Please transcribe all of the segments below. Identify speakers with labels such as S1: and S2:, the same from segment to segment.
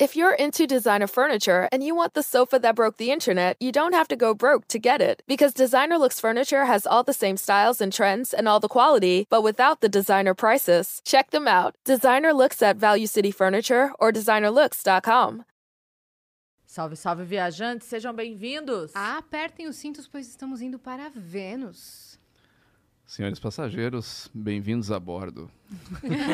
S1: If you're into designer furniture and you want the sofa that broke the internet, you don't have to go broke to get it. Because Designer Looks Furniture has all the same styles and trends and all the quality, but without the designer prices. Check them out. Designer Looks at Value City Furniture or designerlooks.com.
S2: Salve, salve, viajantes, sejam bem-vindos!
S3: Apertem os cintos, pois estamos indo para Vênus.
S4: Senhores passageiros, bem-vindos a bordo.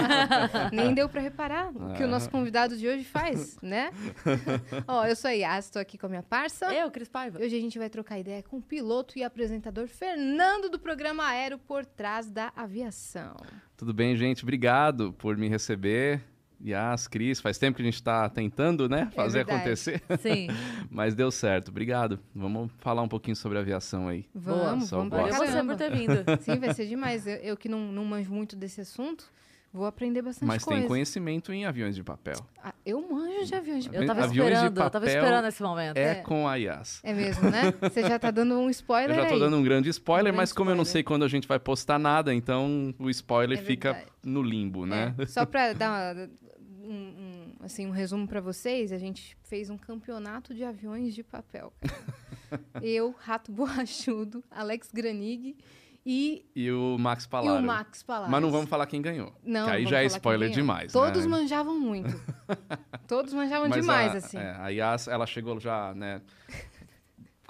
S3: Nem deu para reparar o que o nosso convidado de hoje faz, né? Ó, eu sou a Yas, estou aqui com a minha parça.
S2: Eu, Cris Paiva.
S3: Hoje a gente vai trocar ideia com o piloto e apresentador Fernando do programa Aero por Trás da Aviação.
S4: Tudo bem, gente? Obrigado por me receber. Yas, Cris, faz tempo que a gente está tentando, né, fazer
S3: verdade.
S4: acontecer.
S2: Sim.
S4: Mas deu certo. Obrigado. Vamos falar um pouquinho sobre aviação aí.
S3: Vamos,
S4: Só
S3: vamos pra
S2: você
S3: caramba.
S2: por ter vindo.
S3: Sim, vai ser demais. Eu, eu que não, não manjo muito desse assunto, vou aprender bastante
S4: Mas
S3: coisa.
S4: tem conhecimento em aviões de papel.
S3: Ah, eu manjo de aviões de
S2: Eu tava
S4: Aviões de
S2: esperando, eu tava
S4: papel
S2: esperando esse momento.
S4: É,
S3: É.
S4: com a Yas.
S3: É mesmo, né? Você já tá dando um spoiler
S4: Eu já tô
S3: aí.
S4: dando um grande spoiler,
S3: Um
S4: mas
S3: grande
S4: como eu não
S3: spoiler.
S4: sei quando a gente vai postar nada, então o spoiler
S3: É
S4: fica no limbo, né?
S3: É, só para dar uma- um, um, assim, um resumo para vocês, a gente fez um campeonato de aviões de papel. Eu, Rato Borrachudo, Alex Granig e,
S4: E o Max
S3: e
S4: Palaro.
S3: o Max Palares.
S4: Mas não vamos falar quem ganhou.
S3: Não,
S4: que aí já é spoiler demais,
S3: Todos
S4: né?
S3: manjavam muito. Todos manjavam
S4: Mas
S3: demais,
S4: a,
S3: assim.
S4: é, a Yas, ela chegou já, né,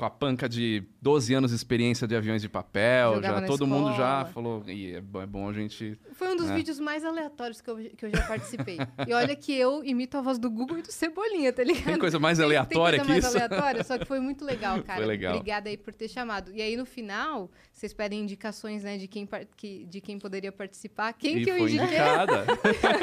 S4: com a panca de 12 anos de experiência de aviões de papel,
S3: Jogava
S4: já todo mundo já
S3: escola.
S4: falou, "Ih, é bom, é bom a gente...
S3: Foi um dos
S4: É.
S3: vídeos mais aleatórios que eu, que eu já participei. e olha que eu imito a voz do Google e do Cebolinha, tá ligado?
S4: Tem coisa mais
S3: Tem-
S4: aleatória
S3: tem
S4: que
S3: coisa
S4: isso?
S3: mais aleatória, só que foi muito legal, cara.
S4: Foi legal.
S3: Obrigada aí por ter chamado. E aí, no final, vocês pedem indicações, né, de quem, que- de quem poderia participar. Quem
S4: e
S3: que eu
S4: foi
S3: indiquei?
S4: indicada.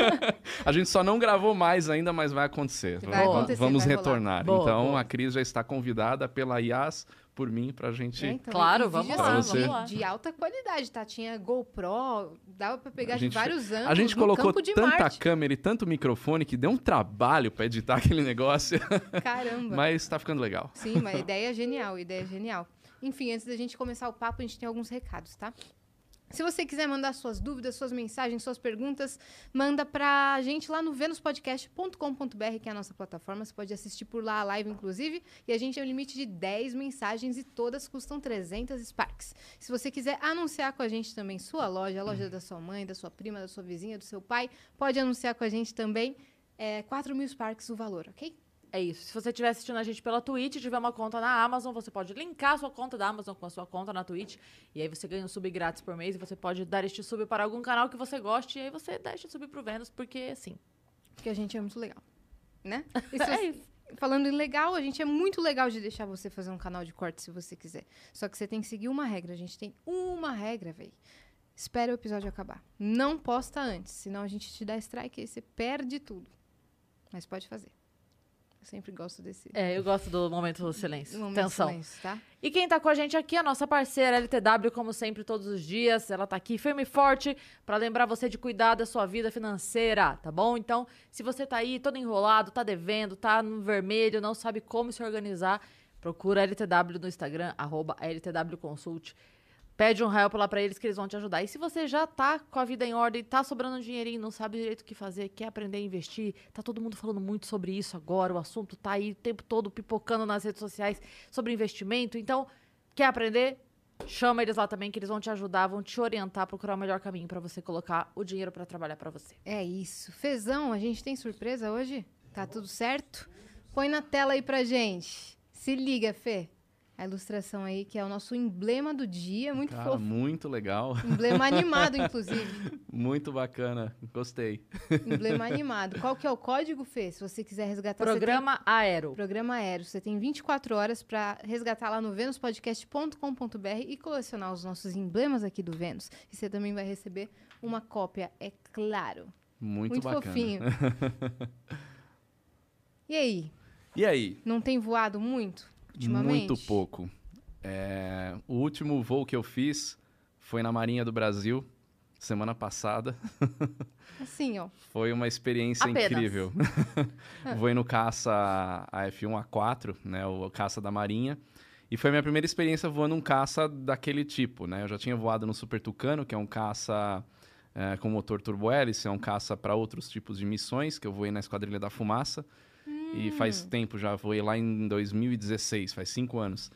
S4: a gente só não gravou mais ainda, mas vai acontecer.
S3: Vai
S4: Va-
S3: acontecer,
S4: Vamos
S3: vai
S4: retornar.
S2: Boa,
S4: então,
S2: boa.
S4: a Cris já está convidada pela Yas por mim pra gente...
S3: É, então,
S2: Claro, vamos
S4: lá, vamos
S2: lá.
S3: De, alta qualidade, tá? Tinha GoPro, dava pra pegar
S4: A
S3: de
S4: gente-
S3: vários ângulos
S4: A gente
S3: no
S4: colocou
S3: campo de
S4: tanta
S3: Marte.
S4: câmera e tanto microfone que deu um trabalho pra editar aquele negócio,
S3: Caramba.
S4: mas tá ficando legal.
S3: Sim, uma ideia genial, ideia genial. Enfim, antes da gente começar o papo, a gente tem alguns recados, tá? Se você quiser mandar suas dúvidas, suas mensagens, suas perguntas, manda pra gente lá no venuspodcast.com.br, que é a nossa plataforma. Você pode assistir por lá a live, inclusive. E a gente tem um limite de 10 mensagens e todas custam 300 Sparks. Se você quiser anunciar com a gente também sua loja, a loja da sua mãe, da sua prima, da sua vizinha, do seu pai, pode anunciar com a gente também. É 4 mil Sparks o valor, ok?
S2: É isso. Se você estiver assistindo a gente pela Twitch tiver uma conta na Amazon, você pode linkar a sua conta da Amazon com a sua conta na Twitch. E aí você ganha um sub grátis por mês e você pode dar este sub para algum canal que você goste. E aí você dá este sub pro Vênus, porque assim.
S3: Porque a gente é muito legal, né? E se
S2: É isso.
S3: Falando em legal, a gente é muito legal de deixar você fazer um canal de corte se você quiser. Só que você tem que seguir uma regra. A gente tem uma regra, velho. Espera o episódio acabar. Não posta antes, senão a gente te dá strike e aí você perde tudo. Mas pode fazer. Sempre gosto desse
S2: É, eu gosto do momento do silêncio.
S3: momento
S2: Tensão.
S3: silêncio, tá?
S2: E quem tá com a gente aqui é a nossa parceira LTW, como sempre, todos os dias. Ela tá aqui firme e forte para lembrar você de cuidar da sua vida financeira, tá bom? Então, se você tá aí todo enrolado, tá devendo, tá no vermelho, não sabe como se organizar, procura a LTW no Instagram, arroba LTW Consult. Pede um help lá pra eles que eles vão te ajudar. E se você já tá com a vida em ordem, tá sobrando dinheirinho, não sabe direito o que fazer, quer aprender a investir, tá todo mundo falando muito sobre isso agora, o assunto tá aí o tempo todo pipocando nas redes sociais sobre investimento. Então, quer aprender? Chama eles lá também que eles vão te ajudar, vão te orientar a procurar o melhor caminho pra você colocar o dinheiro pra trabalhar pra você.
S3: É isso. Fezão, a gente tem surpresa hoje? Tá tudo certo? Põe na tela aí pra gente. Se liga, Fê. A ilustração aí, que é o nosso emblema do dia. Muito
S4: Cara,
S3: fofo.
S4: muito legal.
S3: Emblema animado, inclusive.
S4: Muito bacana. Gostei.
S3: Emblema animado. Qual que é o código, Fê? Se você quiser resgatar...
S2: Programa Aero.
S3: tem- Programa Aero. Você tem 24 horas para resgatar lá no venuspodcast.com.br e colecionar os nossos emblemas aqui do Vênus. E você também vai receber uma cópia, é claro.
S4: Muito,
S3: Muito
S4: bacana.
S3: fofinho. E aí?
S4: E aí?
S3: Não tem voado muito ultimamente?
S4: Muito pouco. É, o último voo que eu fiz foi na Marinha do Brasil, semana passada.
S3: Assim, ó.
S4: Foi uma experiência
S2: Apenas.
S4: incrível. Voei no caça a F1A4, né, o caça da Marinha. E foi a minha primeira experiência voando um caça daquele tipo, né? Eu já tinha voado no Super Tucano, que é um caça é, com motor turbo-hélice, é um caça para outros tipos de missões, que eu voei na Esquadrilha da Fumaça. E faz
S3: Hum.
S4: tempo já, voei lá em 2016, faz cinco anos.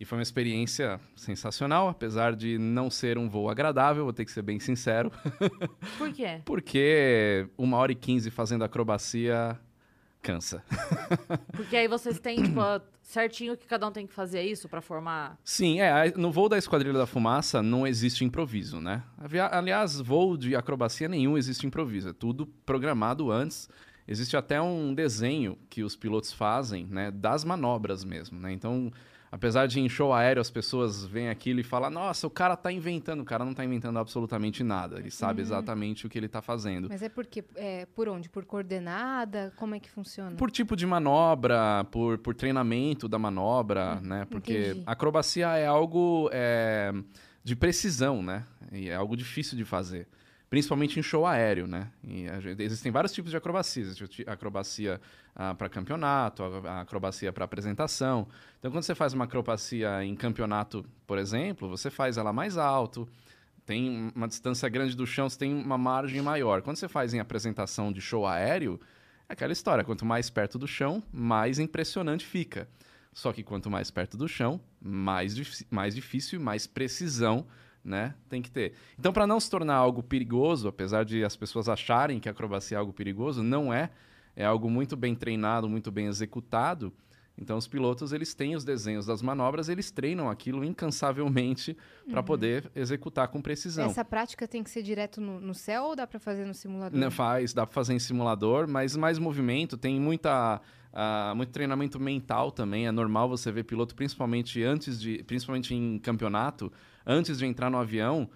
S4: E foi uma experiência sensacional, apesar de não ser um voo agradável, vou ter que ser bem sincero.
S2: Por quê?
S4: Porque uma hora e quinze fazendo acrobacia cansa.
S2: Porque aí vocês têm, tipo, certinho que cada um tem que fazer isso pra formar.
S4: Sim, é. No voo da Esquadrilha da Fumaça não existe improviso, né? Aliás, voo de acrobacia nenhum existe improviso. É tudo programado antes. Existe até um desenho que os pilotos fazem, né? Das manobras mesmo, né? Então, apesar de em show aéreo as pessoas veem aquilo e falam, nossa, o cara tá inventando. O cara não tá inventando absolutamente nada. Ele sabe exatamente o que ele tá fazendo.
S3: Mas é porque é, por onde? Por coordenada? Como é que funciona?
S4: Por tipo de manobra, por, por treinamento da manobra, né? Porque
S3: entendi.
S4: acrobacia é algo é, de precisão, né? E é algo difícil de fazer. Principalmente em show aéreo, né? Gente- existem vários tipos de acrobacia. Existe a acrobacia para campeonato, acrobacia para apresentação. Então, quando você faz uma acrobacia em campeonato, por exemplo, você faz ela mais alto, tem uma distância grande do chão, você tem uma margem maior. Quando você faz em apresentação de show aéreo, é aquela história, quanto mais perto do chão, mais impressionante fica. Só que quanto mais perto do chão, mais, mais difícil e mais precisão né, tem que ter. Então, para não se tornar algo perigoso, apesar de as pessoas acharem que a acrobacia é algo perigoso, não é. É algo muito bem treinado, muito bem executado. Então, os pilotos eles têm os desenhos das manobras, eles treinam aquilo incansavelmente para poder executar com precisão.
S3: Essa prática tem que ser direto no, no céu ou dá pra fazer no simulador?
S4: Não faz, dá para fazer em simulador, mas mais movimento, tem muita, ah, muito treinamento mental também. É normal você ver piloto, principalmente antes de, principalmente em campeonato, antes de entrar no avião,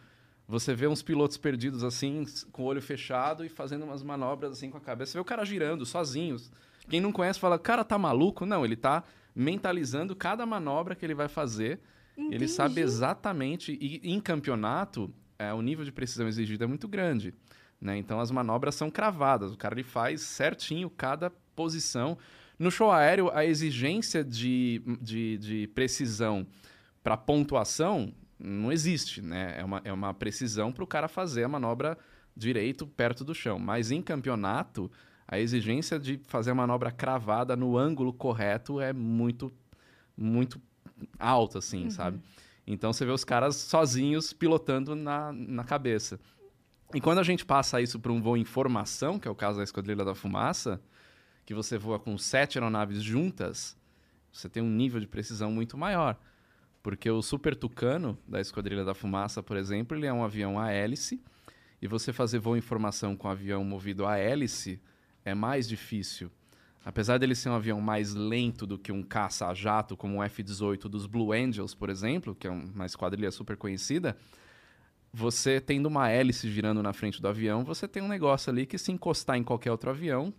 S4: você vê uns pilotos perdidos assim, com o olho fechado e fazendo umas manobras assim com a cabeça. Você vê o cara girando sozinhos. Quem não conhece fala, cara, tá maluco? Não, ele tá mentalizando cada manobra que ele vai fazer. Ele sabe
S3: Entendi.
S4: exatamente. E em campeonato, é, o nível de precisão exigido é muito grande. Né? Então as manobras são cravadas. O cara ele faz certinho cada posição. No show aéreo, a exigência de, de, de precisão para pontuação não existe. Né? É, uma, é uma precisão para o cara fazer a manobra direito perto do chão. Mas em campeonato, a exigência de fazer a manobra cravada no ângulo correto é muito, muito alta, assim, sabe? Então você vê os caras sozinhos pilotando na, na cabeça. E quando a gente passa isso para um voo em formação, que é o caso da Esquadrilha da Fumaça, que você voa com sete aeronaves juntas, você tem um nível de precisão muito maior. Porque o Super Tucano, da Esquadrilha da Fumaça, por exemplo, ele é um avião a hélice, e você fazer voo em formação com um avião movido a hélice é mais difícil. Apesar dele ser um avião mais lento do que um caça a jato, como o F-18 dos Blue Angels, por exemplo, que é um- uma esquadrilha super conhecida, você tendo uma hélice girando na frente do avião, você tem um negócio ali que se encostar em qualquer outro avião,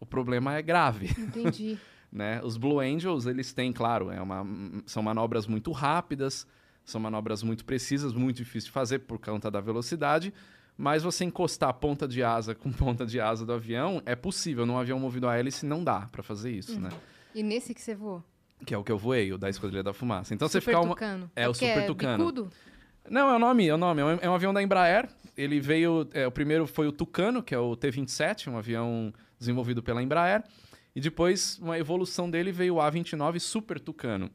S4: o problema é grave
S3: Entendi.
S4: né? Os Blue Angels, eles têm, claro, é uma, são manobras muito rápidas, são manobras muito precisas, muito difíceis de fazer por conta da velocidade, mas você encostar ponta de asa com ponta de asa do avião é possível. Num avião movido a hélice não dá para fazer isso, né?
S3: E nesse que você voou?
S4: Que é o que eu voei, o da Esquadrilha da Fumaça. Então você
S3: Super
S4: fica uma...
S3: Tucano.
S4: É, o
S3: porque
S4: Super Tucano.
S3: bicudo?
S4: Não, é o nome, é o nome. É um, é um avião da Embraer. Ele veio. é, o primeiro foi o Tucano, que é o T-27, um avião desenvolvido pela Embraer. E depois, uma evolução dele veio o A-29 Super Tucano,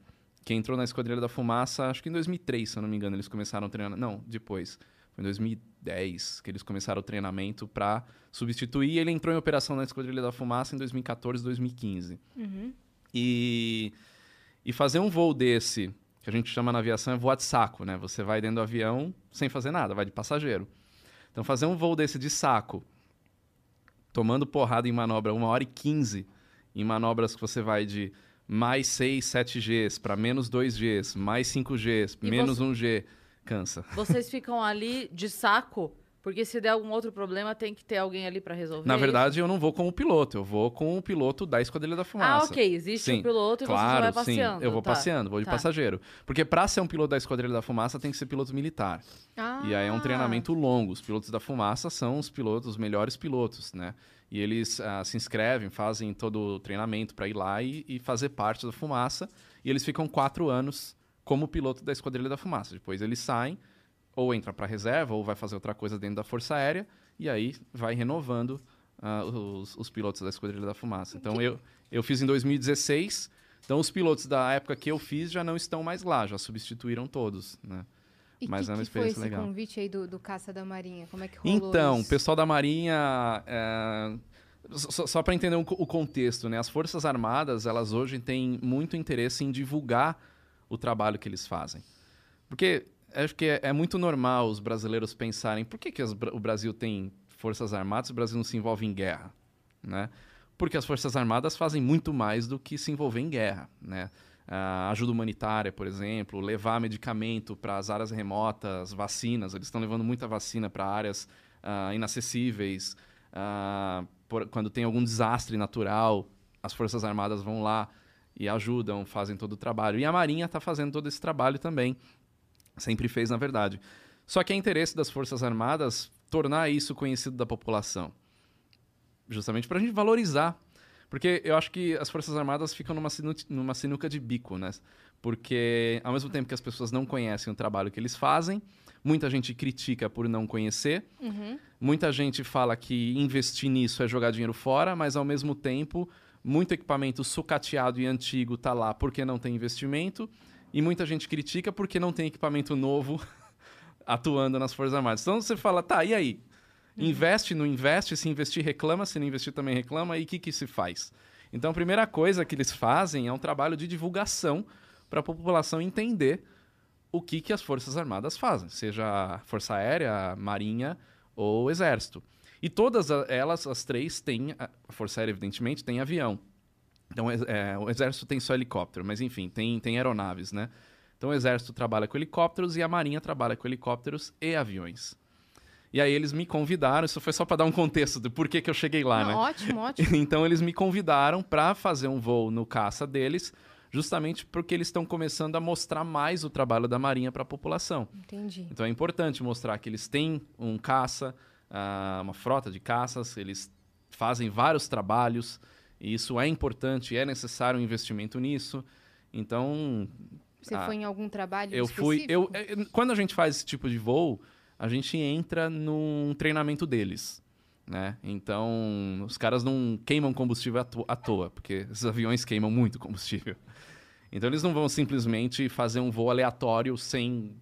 S4: que entrou na Esquadrilha da Fumaça, acho que em 2003, se eu não me engano, eles começaram o treinamento. Não, depois. Foi em 2010 que eles começaram o treinamento para substituir. Ele entrou em operação na Esquadrilha da Fumaça em 2014, 2015.
S3: Uhum.
S4: E, e fazer um voo desse, que a gente chama na aviação é voar de saco, né? Você vai dentro do avião sem fazer nada, vai de passageiro. Então fazer um voo desse de saco, tomando porrada em manobra 1 hora e 15, em manobras que você vai de mais 6, 7Gs para menos 2Gs, mais 5Gs,
S2: E
S4: menos
S2: você-
S4: 1G, cansa.
S2: Vocês ficam ali de saco, porque se der algum outro problema, tem que ter alguém ali pra resolver.
S4: Na verdade, eu não vou como piloto, eu vou com o piloto da Esquadrilha da Fumaça.
S2: Ah, ok. Existe
S4: Sim,
S2: o piloto e você só vai
S4: Claro, sim.
S2: passeando.
S4: Eu vou
S2: tá.
S4: passeando, vou de
S2: Tá.
S4: passageiro. Porque para ser um piloto da Esquadrilha da Fumaça, tem que ser piloto militar.
S3: Ah,
S4: E aí é um treinamento longo. Os pilotos da fumaça são os pilotos, os melhores pilotos, né? E eles ah, se inscrevem, fazem todo o treinamento para ir lá e, e fazer parte da fumaça. E eles ficam quatro anos como piloto da Esquadrilha da Fumaça. Depois eles saem, ou entra para reserva, ou vai fazer outra coisa dentro da Força Aérea, e aí vai renovando uh, os, os, pilotos da Esquadrilha da Fumaça. Então, eu, eu fiz em 2016. Então, os pilotos da época que eu fiz já não estão mais lá, já substituíram todos, né?
S3: E Mas que, é uma experiência que foi esse legal. convite aí do, do Caça da Marinha? Como é que rolou
S4: Então,
S3: isso?
S4: o pessoal da Marinha... É... Só, só para entender o, o contexto, né? As Forças Armadas, elas hoje têm muito interesse em divulgar o trabalho que eles fazem. Porque acho que é, é muito normal os brasileiros pensarem por que, que as, o Brasil tem Forças Armadas e o Brasil não se envolve em guerra, né? Porque as Forças Armadas fazem muito mais do que se envolver em guerra, né? Uh, ajuda humanitária, por exemplo, levar medicamento para as áreas remotas, vacinas. Eles estão levando muita vacina para áreas uh, inacessíveis. Uh, por, quando tem algum desastre natural, as Forças Armadas vão lá e ajudam, fazem todo o trabalho. E a Marinha está fazendo todo esse trabalho também. Sempre fez, na verdade. Só que é interesse das Forças Armadas tornar isso conhecido da população. Justamente para a gente valorizar porque eu acho que as Forças Armadas ficam numa, sinu numa sinuca de bico, né? Porque ao mesmo tempo que as pessoas não conhecem o trabalho que eles fazem, muita gente critica por não conhecer,
S3: uhum.
S4: muita gente fala que investir nisso é jogar dinheiro fora, mas ao mesmo tempo, muito equipamento sucateado e antigo tá lá porque não tem investimento, e muita gente critica porque não tem equipamento novo atuando nas Forças Armadas. Então você fala, tá, e aí? Uhum. Investe, não investe, se investir reclama, se não investir também reclama, e o que, que se faz? Então a primeira coisa que eles fazem é um trabalho de divulgação para a população entender o que, que as Forças Armadas fazem, seja Força Aérea, Marinha ou Exército. E todas elas, as três, têm, a Força Aérea, evidentemente, tem avião. Então, é, o Exército tem só helicóptero, mas enfim, tem, tem aeronaves, né? Então, o Exército trabalha com helicópteros e a Marinha trabalha com helicópteros e aviões. E aí eles me convidaram, isso foi só para dar um contexto do porquê que eu cheguei lá,
S3: Não,
S4: né?
S3: Ótimo, ótimo.
S4: então eles me convidaram para fazer um voo no caça deles, justamente porque eles estão começando a mostrar mais o trabalho da Marinha para a população.
S3: Entendi.
S4: Então é importante mostrar que eles têm um caça, uh, uma frota de caças, eles fazem vários trabalhos, e isso é importante, é necessário um investimento nisso. Então.
S3: Você uh, foi em algum trabalho?
S4: Eu
S3: específico?
S4: fui. Eu, eh, quando a gente faz esse tipo de voo a gente entra num treinamento deles. Né? Então, os caras não queimam combustível à, to à toa, porque esses aviões queimam muito combustível. Então, eles não vão simplesmente fazer um voo aleatório sem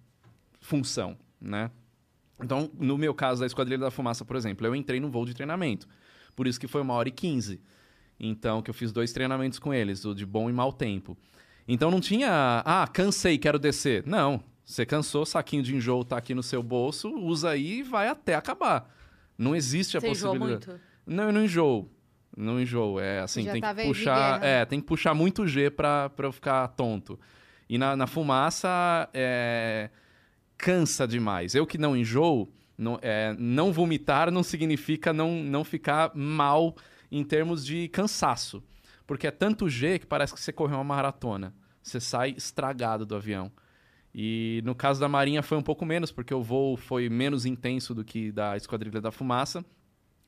S4: função, né? Então, no meu caso da Esquadrilha da Fumaça, por exemplo, eu entrei no voo de treinamento. Por isso que foi uma hora e quinze. Então, que eu fiz dois treinamentos com eles, o de bom e mau tempo. Então, não tinha... Ah, cansei, quero descer. Não. Você cansou, saquinho de enjoo tá aqui no seu bolso, usa aí e vai até acabar. Não existe a
S2: Você
S4: possibilidade.
S2: Muito?
S4: Não, eu não enjoo. Não enjoo. É assim, tem que puxar. É, tem que puxar muito G pra, pra eu ficar tonto. E na, na fumaça é, cansa demais. Eu que não enjoo, não, é, não vomitar não significa não, não ficar mal em termos de cansaço. Porque é tanto G que parece que você correu uma maratona. Você sai estragado do avião. E no caso da Marinha foi um pouco menos, porque o voo foi menos intenso do que da Esquadrilha da Fumaça.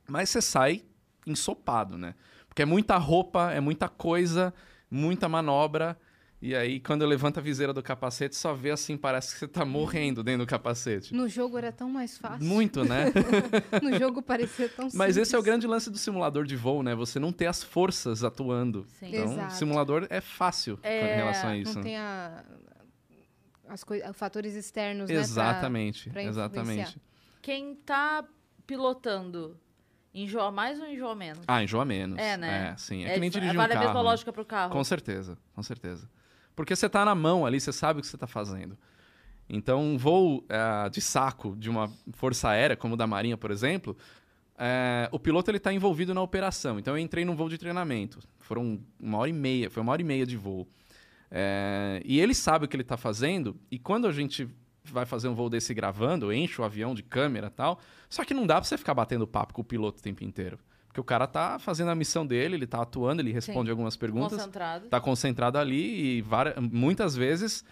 S4: Mas você sai ensopado, né? Porque é muita roupa, é muita coisa, muita manobra. E aí, quando eu levanto a viseira do capacete, só vê assim, parece que você tá morrendo dentro do capacete.
S3: No jogo era tão mais fácil.
S4: Muito, né?
S3: no jogo parecia tão simples.
S4: Mas esse é o grande lance do simulador de voo, né? Você não ter as forças atuando. Sim. Então, Exato. o simulador é fácil é... em relação a isso.
S3: Não tem a as fatores externos,
S4: exatamente, né? Pra, pra exatamente.
S2: Quem tá pilotando enjoa mais ou enjoa menos?
S4: Ah, enjoa menos.
S2: É, né?
S4: É, sim. É, é que nem dirigir
S2: vale
S4: um carro.
S2: Vale a mesma
S4: né?
S2: lógica pro carro.
S4: Com certeza, com certeza. Porque você tá na mão ali, você sabe o que você tá fazendo. Então, um voo é, de saco de uma força aérea, como o da Marinha, por exemplo, é, o piloto ele está envolvido na operação. Então, eu entrei num voo de treinamento. Foram uma hora e meia, foi uma hora e meia de voo. É, e ele sabe o que ele está fazendo, e quando a gente vai fazer um voo desse gravando, enche o avião de câmera e tal, só que não dá para você ficar batendo papo com o piloto o tempo inteiro. Porque o cara tá fazendo a missão dele, ele tá atuando, ele responde Sim. algumas perguntas.
S2: Concentrado.
S4: Tá concentrado ali e várias, muitas vezes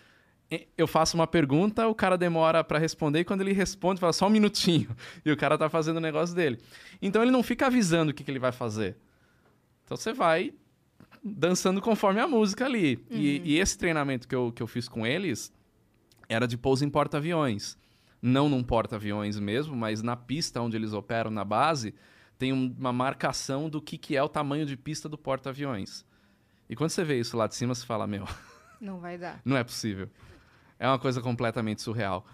S4: eu faço uma pergunta, o cara demora para responder e quando ele responde, fala só um minutinho. E o cara tá fazendo o negócio dele. Então ele não fica avisando o que, que ele vai fazer. Então você vai dançando conforme a música ali. Uhum. E, e, esse treinamento que eu, que eu fiz com eles era de pouso em porta-aviões. Não num porta-aviões mesmo, mas na pista onde eles operam na base, tem um- uma marcação do que, que é o tamanho de pista do porta-aviões. E quando você vê isso lá de cima, você fala, meu,
S3: Não vai dar.
S4: não é possível. É uma coisa completamente surreal.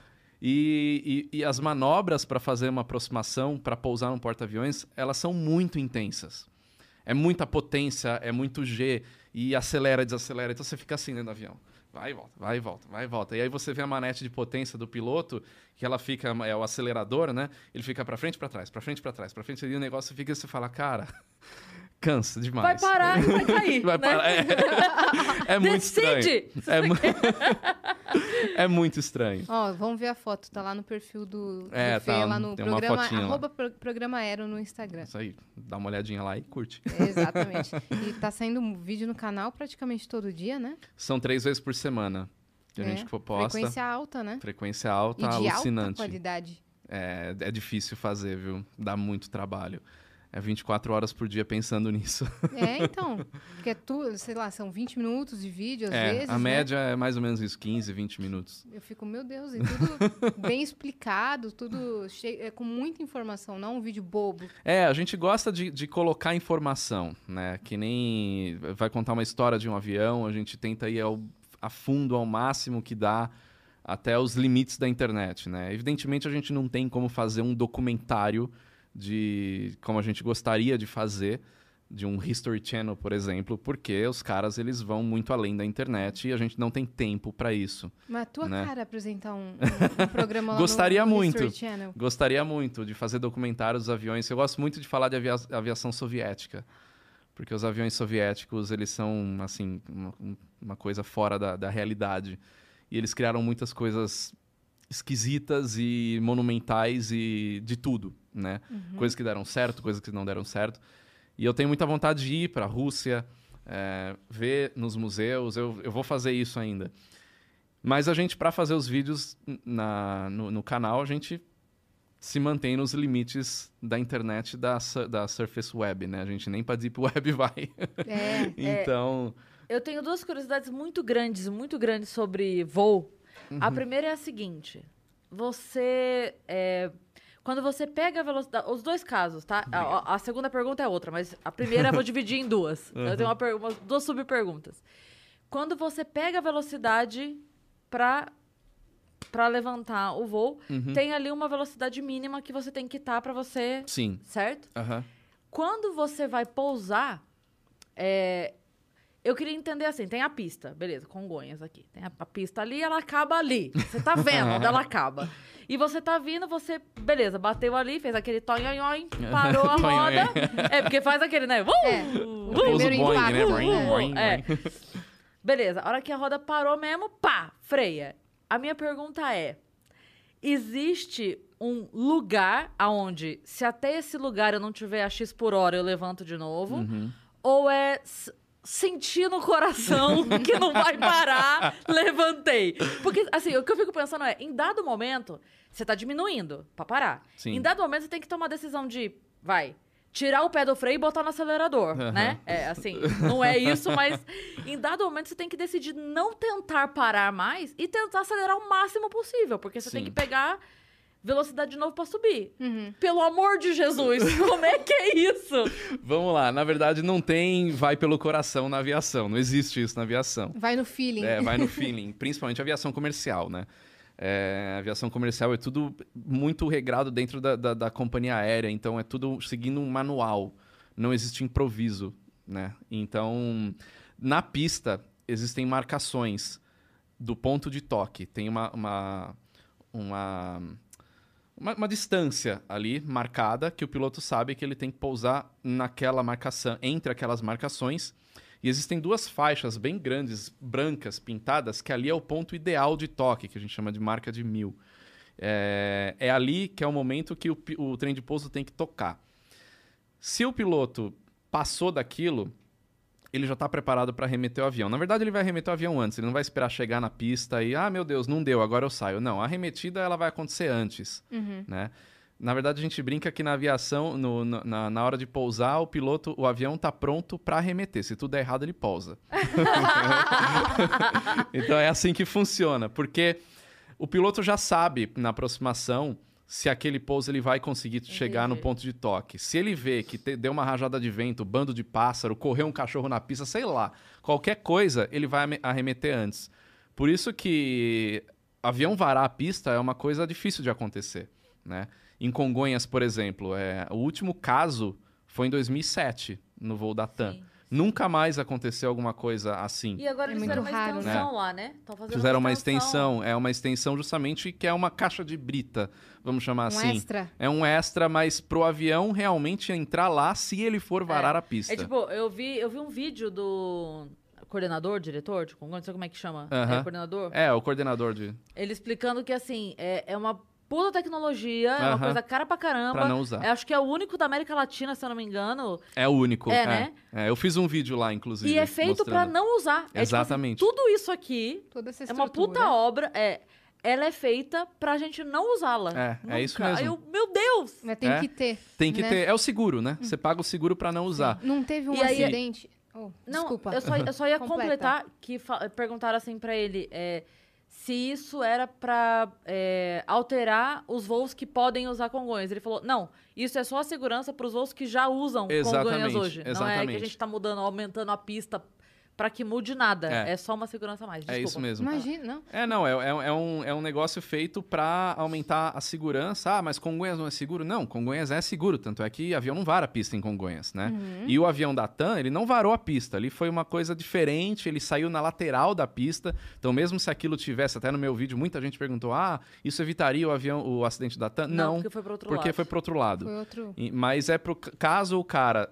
S4: E, e- e as manobras para fazer uma aproximação, para pousar num porta-aviões, elas são muito intensas. É muita potência, é muito G, e acelera, desacelera. Então você fica assim dentro do avião. Vai e volta, vai e volta, vai e volta. E aí você vê a manete de potência do piloto, que ela fica, é o acelerador, né? Ele fica para frente, para trás, para frente, para trás, para frente, e o negócio fica, você fala, cara, cansa
S2: Vai
S4: demais.
S2: parar e vai cair.
S4: Vai
S2: né?
S4: parar. É, é muito estranho.
S2: Decide!
S4: É, mu- é muito estranho.
S3: Ó, vamos ver a foto. Tá lá no perfil do, do
S4: É,
S3: Fê,
S4: tá,
S3: lá no programa,
S4: lá.
S3: arroba pro- programa Aero no Instagram.
S4: Isso aí, dá uma olhadinha lá e curte.
S3: Exatamente. e tá saindo um vídeo no canal praticamente todo dia, né?
S4: São três vezes por semana que a
S3: É,
S4: gente posta.
S3: Frequência alta, né?
S4: Frequência alta,
S3: e de alta
S4: alucinante.
S3: qualidade.
S4: É, é difícil fazer, viu? Dá muito trabalho. É 24 horas por dia pensando nisso.
S3: É, então. Porque é tudo, sei lá, são 20 minutos de vídeo, às
S4: é,
S3: vezes.
S4: a
S3: né?
S4: média é mais ou menos isso, 15, 20 minutos.
S3: Eu fico, meu Deus, e tudo bem explicado, tudo cheio, é, com muita informação, não um vídeo bobo.
S4: É, a gente gosta de, de colocar informação, né? Que nem vai contar uma história de um avião, a gente tenta ir ao, a fundo ao máximo que dá até os limites da internet, né? Evidentemente a gente não tem como fazer um documentário de como a gente gostaria de fazer de um History Channel, por exemplo, porque os caras eles vão muito além da internet e a gente não tem tempo para isso.
S3: Mas a tua
S4: Né?
S3: cara apresentar um, um- um programa lá
S4: Gostaria
S3: no
S4: muito.
S3: History Channel.
S4: Gostaria muito de fazer documentários dos aviões. Eu gosto muito de falar de avia- aviação soviética. Porque os aviões soviéticos, eles são, assim, uma, uma coisa fora da, da realidade. E eles criaram muitas coisas esquisitas e monumentais e de tudo, né? Coisas que deram certo, coisas que não deram certo. E eu tenho muita vontade de ir para a Rússia, é, ver nos museus. Eu, eu vou fazer isso ainda. Mas a gente, para fazer os vídeos na, no, no canal, a gente se mantém nos limites da internet da, da Surface Web, né? A gente nem para Deep Web vai.
S3: É,
S4: então,
S2: Eu tenho duas curiosidades muito grandes, muito grandes sobre voo.
S4: Uhum.
S2: A primeira é a seguinte: você. é, quando você pega a velocidade. Os dois casos, tá? A, a- segunda pergunta é outra, mas a primeira eu vou dividir em duas. Eu tenho uma, per- umas duas subperguntas. Quando você pega a velocidade para para levantar o voo,
S4: Uhum.
S2: tem ali uma velocidade mínima que você tem que estar para você,
S4: sim.
S2: certo?
S4: Aham.
S2: Quando você vai pousar, é, eu queria entender assim, tem a pista, beleza, Congonhas aqui. Tem a, a pista ali, ela acaba ali. Você tá vendo onde ela acaba. E você tá vindo, você, beleza, bateu ali, fez aquele tonhonhon, parou a roda. é, porque faz aquele, né? Uh,
S3: É, o primeiro
S4: Boeing,
S3: impacto,
S4: né? Boing, boing,
S2: é. Beleza, a hora que a roda parou mesmo, pá, freia. A minha pergunta é: existe um lugar aonde, se até esse lugar eu não tiver a X por hora, eu levanto de novo?
S4: Uhum.
S2: Ou é s- sentir no coração que não vai parar, levantei? Porque, assim, o que eu fico pensando é: em dado momento, você tá diminuindo pra parar.
S4: Sim.
S2: Em dado momento, você tem que tomar a decisão de, vai. Tirar o pé do freio e botar no acelerador,
S4: Aham.
S2: né? É assim, não é isso, mas em dado momento você tem que decidir não tentar parar mais e tentar acelerar o máximo possível, porque você tem
S4: Sim.
S2: que pegar velocidade de novo pra subir.
S3: Uhum.
S2: Pelo amor de Jesus, como é que é isso?
S4: Vamos lá. Na verdade, não tem vai pelo coração na aviação. Não existe isso na aviação.
S3: Vai no feeling.
S4: É, vai no feeling. Principalmente aviação comercial, né? É, aviação comercial é tudo muito regrado dentro da, da, da companhia aérea, então é tudo seguindo um manual. Não existe improviso, né? Então, na pista, existem marcações do ponto de toque. Tem uma, uma, uma, uma, uma distância ali marcada que o piloto sabe que ele tem que pousar naquela marcação, entre aquelas marcações. E existem duas faixas bem grandes, brancas, pintadas, que ali é o ponto ideal de toque, que a gente chama de marca de mil. É, é ali que é o momento que o, o trem de pouso tem que tocar. Se o piloto passou daquilo, ele já está preparado para arremeter o avião. Na verdade, ele vai arremeter o avião antes. Ele não vai esperar chegar na pista e, ah, meu Deus, não deu, agora eu saio. Não, a arremetida ela vai acontecer antes,
S3: Uhum.
S4: né? Na verdade, a gente brinca que na aviação, no- na, na hora de pousar, o piloto, o avião tá pronto para arremeter. Se tudo der errado, ele pousa. então é assim que funciona, porque o piloto já sabe na aproximação se aquele pouso ele vai conseguir chegar no
S2: Entendi.
S4: ponto de toque. Se ele vê que te- deu uma rajada de vento, bando de pássaro, correu um cachorro na pista, sei lá, qualquer coisa, ele vai arremeter antes. Por isso que avião varar a pista é uma coisa difícil de acontecer, né? Em Congonhas, por exemplo, é, o último caso foi em 2007, no voo da TAM.
S2: Sim.
S4: Nunca mais aconteceu alguma coisa assim.
S2: E agora
S3: É
S2: eles fizeram uma
S3: raro, né?
S2: extensão lá, né? Tão fazendo
S4: Fizeram uma extensão, é uma extensão justamente que é uma caixa de brita, vamos chamar
S3: Um
S4: assim.
S3: extra.
S4: É um extra, mas pro avião realmente entrar lá se ele for varar a pista.
S2: É tipo, eu vi, eu vi um vídeo do coordenador, diretor de Congonhas, não sei como é que chama.
S4: Aham.
S2: É, coordenador.
S4: É, o coordenador de.
S2: Ele explicando que, assim, é, é uma puta tecnologia, é uma
S4: Aham.
S2: coisa cara pra caramba.
S4: Pra não usar.
S2: Eu acho que é o único da América Latina, se eu não me engano.
S4: É o único.
S2: É,
S4: É,
S2: né?
S4: É, eu fiz um vídeo lá, inclusive.
S2: e é feito pra
S4: mostrando.
S2: não usar. É, tipo assim,
S4: Exatamente.
S2: tudo isso aqui
S3: Toda essa
S2: é uma puta obra. É, ela é feita pra gente não usá-la.
S4: É, é isso
S2: Nunca.
S4: mesmo.
S2: Aí eu, meu Deus!
S3: Mas tem
S4: É.
S3: que ter.
S4: Tem que
S3: né?
S4: ter. É o seguro, né? Você paga o seguro pra não usar.
S3: Não teve um
S2: E aí-
S3: acidente. Oh,
S2: Não,
S3: desculpa.
S2: Eu, só, eu só ia
S3: Completa.
S2: completar que fa- perguntaram assim pra ele é, se isso era pra é, alterar os voos que podem usar Congonhas. Ele falou, não, isso é só a segurança pros voos que já usam Congonhas
S4: Exatamente,
S2: hoje. Não é que a
S4: exatamente.
S2: gente tá mudando, aumentando a pista pra que mude nada.
S4: É.
S2: É, só uma segurança a mais.
S4: É
S2: Desculpa.
S4: isso mesmo.
S3: Imagina, não.
S4: É, não, é, é, é um, é um negócio feito pra aumentar a segurança. Ah, mas Congonhas não é seguro? Não, Congonhas é seguro, tanto é que avião não vara a pista em Congonhas, né? E o avião da TAM, ele não varou a pista, ali foi uma coisa diferente, ele saiu na lateral da pista, então mesmo se aquilo tivesse, até no meu vídeo, muita gente perguntou, ah, isso evitaria o avião, o acidente da TAM?
S2: Não,
S4: Não,
S2: porque foi pro outro
S4: porque
S2: lado.
S4: foi pro outro lado.
S3: Foi outro.
S4: Mas é pro caso o cara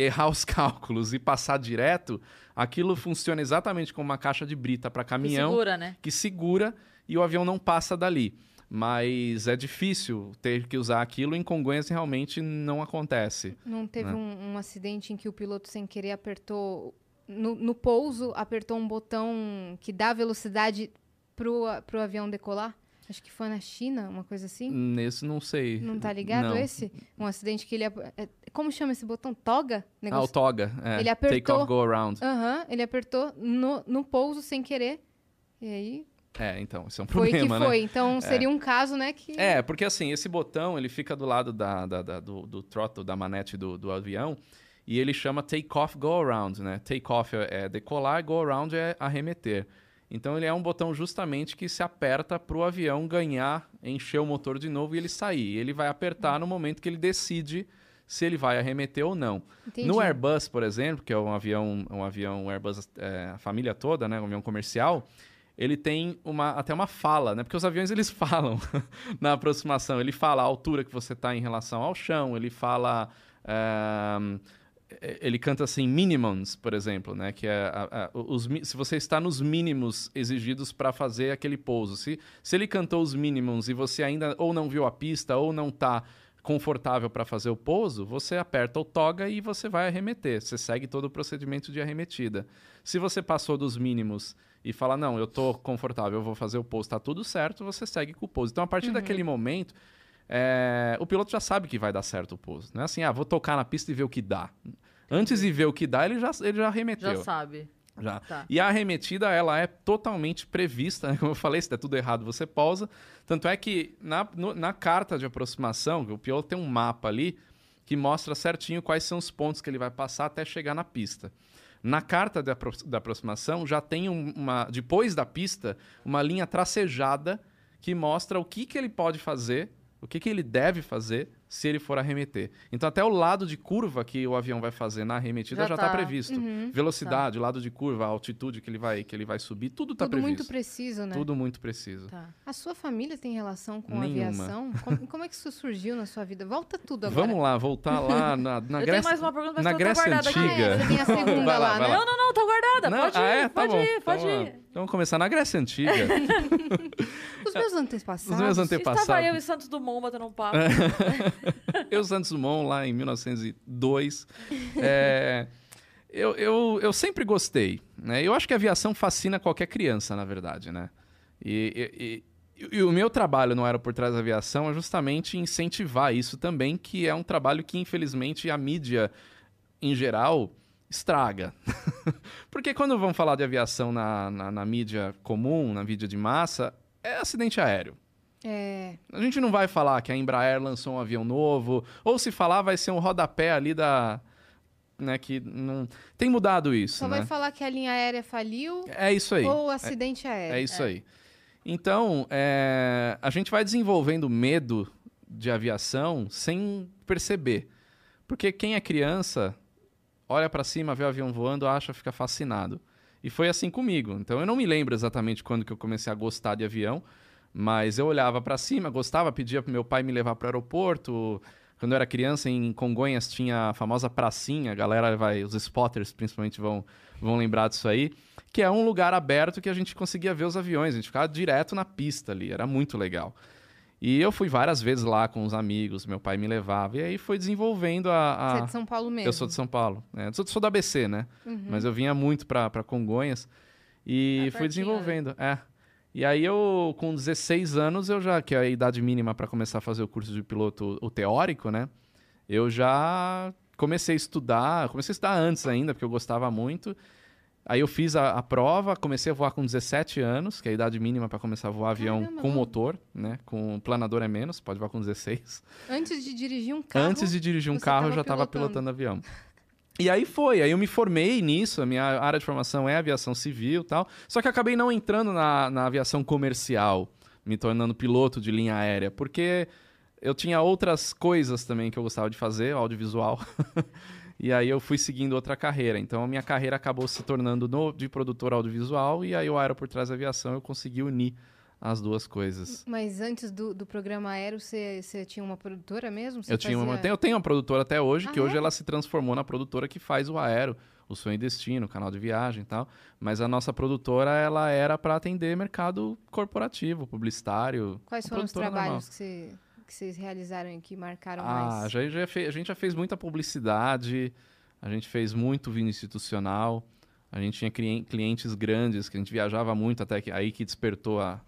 S4: errar os cálculos e passar direto, aquilo funciona exatamente como uma caixa de brita para
S2: Que
S4: caminhão
S2: segura, né?
S4: que segura e o avião não passa dali. Mas é difícil ter que usar aquilo em Congonhas realmente não acontece.
S3: Não teve
S4: né?
S3: um, um acidente em que o piloto, sem querer, apertou. No, no pouso, apertou um botão que dá velocidade pro, a- pro avião decolar? Acho que foi na China, uma coisa assim.
S4: Nesse não sei.
S3: Não tá ligado
S4: Não.
S3: esse? Um acidente que ele. é- como chama esse botão? Toga?
S4: Ah, o
S3: Negócio...
S4: toga. É.
S3: Ele
S4: Take
S3: apertou-
S4: off, go around.
S3: Aham, ele apertou no, no pouso sem querer. E aí
S4: É, então, isso é um
S3: foi
S4: problema,
S3: que
S4: né?
S3: foi. Então seria um caso, né? Que...
S4: É, porque assim, esse botão, ele fica do lado da, da- da- do, do throttle, da manete do, do avião, e ele chama take off, go around, né? Take off é é decolar, go around é arremeter. Então ele é um botão justamente que se aperta para o avião ganhar, encher o motor de novo e ele sair. Ele vai apertar no momento que ele decide se ele vai arremeter ou não.
S3: Entendi.
S4: No Airbus, por exemplo, que é um avião, um avião Airbus, é, a família toda, né, um avião comercial, ele tem uma, até uma fala, né? Porque os aviões eles falam na aproximação. Ele fala a altura que você está em relação ao chão, ele fala. eh, ele canta assim, minimums, por exemplo, né? Que é a- a- os, se você está nos mínimos exigidos para fazer aquele pouso. Se, se ele cantou os mínimos e você ainda ou não viu a pista ou não está confortável para fazer o pouso, você aperta o toga e você vai arremeter. Você segue todo o procedimento de arremetida. Se você passou dos mínimos e fala, não, eu tô confortável, eu vou fazer o pouso, tá tudo certo, você segue com o pouso. Então, a partir daquele momento, é, o piloto já sabe que vai dar certo o pouso. Não é assim, ah, vou tocar na pista e ver o que dá. Antes de ver o que dá, ele já, ele já arremeteu.
S2: Já sabe.
S4: Já.
S2: Tá.
S4: E a arremetida, ela é totalmente prevista, né? como eu falei, se der tudo errado, você pausa. Tanto é que na, no- na carta de aproximação, o piloto tem um mapa ali que mostra certinho quais são os pontos que ele vai passar até chegar na pista. Na carta de apro- da aproximação já tem um- uma, depois da pista, uma linha tracejada que mostra o que, que ele pode fazer, o que, que ele deve fazer se ele for arremeter. Então até o lado de curva que o avião vai fazer na arremetida
S2: Já
S4: está
S2: tá.
S4: previsto. Velocidade, o lado de curva, a altitude que ele vai, que ele vai subir, tudo está
S3: Tudo
S4: previsto.
S3: muito preciso, né?
S4: Tudo muito preciso.
S2: Tá.
S3: A sua família tem relação com
S4: Nenhuma.
S3: aviação? Como, como é que isso surgiu na sua vida? Volta tudo agora.
S4: Vamos lá, voltar lá na, na
S2: Eu
S4: Grécia.
S2: tenho mais uma pergunta, mas
S4: na
S2: tá
S4: Grécia
S2: guardada aqui.
S3: Ah,
S4: antiga.
S3: é, tem a segunda
S4: Vai lá, vai
S3: né?
S4: lá.
S2: Não, não, não, tá guardada.
S4: Não,
S2: pode
S4: ah,
S2: ir,
S4: é? Tá
S2: pode
S4: bom.
S2: ir, pode
S4: então,
S2: ir.
S4: Então vamos começar na Grécia Antiga.
S3: Os meus antepassados.
S4: Os meus antepassados.
S2: Estava eu e Santos Dumont batendo um papo.
S4: eu, Santos Dumont, lá em 1902. É, eu, eu, eu sempre gostei. Né? Eu acho que a aviação fascina qualquer criança, na verdade. Né? E, e- e- e o meu trabalho no Aero por Trás da Aviação é justamente incentivar isso também, que é um trabalho que, infelizmente, a mídia, em geral, estraga. Porque quando vamos falar de aviação na, na, na mídia comum, na mídia de massa, é acidente aéreo.
S3: É.
S4: A gente não vai falar que a Embraer lançou um avião novo, ou se falar vai ser um rodapé ali da né, que não tem mudado isso,
S3: Só
S4: né?
S3: vai falar que a linha aérea faliu
S4: É isso aí.
S3: ou acidente aéreo.
S4: É isso aí. Então, é, a gente vai desenvolvendo medo de aviação sem perceber. Porque quem é criança, olha para cima, vê o avião voando, acha, fica fascinado. E foi assim comigo. Então, eu não me lembro exatamente quando que eu comecei a gostar de avião, mas eu olhava para cima, gostava, pedia pro meu pai me levar para o aeroporto. Quando eu era criança, em Congonhas tinha a famosa pracinha, a galera vai, os spotters principalmente vão, vão lembrar disso aí, que é um lugar aberto que a gente conseguia ver os aviões, a gente ficava direto na pista ali, era muito legal. E eu fui várias vezes lá com os amigos, meu pai me levava, e aí foi desenvolvendo a. a...
S3: Você é de São Paulo mesmo.
S4: Eu sou de São Paulo, né? sou, sou da ABC, né?
S3: Uhum.
S4: Mas eu vinha muito pra, pra Congonhas e fui
S2: pertinho,
S4: desenvolvendo. É. E aí eu, com 16 anos, eu já, que é a idade mínima para começar a fazer o curso de piloto, o teórico, né? Eu já comecei a estudar, comecei a estudar antes ainda, porque eu gostava muito. Aí eu fiz a, a prova, comecei a voar com 17 anos, que é a idade mínima para começar a voar avião
S3: Caramba,
S4: com motor, né? Com planador é menos, pode voar com 16.
S3: Antes de dirigir um carro.
S4: Antes de dirigir um carro, eu já estava
S3: pilotando.
S4: pilotando avião. E aí foi, aí eu me formei nisso, a minha área de formação é aviação civil tal. Só que acabei não entrando na, na aviação comercial, me tornando piloto de linha aérea, porque eu tinha outras coisas também que eu gostava de fazer, audiovisual. e aí eu fui seguindo outra carreira. Então a minha carreira acabou se tornando no- de produtor audiovisual, e aí o Aero por Trás da Aviação eu consegui unir as duas coisas.
S3: Mas antes do, do programa aéreo, você, você tinha uma produtora mesmo? Você
S4: Eu, tinha uma,
S3: fazia-
S4: eu tenho uma produtora até hoje,
S3: Ah,
S4: que hoje
S3: é?
S4: ela se transformou na produtora que faz o Aero, o Sonho e Destino, o canal de viagem e tal. Mas a nossa produtora, ela era para atender mercado corporativo, publicitário.
S3: Quais foram os trabalhos
S4: normal.
S3: que, você, que vocês realizaram e que marcaram
S4: Ah,
S3: mais?
S4: já, já fe- a gente já fez muita publicidade, a gente fez muito vinho institucional, a gente tinha clien- clientes grandes, que a gente viajava muito, até que aí que despertou a,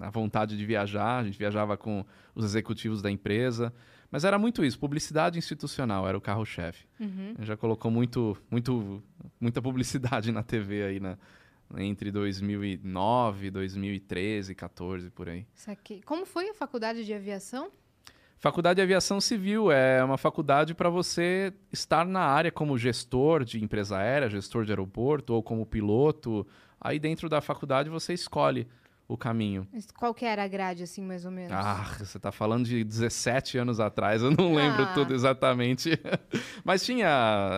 S4: a vontade de viajar, a gente viajava com os executivos da empresa. Mas era muito isso, publicidade institucional era o carro-chefe.
S3: Uhum.
S4: Já colocou muito, muito, muita publicidade na TV aí na, entre 2009, 2013, 14, por aí.
S3: Saquei. Como foi a faculdade de aviação?
S4: Faculdade de Aviação Civil é uma faculdade para você estar na área como gestor de empresa aérea, gestor de aeroporto ou como piloto. Aí dentro da faculdade você escolhe o caminho.
S3: Mas Qual que era a grade, assim, mais ou menos?
S4: Ah, você tá falando de 17 anos atrás, eu não lembro
S3: Ah.
S4: tudo exatamente. Mas tinha.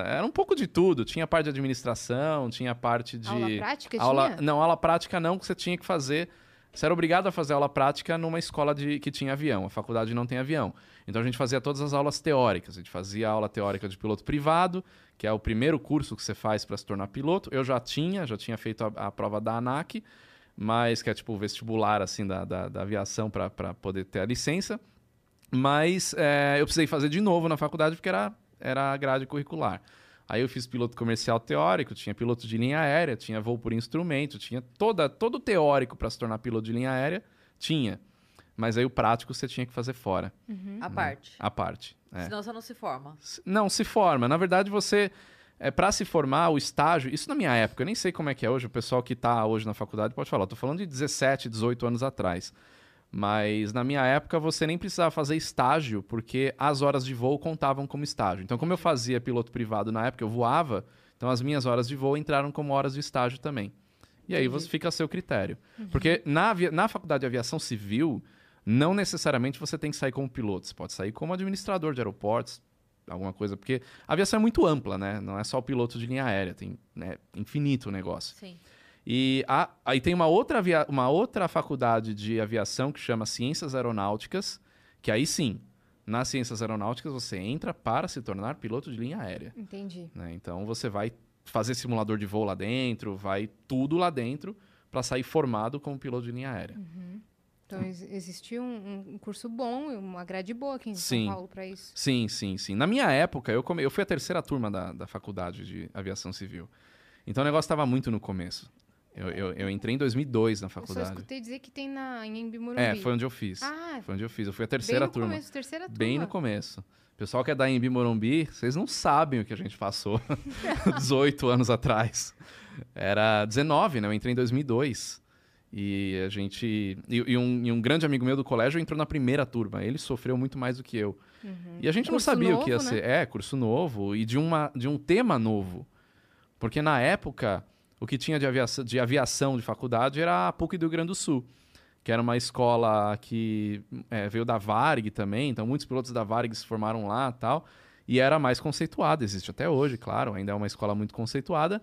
S4: Era um pouco de tudo. Tinha parte de administração, tinha parte de.
S3: Aula prática
S4: aula,
S3: tinha?
S4: Não, aula prática não, que você tinha que fazer. Você era obrigado a fazer aula prática numa escola de, que tinha avião. A faculdade não tem avião. Então a gente fazia todas as aulas teóricas. A gente fazia a aula teórica de piloto privado, que é o primeiro curso que você faz para se tornar piloto. Eu já tinha, já tinha feito a, a prova da ANAC, mas que é tipo o vestibular assim da, da, da aviação para poder ter a licença. Mas é, eu precisei fazer de novo na faculdade porque era, era a grade curricular. Aí eu fiz piloto comercial teórico, tinha piloto de linha aérea, tinha voo por instrumento, tinha toda, todo o teórico para se tornar piloto de linha aérea, tinha. Mas aí o prático você tinha que fazer fora,
S2: A parte.
S4: a parte. é.
S2: Senão você não se forma.
S4: Não, se forma. Na verdade, você. É, para se formar, o estágio. Isso na minha época, eu nem sei como é que é hoje. O pessoal que está hoje na faculdade pode falar. Tô falando de 17, 18 anos atrás. Mas na minha época você nem precisava fazer estágio, porque as horas de voo contavam como estágio. Então, como eu fazia piloto privado na época, eu voava, então as minhas horas de voo entraram como horas de estágio também. E aí você fica a seu critério. Porque na, na faculdade de aviação civil, não necessariamente você tem que sair como piloto. Você pode sair como administrador de aeroportos, alguma coisa. Porque a aviação é muito ampla, né? Não é só o piloto de linha aérea, tem né, infinito o negócio.
S2: Sim.
S4: E a- aí tem uma outra, avia- uma outra faculdade de aviação que chama Ciências Aeronáuticas, que aí sim, nas Ciências Aeronáuticas você entra para se tornar piloto de linha aérea.
S3: Entendi.
S4: né? Então você vai fazer simulador de voo lá dentro, vai tudo lá dentro para sair formado como piloto de linha aérea.
S3: Então, ex existia um, um curso bom, e uma grade boa aqui em
S4: Sim.
S3: São Paulo para isso.
S4: Sim, sim, sim. Na minha época, eu, come... eu fui a terceira turma da, da faculdade de aviação civil. Então o negócio estava muito no começo. Eu, eu, eu entrei em 2002 na
S3: Eu só
S4: faculdade.
S3: escutei dizer que tem na, em Embi Morumbi.
S4: É, foi onde eu fiz.
S3: Ah,
S4: Foi onde eu fiz. Eu fui a
S3: bem
S4: terceira
S3: no
S4: turma.
S3: começo, terceira turma.
S4: Bem no começo. O pessoal que é da Embi Morumbi, vocês não sabem o que a gente passou 18 anos atrás. Era 19, né? Eu entrei em 2002. E a gente. E, e um, e um grande amigo meu do colégio entrou na primeira turma. Ele sofreu muito mais do que eu. E a gente não
S3: Curso
S4: sabia o que ia
S3: novo, né?
S4: ser. É, curso novo e de, uma, de um tema novo. Porque na época, o que tinha de aviação, de aviação de faculdade era a PUC do Rio Grande do Sul, que era uma escola que é, veio da Varig também, então muitos pilotos da Varig se formaram lá e tal. E era mais conceituada, existe até hoje, claro, ainda é uma escola muito conceituada,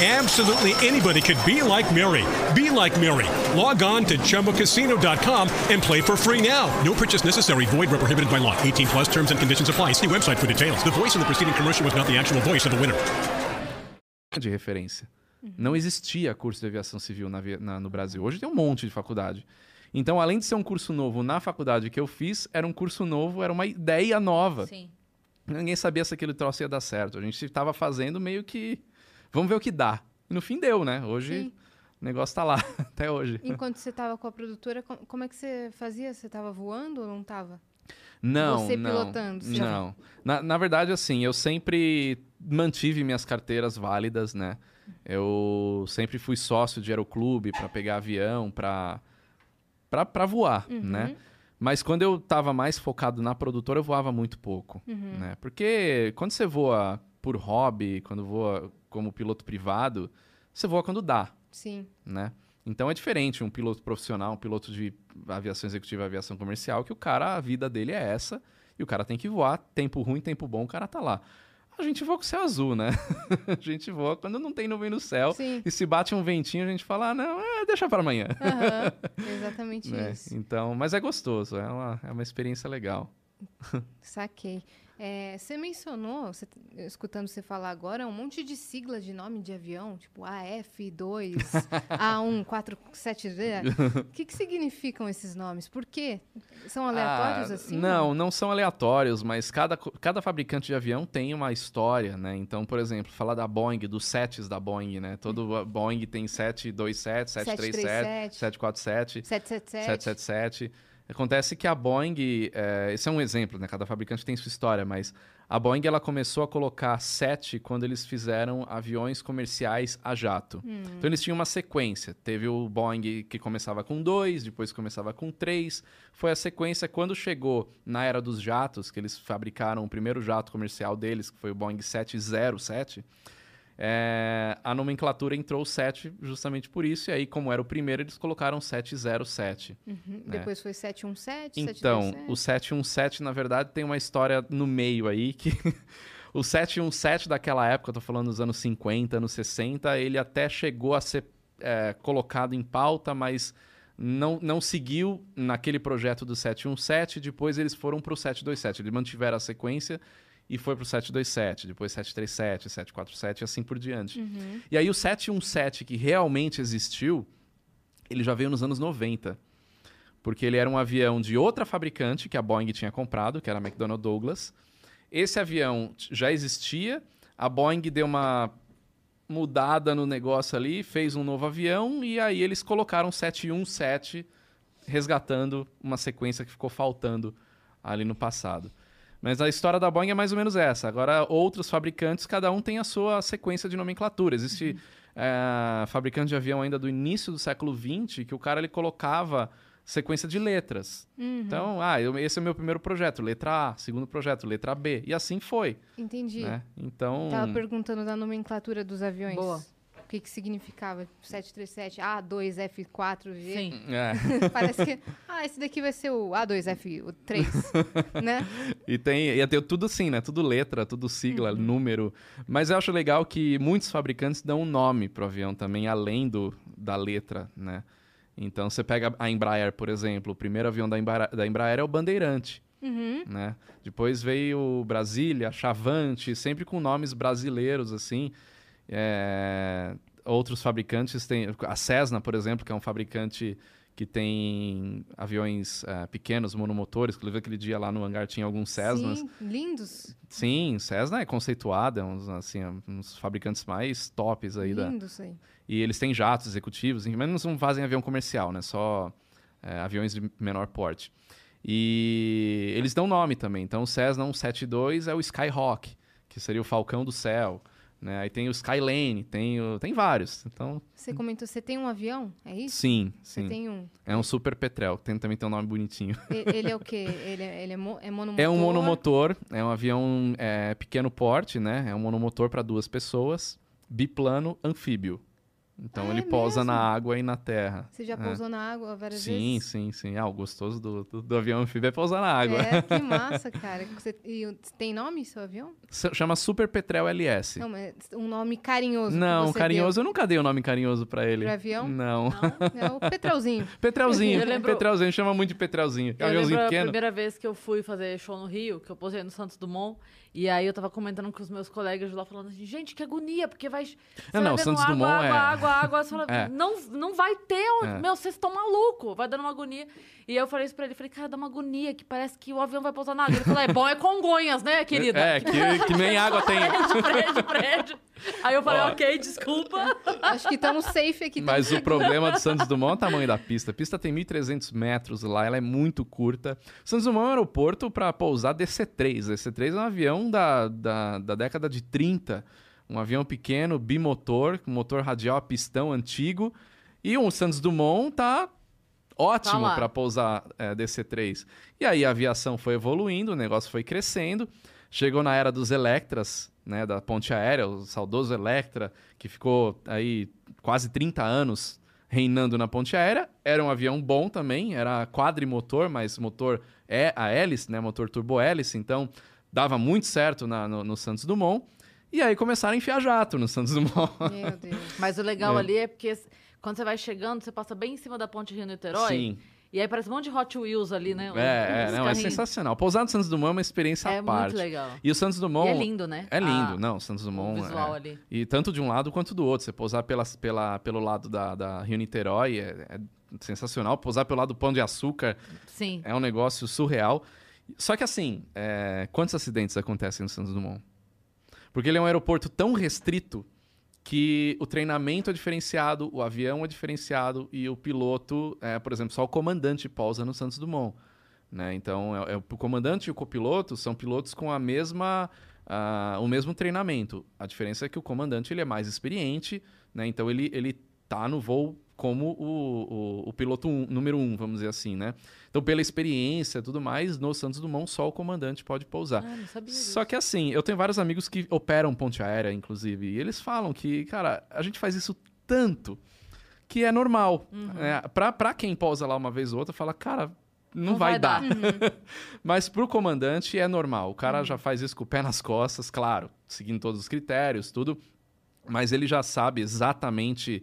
S5: Absolutely anybody could be like Mary. Be like Mary. Log on to chumbacasino.com and play for free now. No purchase necessary. Void where prohibited by law. 18 plus terms and conditions apply. See website for details. The voice in the preceding commercial was not the actual voice of the winner.
S4: de referência. Não existia curso de aviação civil na na- no Brasil. Hoje tem um monte de faculdade. Então, além de ser um curso novo na faculdade que eu fiz, era um curso novo, era uma ideia nova.
S2: Sim.
S4: Ninguém sabia se aquele troço ia dar certo. A gente estava fazendo meio que. Vamos ver o que dá. E no fim deu, né? Hoje
S3: Sim.
S4: o negócio tá lá, até hoje.
S3: Enquanto você tava com a produtora, com- como é que você fazia? Você tava voando ou não tava?
S4: Não,
S3: Você
S4: não.
S3: pilotando, você já-
S4: Não. Na, na verdade, assim, eu sempre mantive minhas carteiras válidas, né? Eu sempre fui sócio de aeroclube para pegar avião, para para voar,
S3: Uhum.
S4: né? Mas quando eu tava mais focado na produtora, eu voava muito pouco,
S3: Uhum.
S4: né? Porque quando você voa por hobby, quando voa como piloto privado, você voa quando dá,
S3: Sim.
S4: né? Então é diferente um piloto profissional, um piloto de aviação executiva, aviação comercial, que o cara, a vida dele é essa, e o cara tem que voar, tempo ruim, tempo bom, o cara tá lá. A gente voa com o céu azul, né? a gente voa quando não tem nuvem no céu,
S3: Sim.
S4: e se bate um ventinho, a gente fala, ah, não, é, deixa para amanhã.
S3: Aham. Exatamente
S4: né?
S3: isso.
S4: Então, mas é gostoso, é uma, é uma experiência legal.
S3: Saquei. É, você mencionou, você- escutando você falar agora, um monte de sigla de nome de avião, tipo AF2, A147. O que, que significam esses nomes? Por quê? São aleatórios
S4: Ah,
S3: assim?
S4: Não, não são aleatórios, mas cada, cada fabricante de avião tem uma história, né? Então, por exemplo, falar da Boeing, dos sets da Boeing, né? Todo Boeing tem 727, 737, 747,
S3: 777.
S4: 777. Acontece que a Boeing, é, esse é um exemplo, né? Cada fabricante tem sua história, mas a Boeing ela começou a colocar 7 quando eles fizeram aviões comerciais a jato. Então eles tinham uma sequência. Teve o Boeing que começava com 2, depois começava com 3. Foi a sequência quando chegou na era dos jatos, que eles fabricaram o primeiro jato comercial deles, que foi o Boeing 707. É, a nomenclatura entrou o 7 justamente por isso, e aí, como era o primeiro, eles colocaram 707.
S3: Uhum.
S4: né?
S3: Depois foi 717,
S4: Então,
S3: 727.
S4: o 717, na verdade, tem uma história no meio aí que. o 717 daquela época, tô falando dos anos 50, anos 60, ele até chegou a ser é, colocado em pauta, mas não, não seguiu naquele projeto do 717. Depois eles foram pro 727. Eles mantiveram a sequência e foi pro 727, depois 737, 747 e assim por diante. E aí o 717 que realmente existiu, ele já veio nos anos 90 porque ele era um avião de outra fabricante que a Boeing tinha comprado, que era a McDonnell Douglas. Esse avião já existia, a Boeing deu uma mudada no negócio ali, fez um novo avião e aí eles colocaram 717 resgatando uma sequência que ficou faltando ali no passado. Mas a história da Boeing é mais ou menos essa. Agora, outros fabricantes, cada um tem a sua sequência de nomenclatura. Existe eh, fabricante de avião ainda do início do século XX que o cara ele colocava sequência de letras. Então, ah, eu- esse é o meu primeiro projeto, letra A, segundo projeto, letra B. E assim foi.
S3: Entendi.
S4: Né? Então.
S3: Tava perguntando da nomenclatura dos aviões.
S2: Boa.
S3: O que que significava? 737, A2, F4G.
S2: Sim.
S4: é.
S3: Parece que, ah, esse daqui vai ser o A2F3, né?
S4: E tem, ia ter tudo assim, né? Tudo letra, tudo sigla, número. Mas eu acho legal que muitos fabricantes dão um nome pro avião também, além do, da letra, né? Então você pega a Embraer, por exemplo, o primeiro avião da Embraer, da Embraer é o Bandeirante,
S3: Uhum.
S4: né? Depois veio o Brasília, Chavante, sempre com nomes brasileiros, assim. É, Outros fabricantes têm... A Cessna, por exemplo, que é um fabricante que tem aviões eh, pequenos, monomotores. Inclusive, aquele dia lá no hangar tinha alguns Cessnas.
S3: Sim, lindos.
S4: Sim, Cessna é conceituada, é uns, assim, uns fabricantes mais tops aí da,
S3: Lindos aí.
S4: e eles têm jatos executivos, mas não fazem avião comercial, né? Só é, aviões de menor porte. E eles dão nome também. Então, o Cessna 172 é o Skyhawk, que seria o Falcão do Céu. Né? Aí tem o Skylane, tem, o, tem vários. Então,
S3: Você comentou, você tem um avião? É isso?
S4: sim,
S3: Você
S4: sim.
S3: tem um.
S4: É um Super Petrel, tem, também tem um nome bonitinho.
S3: Ele é o quê? Ele é, ele é, mo- é monomotor?
S4: É um monomotor, é um avião é, pequeno porte, né? É um monomotor para duas pessoas, biplano, anfíbio. Então
S3: Ah,
S4: ele
S3: é
S4: pousa
S3: mesmo?
S4: na água e na terra.
S3: Você já
S4: É.
S3: pousou na água várias
S4: Sim,
S3: vezes?
S4: sim, sim. Ah, o gostoso do, do, do avião anfíbio é pousar na água.
S3: É, que massa, cara. Você, e tem nome seu avião?
S4: S- Chama Super Petrel LS.
S3: Não, mas um nome carinhoso.
S4: Não,
S3: você
S4: carinhoso, eu nunca dei o nome carinhoso pra ele.
S3: Pro avião?
S4: Não.
S3: deu. É o Petrelzinho.
S4: Petrelzinho,
S2: Eu lembro-
S4: Petrelzinho, chama muito de Petrelzinho.
S2: Eu
S4: Aviãozinho
S2: lembro a
S4: pequeno.
S2: primeira vez que eu fui fazer show no Rio, que eu posei no Santos Dumont, e aí eu tava comentando com os meus colegas lá, falando assim, gente, que agonia, porque vai... você
S4: Não,
S2: vai
S4: não, Santos
S2: água,
S4: Dumont
S2: água,
S4: é-
S2: água, água, você fala,
S4: É.
S2: não, não vai ter,
S4: É.
S2: meu, vocês estão malucos, vai dando uma agonia. E aí eu falei isso pra ele, falei, cara, dá uma agonia, que parece que o avião vai pousar na água. Ele falou, é bom, é Congonhas, né, querida?
S4: É, que, que nem água tem.
S2: Prédio, prédio, prédio. Aí eu falei,
S4: Ó.
S2: ok, desculpa.
S3: Acho que estamos safe aqui.
S4: Mas o problema do Santos Dumont é o tamanho da pista. A pista tem 1.300 metros lá, ela é muito curta. Santos Dumont é um aeroporto para pousar DC-3. DC-3 é um avião da, da, da década de 30. Um avião pequeno, bimotor, com motor radial a pistão antigo. E o Santos Dumont tá ótimo
S2: Tá
S4: para pousar é, DC-3. E aí a aviação foi evoluindo, o negócio foi crescendo. Chegou na era dos Electras, né, da ponte aérea, o saudoso Electra, que ficou aí quase 30 anos reinando na ponte aérea. Era um avião bom também, era quadrimotor, mas motor é a hélice, né, motor turbo-hélice, então dava muito certo na- no, no Santos Dumont. E aí começaram a enfiar jato no Santos Dumont.
S3: Meu Deus.
S2: Mas o legal
S4: É.
S2: ali é porque quando você vai chegando, você passa bem em cima da ponte Rio-Niterói.
S4: Sim.
S2: E aí parece um monte de Hot Wheels ali, né?
S4: É, é, não, é sensacional. Pousar no Santos Dumont é uma experiência
S2: É
S4: à parte.
S2: muito legal.
S4: E o Santos
S2: E
S4: Dumont
S2: é lindo, né?
S4: É lindo,
S2: Ah,
S4: não, o Santos Dumont.
S2: O visual
S4: é-
S2: ali.
S4: E tanto de um lado quanto do outro. Você pousar pela, pela, pelo lado da, da Rio Niterói é, é sensacional. Pousar pelo lado do Pão de Açúcar
S2: Sim.
S4: é um negócio surreal. Só que assim, é, quantos acidentes acontecem no Santos Dumont? Porque ele é um aeroporto tão restrito que o treinamento é diferenciado, o avião é diferenciado e o piloto, é, por exemplo, só o comandante pousa no Santos Dumont. Né? Então, é, é o comandante e o copiloto são pilotos com a mesma, ah, o mesmo treinamento. A diferença é que o comandante ele é mais experiente, né? então ele, ele tá no voo como o, o, o piloto um- número um, vamos dizer assim, né? Então, pela experiência e tudo mais, no Santos Dumont só o comandante pode pousar.
S2: Ah, não sabia disso.
S4: Só que assim, eu tenho vários amigos que operam ponte aérea, inclusive, e eles falam que, cara, a gente faz isso tanto que é normal.
S2: Uhum.
S4: É, pra, pra quem pousa lá uma vez ou outra, fala, cara, não,
S2: Não
S4: vai,
S2: vai
S4: dar.
S2: dar.
S4: Mas pro comandante é normal. O cara
S2: Uhum.
S4: já faz isso com o pé nas costas, claro, seguindo todos os critérios, tudo. Mas ele já sabe exatamente.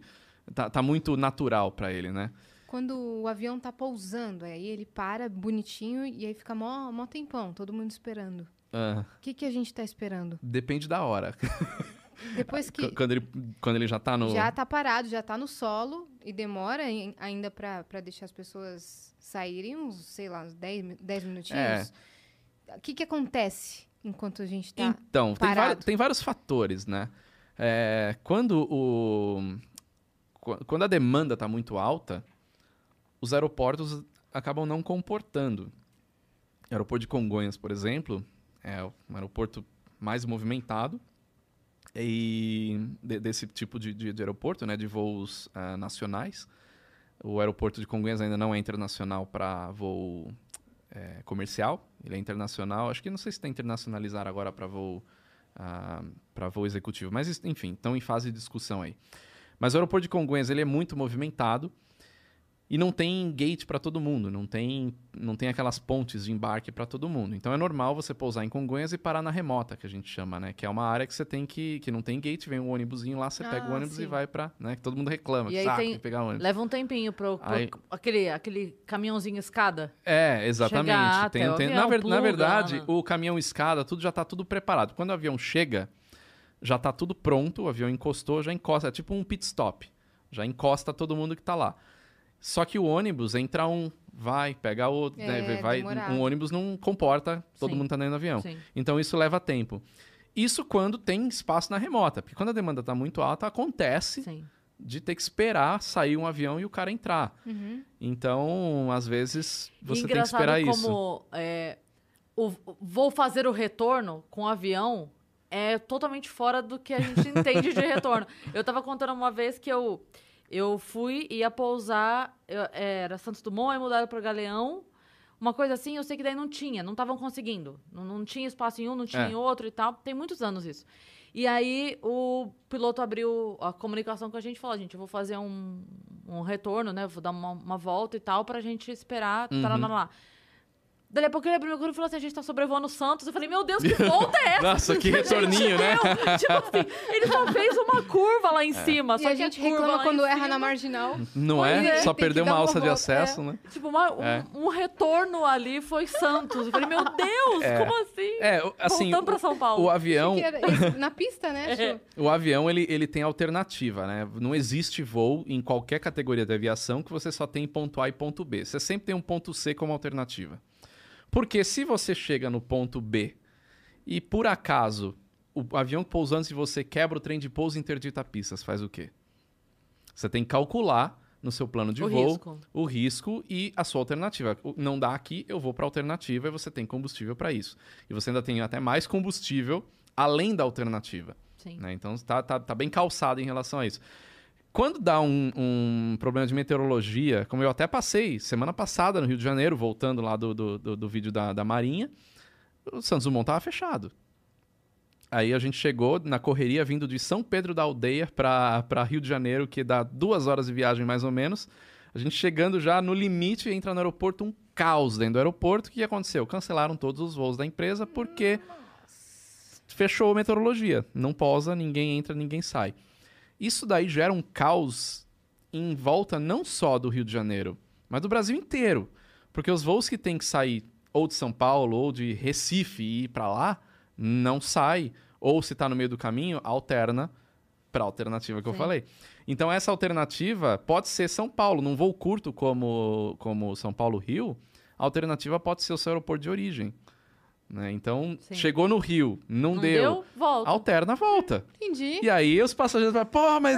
S4: Tá, tá muito natural pra ele, né?
S3: Quando o avião tá pousando, aí ele para bonitinho e aí fica mó, mó tempão, todo mundo esperando.
S4: Ah,
S3: O que, que a gente tá esperando?
S4: depende da hora.
S3: Depois que
S4: quando, ele, quando ele já tá no.
S3: já tá parado, já tá no solo e demora ai- ainda pra pra deixar as pessoas saírem uns, sei lá, uns 10, mi- 10 minutinhos. O que que acontece enquanto a gente tá...
S4: Então, tem,
S3: parado.
S4: vari- tem vários fatores, né? É, quando, o, quando a demanda está muito alta, os aeroportos acabam não comportando. O aeroporto de Congonhas, por exemplo, é um aeroporto mais movimentado e de- desse tipo de, de- de aeroporto, né, de voos ah, nacionais. O aeroporto de Congonhas ainda não é internacional para voo é, comercial, ele é internacional. Acho que não sei se está internacionalizar agora para voo para voo executivo, mas enfim, estão em fase de discussão aí. Mas o aeroporto de Congonhas ele é muito movimentado e não tem gate para todo mundo, não tem não tem aquelas pontes de embarque para todo mundo. Então é normal você pousar em Congonhas e parar na remota, que a gente chama, né? Que é uma área que você tem que que não tem gate, vem um ônibusinho lá, você pega o
S3: Ah,
S4: ônibus e
S3: sim.
S4: vai para, né? Que todo mundo reclama,
S2: E
S4: que
S2: aí
S4: saco
S2: tem-
S4: de pegar ônibus.
S2: Leva um tempinho pro, pro-
S4: Aí-
S2: aquele, aquele caminhãozinho escada.
S4: É, exatamente. Tem- tem-
S2: avião,
S4: na, ver- na
S2: pluga,
S4: verdade,
S2: né?
S4: o caminhão escada, tudo já tá tudo preparado. Quando o avião chega, já tá tudo pronto, o avião encostou, já encosta, é tipo um pit stop. Já encosta todo mundo que tá lá. Só que o ônibus entra um, vai, pega outro,
S3: É,
S4: né, vai,
S3: demorado.
S4: um ônibus não comporta todo
S2: Sim.
S4: mundo tá dentro do avião.
S2: Sim.
S4: Então isso leva tempo. Isso quando tem espaço na remota, porque quando a demanda está muito alta, acontece
S2: Sim.
S4: de ter que esperar sair um avião e o cara entrar.
S3: Uhum.
S4: Então, às vezes, você tem que
S2: engraçado
S4: esperar isso.
S2: como é, o, vou fazer o retorno com o avião é totalmente fora do que a gente entende de retorno. Eu tava contando uma vez que eu, eu fui e ia pousar, eu- era Santos Dumont, aí mudaram para Galeão, uma coisa assim, eu sei que daí não tinha, não estavam conseguindo. Não, não tinha espaço em um, não tinha
S4: É.
S2: em outro e tal. Tem muitos anos isso. E aí o piloto abriu a comunicação com a gente e falou: gente, eu vou fazer um, um retorno, né? Vou dar uma, uma volta e tal pra gente esperar.
S4: Uhum.
S2: lá. Daí a pouco ele abriu meu cu e falou assim: a gente tá sobrevoando Santos. Eu falei: meu Deus, que volta é essa?
S4: Nossa, que retorninho, né?
S2: Tipo assim, ele só fez uma curva lá em cima.
S3: E
S2: só
S3: a
S2: que
S3: gente
S2: curva
S3: reclama quando erra
S2: cima-
S3: na marginal.
S4: Não é?
S2: é,
S4: Só perdeu uma
S3: uma
S4: alça de acesso,
S3: é.
S4: né?
S2: Tipo, uma- um,
S4: É.
S2: um retorno ali foi Santos. Eu falei, meu Deus,
S4: É.
S2: como assim?
S4: É, o- assim,
S2: Voltando pra São Paulo.
S4: o avião,
S3: era isso, na pista, né?
S2: É.
S4: O avião ele, ele tem alternativa, né? Não existe voo em qualquer categoria de aviação que você só tem ponto A e ponto B. Você sempre tem um ponto C como alternativa. Porque se você chega no ponto B e por acaso o avião que pousou antes de você quebra o trem de pouso e interdita a pista, você faz o quê? Você tem que calcular no seu plano de
S2: O
S4: voo
S2: risco.
S4: o risco e a sua alternativa. Não dá aqui, eu vou para alternativa e você tem combustível para isso. E você ainda tem até mais combustível além da alternativa.
S2: Sim.
S4: né? Então tá, tá, tá bem calçado em relação a isso. Quando dá um, um problema de meteorologia, como eu até passei semana passada no Rio de Janeiro, voltando lá do, do, do- do vídeo da, da Marinha, o Santos Dumont tava fechado. Aí a gente chegou na correria vindo de São Pedro da Aldeia para Rio de Janeiro, que dá duas horas de viagem mais ou menos. A gente chegando já no limite, entra no aeroporto, um caos dentro do aeroporto. O que aconteceu? Cancelaram todos os voos da empresa porque fechou a meteorologia. Não posa, ninguém entra, ninguém sai. Isso daí gera um caos em volta não só do Rio de Janeiro, mas do Brasil inteiro. Porque os voos que tem que sair ou de São Paulo ou de Recife e ir para lá, não sai. Ou se está no meio do caminho, alterna para a alternativa que eu
S2: Sim.
S4: falei. Então essa alternativa pode ser São Paulo, num voo curto como, como São Paulo-Rio, a alternativa pode ser o seu aeroporto de origem. Né? Então,
S2: Sim.
S4: chegou no Rio, não,
S2: Não
S4: deu,
S2: deu? Volta.
S4: alterna, volta.
S3: Entendi.
S4: E aí os passageiros falam, pô, mas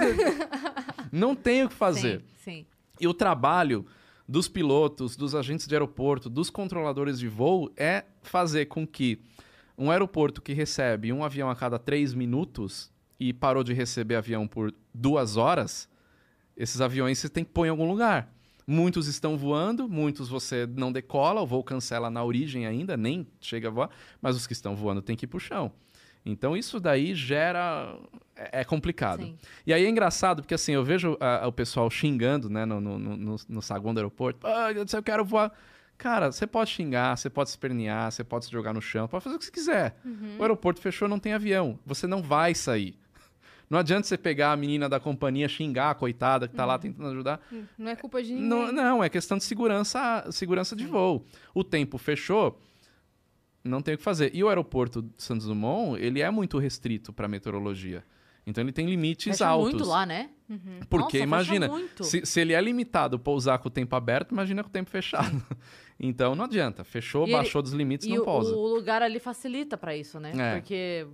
S4: não tem o que fazer.
S2: Sim, sim.
S4: E o trabalho dos pilotos, dos agentes de aeroporto, dos controladores de voo é fazer com que um aeroporto que recebe um avião a cada três minutos e parou de receber avião por duas horas, esses aviões você tem que pôr em algum lugar. Muitos estão voando, muitos você não decola, o voo cancela na origem ainda, nem chega a voar, mas os que estão voando tem que ir pro chão. Então isso daí gera. É é complicado.
S2: Sim.
S4: E aí é engraçado, porque assim, eu vejo ah, o pessoal xingando, né, no, no, no, no- saguão do aeroporto. Ah, eu quero voar. Cara, você pode xingar, você pode espernear, você pode se jogar no chão, pode fazer o que você quiser. O aeroporto fechou, não tem avião. Você não vai sair. Não adianta você pegar a menina da companhia, xingar a coitada que tá lá tentando ajudar.
S3: Não é culpa de ninguém.
S4: Não, não, é questão de segurança, segurança de voo. O tempo fechou, não tem o que fazer. E o aeroporto de Santos Dumont, ele é muito restrito para meteorologia. Então ele tem limites
S2: Fecha
S4: altos.
S2: muito lá, né?
S4: Porque
S2: Nossa,
S4: imagina,
S2: muito.
S4: se, se ele é limitado pousar com o tempo aberto, imagina com o tempo fechado. Então não adianta. Fechou,
S2: E ele-
S4: baixou dos limites,
S2: E
S4: não
S2: o,
S4: pousa.
S2: o lugar ali facilita pra isso, né?
S4: É.
S2: Porque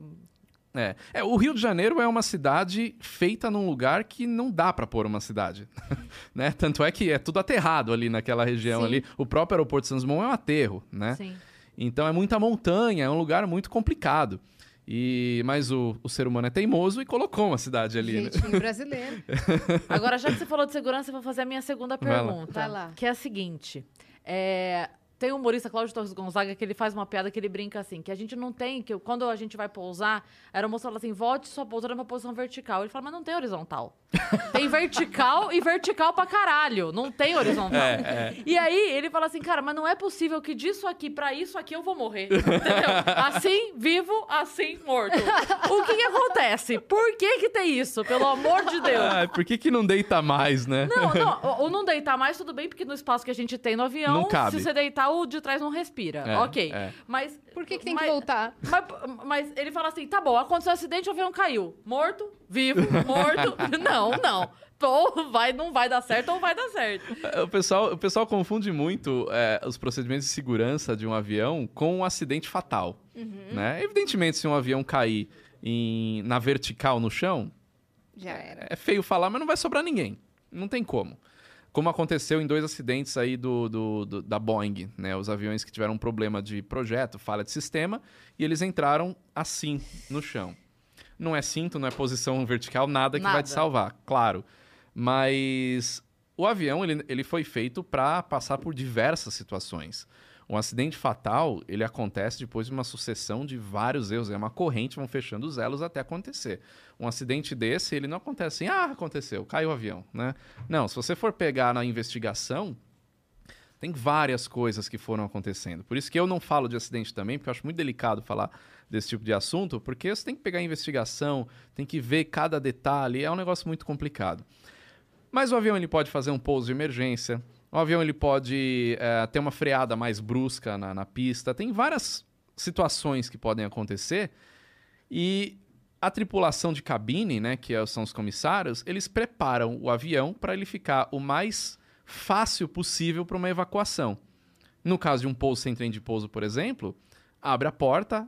S4: É. É, o Rio de Janeiro é uma cidade feita num lugar que não dá pra pôr uma cidade, né? Tanto é que é tudo aterrado ali naquela região
S2: Sim.
S4: ali. O próprio aeroporto de Santos Dumont é um aterro, né?
S2: Sim.
S4: Então é muita montanha, é um lugar muito complicado. E mas o, o ser humano é teimoso e colocou uma cidade ali, né?
S3: Jeitinho brasileiro.
S2: Agora, já que você falou de segurança, eu vou fazer a minha segunda
S4: Vai lá.
S2: pergunta.
S3: Vai lá.
S2: Que é a seguinte. É, Tem um humorista, Cláudio Torres Gonzaga, que ele faz uma piada que ele brinca assim, que a gente não tem, que quando a gente vai pousar, a aeromoça fala assim, volte sua pousada pra posição vertical. Ele fala, mas não tem horizontal. Tem vertical e vertical pra caralho. Não tem horizontal.
S4: É,
S2: E aí, ele fala assim, cara, mas não é possível que disso aqui pra isso aqui eu vou morrer. Entendeu? Assim, vivo, assim, morto. O que que acontece? Por que que tem isso? Pelo amor de Deus.
S4: Ah, por que, que não deita mais, né?
S2: Não, não, ou não deitar mais, tudo bem, porque no espaço que a gente tem no avião,
S4: Não cabe.
S2: se você deitar, o de trás não respira.
S4: É,
S2: ok.
S4: é.
S2: Mas.
S3: Por que, que tem
S2: mas-
S3: que voltar?
S2: Mas, mas ele fala assim: tá bom, aconteceu um acidente, o avião caiu. Morto, vivo, morto. não, não. Ou vai, não vai dar certo ou vai dar certo.
S4: O pessoal, o pessoal confunde muito é, os procedimentos de segurança de um avião com um acidente fatal. Né? Evidentemente, se um avião cair em- na vertical no chão,
S3: Já era.
S4: é feio falar, mas não vai sobrar ninguém. Não tem como. Como aconteceu em dois acidentes aí do, do- do- da Boeing, né? Os aviões que tiveram um problema de projeto, falha de sistema, e eles entraram assim no chão. Não é cinto, não é posição vertical, nada que vai
S2: Nada.
S4: te salvar, claro. Mas o avião, ele, ele foi feito para passar por diversas situações. Um acidente fatal, ele acontece depois de uma sucessão de vários erros. É uma corrente, vão fechando os elos até acontecer. Um acidente desse, ele não acontece assim, ah, aconteceu, caiu o avião, né? Não, se você for pegar na investigação, tem várias coisas que foram acontecendo. Por isso que eu não falo de acidente também, porque eu acho muito delicado falar desse tipo de assunto, porque você tem que pegar a investigação, tem que ver cada detalhe, é um negócio muito complicado. Mas o avião ele pode fazer um pouso de emergência, o avião ele pode eh, ter uma freada mais brusca na, na pista, tem várias situações que podem acontecer e a tripulação de cabine, né, que é- são os comissários, eles preparam o avião para ele ficar o mais fácil possível para uma evacuação. No caso de um pouso sem trem de pouso, por exemplo, abre a porta,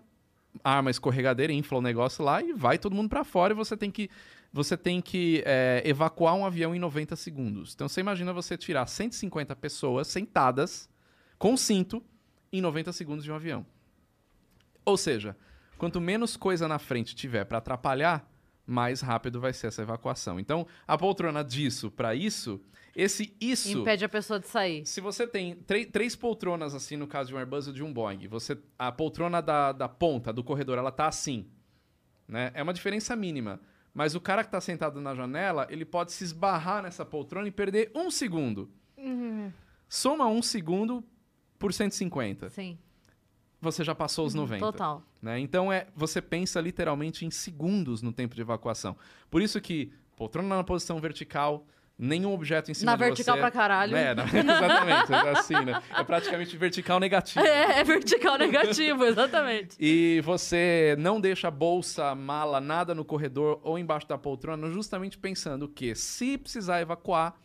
S4: arma a escorregadeira, infla o negócio lá e vai todo mundo para fora e você tem que você tem que é, evacuar um avião em 90 segundos. Então você imagina você tirar 150 pessoas sentadas com cinto em 90 segundos de um avião. Ou seja, quanto menos coisa na frente tiver para atrapalhar, mais rápido vai ser essa evacuação. Então, a poltrona disso para isso, esse isso
S2: Impede a pessoa de sair.
S4: se você tem três- poltronas, assim, no caso de um Airbus ou de um Boeing, você, a poltrona da, da ponta do corredor, ela tá assim, né? É uma diferença mínima. Mas o cara que tá sentado na janela, ele pode se esbarrar nessa poltrona e perder um segundo. Soma um segundo por 150.
S2: Sim,
S4: Você já passou os 90
S2: total.
S4: né? Então é, você pensa literalmente em segundos no tempo de evacuação. Por isso que poltrona na posição vertical, nenhum objeto em cima
S2: Na
S4: de
S2: vertical
S4: você.
S2: pra caralho.
S4: É, na- exatamente, é assim, né? É praticamente vertical negativo.
S2: É, é vertical negativo, exatamente.
S4: E você não deixa bolsa, mala, nada no corredor ou embaixo da poltrona, justamente pensando que se precisar evacuar,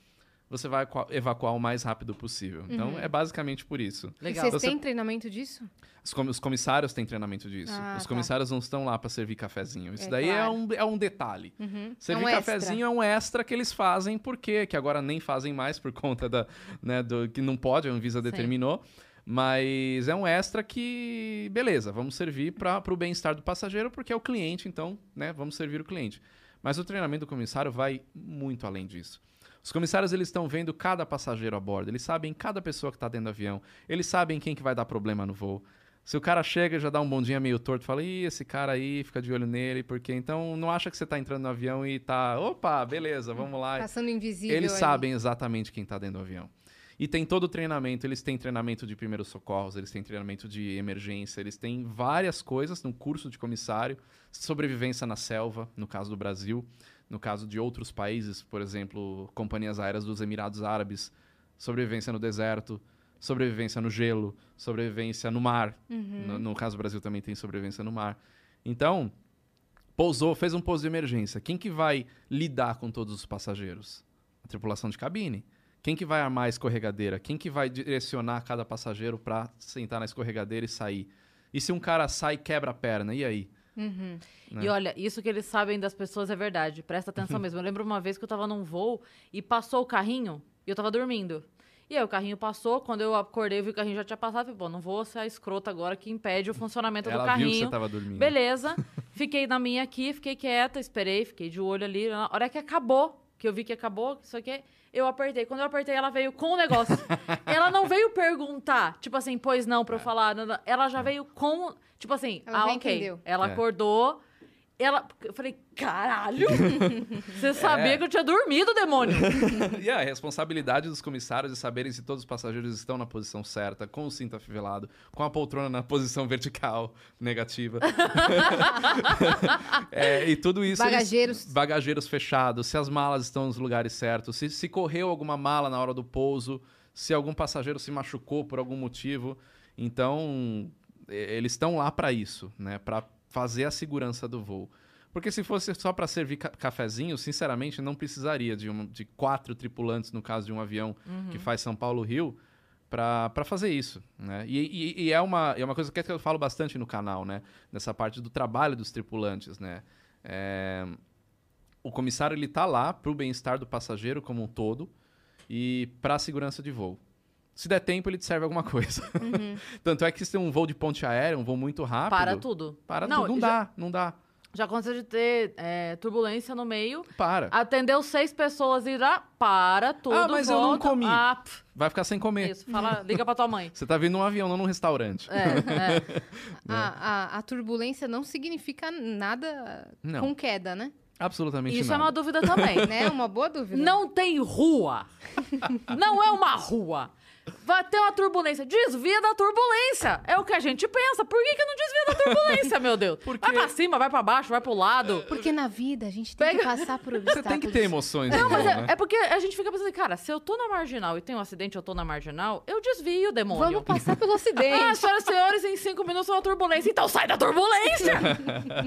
S4: você vai evacuar o mais rápido possível. Então é basicamente por isso.
S3: E
S2: Legal.
S3: vocês
S4: Você-
S3: têm treinamento disso?
S4: Os, com- os comissários têm treinamento disso.
S3: Ah,
S4: os
S3: tá.
S4: comissários não estão lá para servir cafezinho. Isso
S3: É,
S4: daí
S3: claro.
S4: é, um, é um detalhe. Servir
S3: É um extra.
S4: cafezinho é um extra que eles fazem, por quê? Que agora nem fazem mais por conta da, né, do que não pode, a Anvisa determinou. Mas é um extra que, beleza, vamos servir para o bem-estar do passageiro, porque é o cliente, então, né, vamos servir o cliente. Mas o treinamento do comissário vai muito além disso. Os comissários eles estão vendo cada passageiro a bordo, eles sabem cada pessoa que está dentro do avião, eles sabem quem que vai dar problema no voo. Se o cara chega e já dá um bom dia meio torto, fala, ih, esse cara aí, fica de olho nele, porque então não acha que você tá entrando no avião e tá, opa, beleza, vamos lá.
S3: Passando invisível
S4: Eles
S3: ali.
S4: sabem exatamente quem tá dentro do avião. E tem todo o treinamento, eles têm treinamento de primeiros socorros, eles têm treinamento de emergência, eles têm várias coisas no curso de comissário, sobrevivência na selva, no caso do Brasil, no caso de outros países, por exemplo, companhias aéreas dos Emirados Árabes, sobrevivência no deserto, sobrevivência no gelo, sobrevivência no mar. No, no caso do Brasil também tem sobrevivência no mar. Então, pousou, fez um pouso de emergência. Quem que vai lidar com todos os passageiros? A tripulação de cabine. Quem que vai armar a escorregadeira? Quem que vai direcionar cada passageiro para sentar na escorregadeira e sair? E se um cara sai e quebra a perna, e aí? Né?
S2: E olha, isso que eles sabem das pessoas é verdade. Presta atenção mesmo. Eu lembro uma vez que eu tava num voo e passou o carrinho e eu tava dormindo. E aí o carrinho passou, quando eu acordei, eu vi que o carrinho já tinha passado. Falei, pô, não vou ser a escrota agora que impede o funcionamento
S4: Ela
S2: do
S4: viu que
S2: carrinho.
S4: você tava dormindo.
S2: Beleza. Fiquei na minha aqui, fiquei quieta, esperei, fiquei de olho ali. Na hora que acabou, que eu vi que acabou, isso aqui, eu apertei. Quando eu apertei, ela veio com o negócio. ela não veio perguntar, tipo assim, pois não, pra eu falar. não, não. Ela já veio com. Tipo assim,
S3: Ela
S2: ah, ok.
S3: entendeu.
S2: Ela
S4: É.
S2: acordou. Ela, eu falei, caralho! Você sabia
S4: É.
S2: que eu tinha dormido, demônio?
S4: e a responsabilidade dos comissários de saberem se todos os passageiros estão na posição certa, com o cinto afivelado, com a poltrona na posição vertical negativa. É, e tudo isso. eles-
S3: Bagageiros.
S4: bagageiros fechados, se as malas estão nos lugares certos, se, se correu alguma mala na hora do pouso, se algum passageiro se machucou por algum motivo. Então, eles estão lá para isso, né? Para fazer a segurança do voo. Porque se fosse só para servir ca cafezinho, sinceramente, não precisaria de, um, de quatro tripulantes, no caso de um avião que faz São Paulo-Rio, para fazer isso, né? E, e- e é, uma, é uma coisa que eu falo bastante no canal, né? Nessa parte do trabalho dos tripulantes, né? É, o comissário, ele tá lá para o bem-estar do passageiro como um todo e para a segurança de voo. Se der tempo, ele te serve alguma coisa. Tanto é que se tem um voo de ponte aérea, um voo muito rápido...
S2: Para tudo.
S4: Para
S2: Não,
S4: tudo. Não
S2: já-
S4: dá, não dá.
S2: Já aconteceu de ter é, turbulência no meio,
S4: Para.
S2: atendeu seis pessoas e já para tudo,
S4: Ah, mas eu não
S2: volta.
S4: comi.
S2: Ah,
S4: Vai ficar sem comer.
S2: isso, fala, liga pra tua mãe.
S4: Você tá vindo num avião, não num restaurante.
S2: É, é.
S3: A, a, a turbulência não significa nada
S4: Não.
S3: com queda, né?
S4: Absolutamente
S2: Isso é
S4: nada.
S2: uma dúvida também.
S3: né? Uma boa dúvida.
S2: Não tem rua. Não é uma rua. Vai ter uma turbulência. Desvia da turbulência. É o que a gente pensa. Por que, que não desvia da turbulência, meu Deus?
S4: Porque-
S2: Vai pra cima, vai pra baixo, vai pro lado.
S3: Porque na vida a gente tem que
S2: Pega-
S3: passar por
S4: Você
S3: obstáculos.
S4: tem que ter emoções
S2: Não, mas
S4: voo,
S2: é,
S4: né?
S2: é porque a gente fica pensando, cara, se eu tô na marginal e tem um acidente, eu tô na marginal, eu desvio, demônio.
S3: Vamos passar pelo
S2: Ah,
S3: acidente.
S2: senhoras e senhores, em cinco minutos uma turbulência. Então sai da turbulência!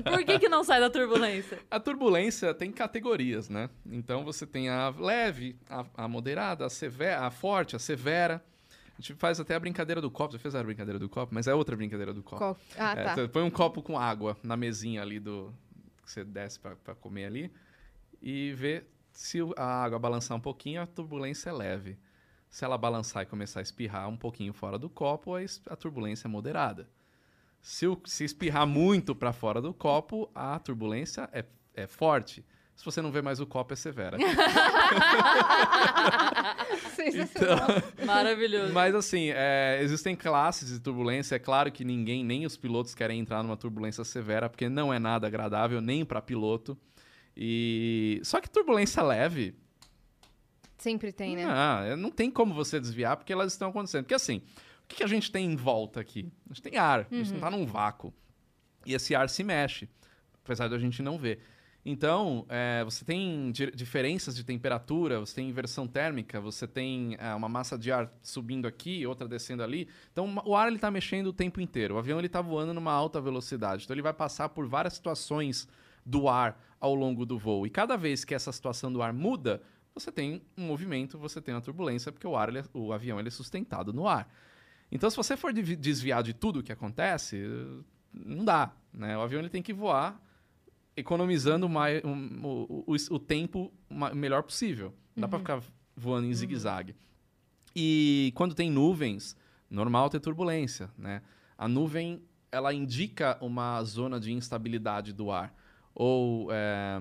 S2: Por que, que não sai da turbulência?
S4: A turbulência tem categorias, né? Então você tem a leve, a, a moderada, a severa, a forte, a severa. A gente faz até a brincadeira do copo. Você fez a brincadeira do copo, mas é outra brincadeira do copo.
S3: Qual- Ah,
S4: É,
S3: tá.
S4: põe um copo com água na mesinha ali do que você desce pra comer ali e vê se a água balançar um pouquinho, a turbulência é leve. Se ela balançar e começar a espirrar um pouquinho fora do copo, a turbulência é moderada. Se, o- se espirrar muito para fora do copo, a turbulência é, é forte. Se você não vê mais o copo, é severa.
S3: Sensacional.
S2: Maravilhoso.
S4: Mas assim, é, existem classes de turbulência. É claro que ninguém, nem os pilotos querem entrar numa turbulência severa, porque não é nada agradável nem para piloto. E só que turbulência leve,
S3: Sempre tem, né?
S4: ah, não tem como você desviar, porque elas estão acontecendo. Porque assim, o que, que a gente tem em volta aqui? A gente tem ar, a gente não está num vácuo. E esse ar se mexe, apesar de a gente não ver. Então, é, você tem di- diferenças de temperatura, você tem inversão térmica, você tem é, uma massa de ar subindo aqui, outra descendo ali. Então, o ar está mexendo o tempo inteiro. O avião está voando numa alta velocidade. Então, ele vai passar por várias situações do ar ao longo do voo. E cada vez que essa situação do ar muda, você tem um movimento, você tem uma turbulência, porque o, ar, ele é- o avião ele é sustentado no ar. Então, se você for desviar de tudo o que acontece, eh, não dá. Né? O avião ele tem que voar economizando mais, o, o, o tempo ma- melhor possível. Não dá para ficar voando em zigue-zague. E quando tem nuvens, normal ter turbulência. Né? A nuvem ela indica uma zona de instabilidade do ar. Ou é,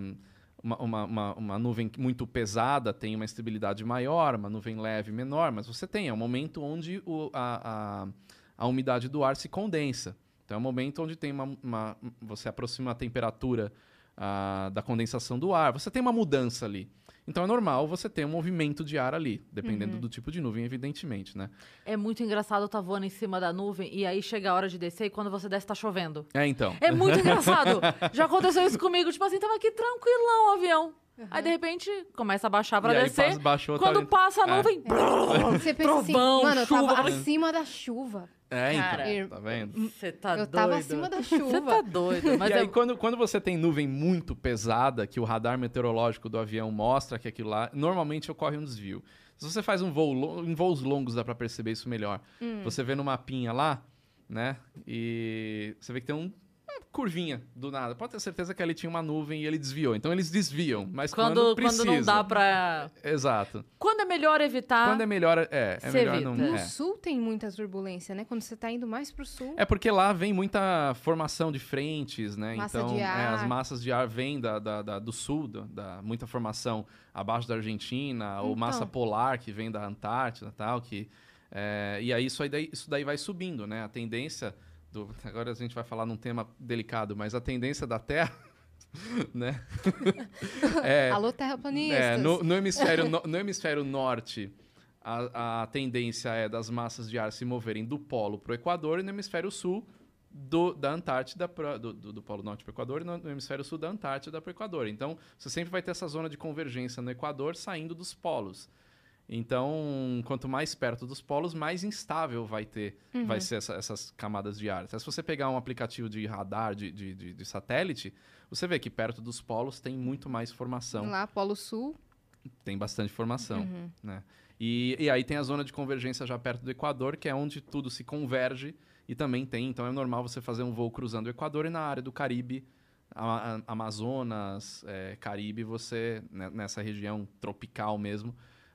S4: uma, uma, uma, uma nuvem muito pesada tem uma estabilidade maior, uma nuvem leve menor, mas você tem, é um momento onde o, a, a, a umidade do ar se condensa. Então é um momento onde tem uma, uma- você aproxima a temperatura ah, da condensação do ar, você tem uma mudança ali. Então é normal você ter um movimento de ar ali, dependendo do tipo de nuvem, evidentemente, né?
S2: É muito engraçado tá voando em cima da nuvem e aí chega a hora de descer e quando você desce tá chovendo.
S4: É, então.
S2: É muito engraçado. Já aconteceu isso comigo. Tipo assim, tava aqui tranquilão o avião. Aí, de repente, começa a baixar pra
S4: E
S2: descer.
S4: passa- baixou, tá
S2: Quando
S4: ali.
S2: passa a
S4: É.
S2: nuvem...
S3: Você pensa assim,
S2: Trovão,
S3: mano, eu
S2: chuva.
S3: tava acima da chuva.
S4: É, então.
S2: Cara.
S4: Tá vendo?
S2: Você tá
S3: eu
S2: doido.
S3: tava acima da chuva.
S2: Você tá doido. Mas
S4: e
S2: é...
S4: aí, quando, quando você tem nuvem muito pesada, que o radar meteorológico do avião mostra que aquilo lá, normalmente ocorre um desvio. Se você faz um voo, em voos longos dá pra perceber isso melhor.
S2: Hum.
S4: Você vê no mapinha lá, né? E você vê que tem um, curvinha do nada. Pode ter certeza que ali tinha uma nuvem e ele desviou. Então eles desviam, mas quando,
S2: quando,
S4: precisa.
S2: quando não dá pra...
S4: Exato.
S2: Quando é melhor evitar...
S4: Quando é melhor, é, é melhor
S2: evita.
S4: não.
S3: No
S4: É.
S3: sul tem muita turbulência, né? Quando você tá indo mais pro sul.
S4: É porque lá vem muita formação de frentes, né?
S3: Massa
S4: então,
S3: de
S4: é,
S3: ar.
S4: as massas de ar vêm da, da- da- do sul, da, da- muita formação abaixo da Argentina, ou
S3: Então.
S4: massa polar que vem da Antártida e tal, que... é, e aí isso, aí daí isso daí vai subindo, né? A tendência... Do, agora a gente vai falar num tema delicado, mas a tendência da Terra, né? é,
S3: Alô, terraplanistas.
S4: é, no, no hemisfério, no, no hemisfério norte, a, a tendência é das massas de ar se moverem do polo para o Equador e no hemisfério sul do, da Antártida pra, do, do, do polo norte para o Equador e no, no hemisfério sul da Antártida para o Equador. Então, você sempre vai ter essa zona de convergência no Equador saindo dos polos. Então, quanto mais perto dos polos, mais instável vai ter, vai ser essa- essas camadas de ar. Até se você pegar um aplicativo de radar, de, de, de- de satélite, você vê que perto dos polos tem muito mais formação
S3: Lá, Polo Sul.
S4: tem bastante formação,
S3: Uhum.
S4: né? E, e aí tem a zona de convergência já perto do Equador, que é onde tudo se converge e também tem, então é normal você fazer um voo cruzando o Equador e na área do Caribe, a- a- Amazonas, é, Caribe, você, né, nessa região tropical mesmo,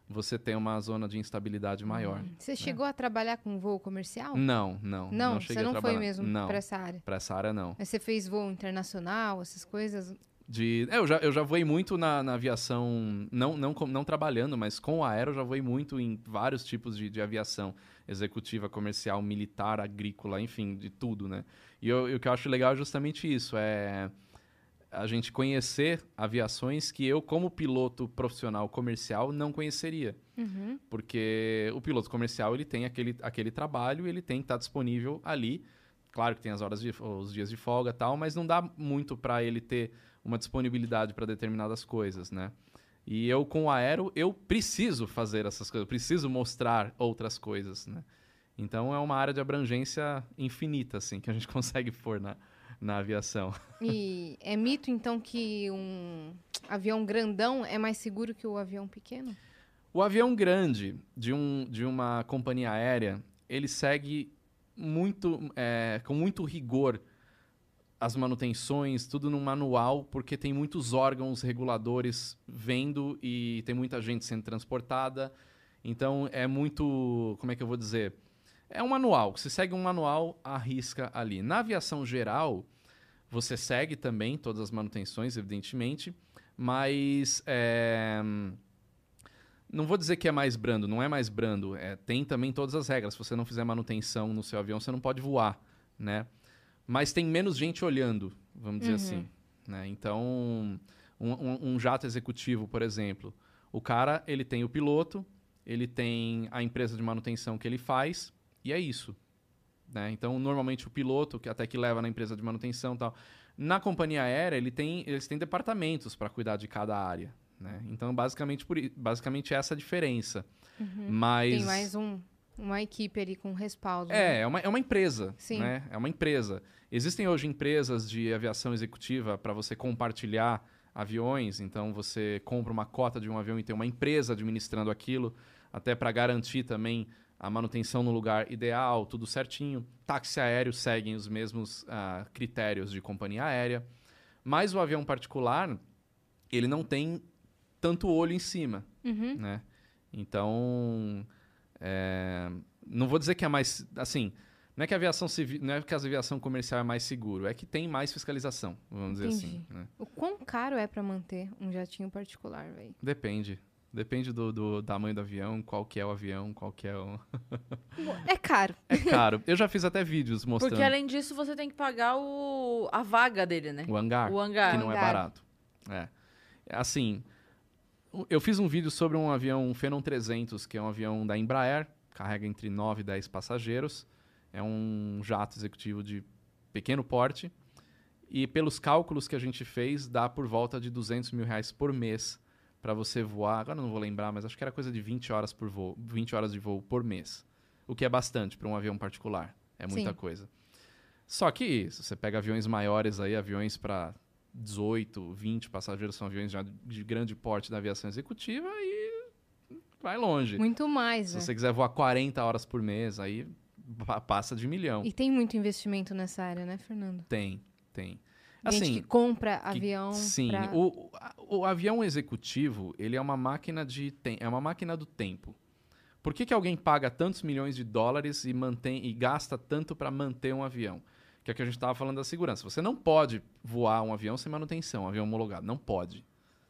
S4: você tem uma zona de instabilidade maior.
S3: Você chegou a trabalhar com voo comercial?
S4: Não, não.
S3: Não,
S4: cheguei
S3: você
S4: a
S3: não foi mesmo
S4: Não,
S3: pra essa área.
S4: pra essa área não.
S3: Mas você fez voo internacional, essas coisas?
S4: De, é, eu, já, eu já voei muito na, na aviação, não, não, não trabalhando, mas com o aero eu já voei muito em vários tipos de, de aviação. Executiva, comercial, militar, agrícola, enfim, de tudo, né? E, eu- e o que eu acho legal é justamente isso, é a gente conhecer aviações que eu, como piloto profissional comercial, não conheceria.
S3: Uhum.
S4: Porque o piloto comercial, ele tem aquele, aquele trabalho, ele tem que estar disponível ali. Claro que tem as horas de, os dias de folga tal, mas não dá muito para ele ter uma disponibilidade para determinadas coisas, né? E eu com o aero, eu preciso fazer essas coisas, eu preciso mostrar outras coisas, né? Então é uma área de abrangência infinita, assim, que a gente consegue pôr na, aviação.
S3: E é mito, então, que um avião grandão é mais seguro que o avião pequeno?
S4: O avião grande de, um, de uma companhia aérea, ele segue muito, é, com muito rigor as manutenções, tudo num manual, porque tem muitos órgãos reguladores vendo e tem muita gente sendo transportada. Então é muito, como é que eu vou dizer? É um manual, se segue um manual, arrisca ali. Na aviação geral, você segue também todas as manutenções, evidentemente, mas é, não vou dizer que é mais brando, não é mais brando. É, tem também todas as regras. Se você não fizer manutenção no seu avião, você não pode voar, né? Mas tem menos gente olhando, vamos dizer assim. Né? Então, um, um- um jato executivo, por exemplo, o cara ele tem o piloto, ele tem a empresa de manutenção que ele faz e é isso. Né? Então, normalmente o piloto, que até que leva na empresa de manutenção e tal, na companhia aérea ele tem, eles têm departamentos para cuidar de cada área. Né? Então, basicamente, por, basicamente essa é a diferença. Mas
S3: Tem mais um, uma equipe ali com respaldo. né?
S4: é, é uma, é uma empresa.
S3: Sim.
S4: Né? É uma empresa. Existem hoje empresas de aviação executiva para você compartilhar aviões. Então você compra uma cota de um avião e tem uma empresa administrando aquilo, até para garantir também a manutenção no lugar ideal, tudo certinho. Táxi aéreo seguem os mesmos ah, critérios de companhia aérea. Mas o avião particular, ele não tem tanto olho em cima
S3: Uhum.
S4: né? Então, é, não vou dizer que é mais, assim, não é que a aviação civil, não é que a aviação comercial é mais seguro, é que tem mais fiscalização, vamos dizer assim.
S3: Entendi.
S4: né?
S3: O quão caro é pra manter um jatinho particular, velho?
S4: Depende. Depende do, do tamanho do avião, qual que é o avião, qual que é o...
S3: É caro.
S4: É caro. Eu já fiz até vídeos mostrando
S2: Porque além disso, você tem que pagar o... a vaga dele, né?
S4: o hangar,
S2: O hangar.
S4: que não é
S3: Hangar.
S4: barato. É. Assim, eu fiz um vídeo sobre um avião Phenom 300, que é um avião da Embraer, carrega entre 9 e 10 passageiros. É um jato executivo de pequeno porte. E pelos cálculos que a gente fez, dá por volta de 200 mil reais por mês para você voar. Agora eu não vou lembrar, mas acho que era coisa de 20 horas por voo, 20 horas de voo por mês. O que é bastante para um avião particular. É muita
S3: Sim.
S4: coisa. Só que se você pega aviões maiores aí, aviões para 18, 20 passageiros, são aviões já de grande porte da aviação executiva e vai longe.
S3: Muito mais,
S4: Se
S3: né?
S4: você quiser voar 40 horas por mês, aí pa- passa de milhão.
S3: E tem muito investimento nessa área, né, Fernando?
S4: Tem, tem.
S3: Gente
S4: Assim,
S3: que compra
S4: que-
S3: avião
S4: sim,
S3: pra...
S4: o, o, o avião executivo, ele é uma máquina de tem, é uma máquina do tempo. Por que, que alguém paga tantos milhões de dólares e mantém e gasta tanto para manter um avião? Que é o que a gente estava falando da segurança. Você não pode voar um avião sem manutenção, um avião homologado. Não pode.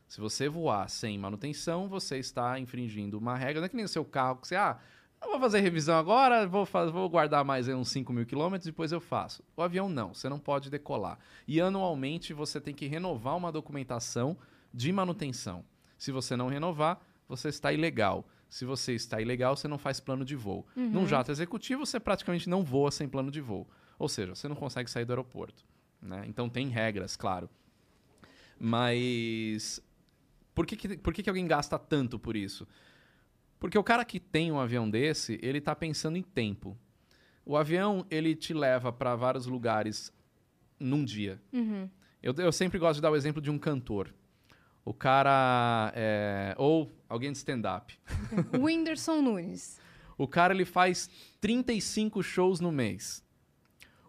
S4: Se você voar sem manutenção, você está infringindo uma regra. Não é que nem o seu carro, que você, ah, eu vou fazer revisão agora, vou, faz- vou guardar mais aí uns 5 mil quilômetros, depois eu faço. O avião não, você não pode decolar. E anualmente você tem que renovar uma documentação de manutenção. Se você não renovar, você está ilegal. Se você está ilegal, você não faz plano de voo. Num jato executivo, você praticamente não voa sem plano de voo. Ou seja, você não consegue sair do aeroporto. né? Então tem regras, claro. Mas por que, que, por que, que alguém gasta tanto por isso? Porque o cara que tem um avião desse, ele tá pensando em tempo. O avião, ele te leva para vários lugares num dia.
S3: Uhum.
S4: Eu, eu sempre gosto de dar o exemplo de um cantor. O cara. é, ou alguém de stand-up.
S3: Whindersson Nunes.
S4: O cara ele faz 35 shows no mês.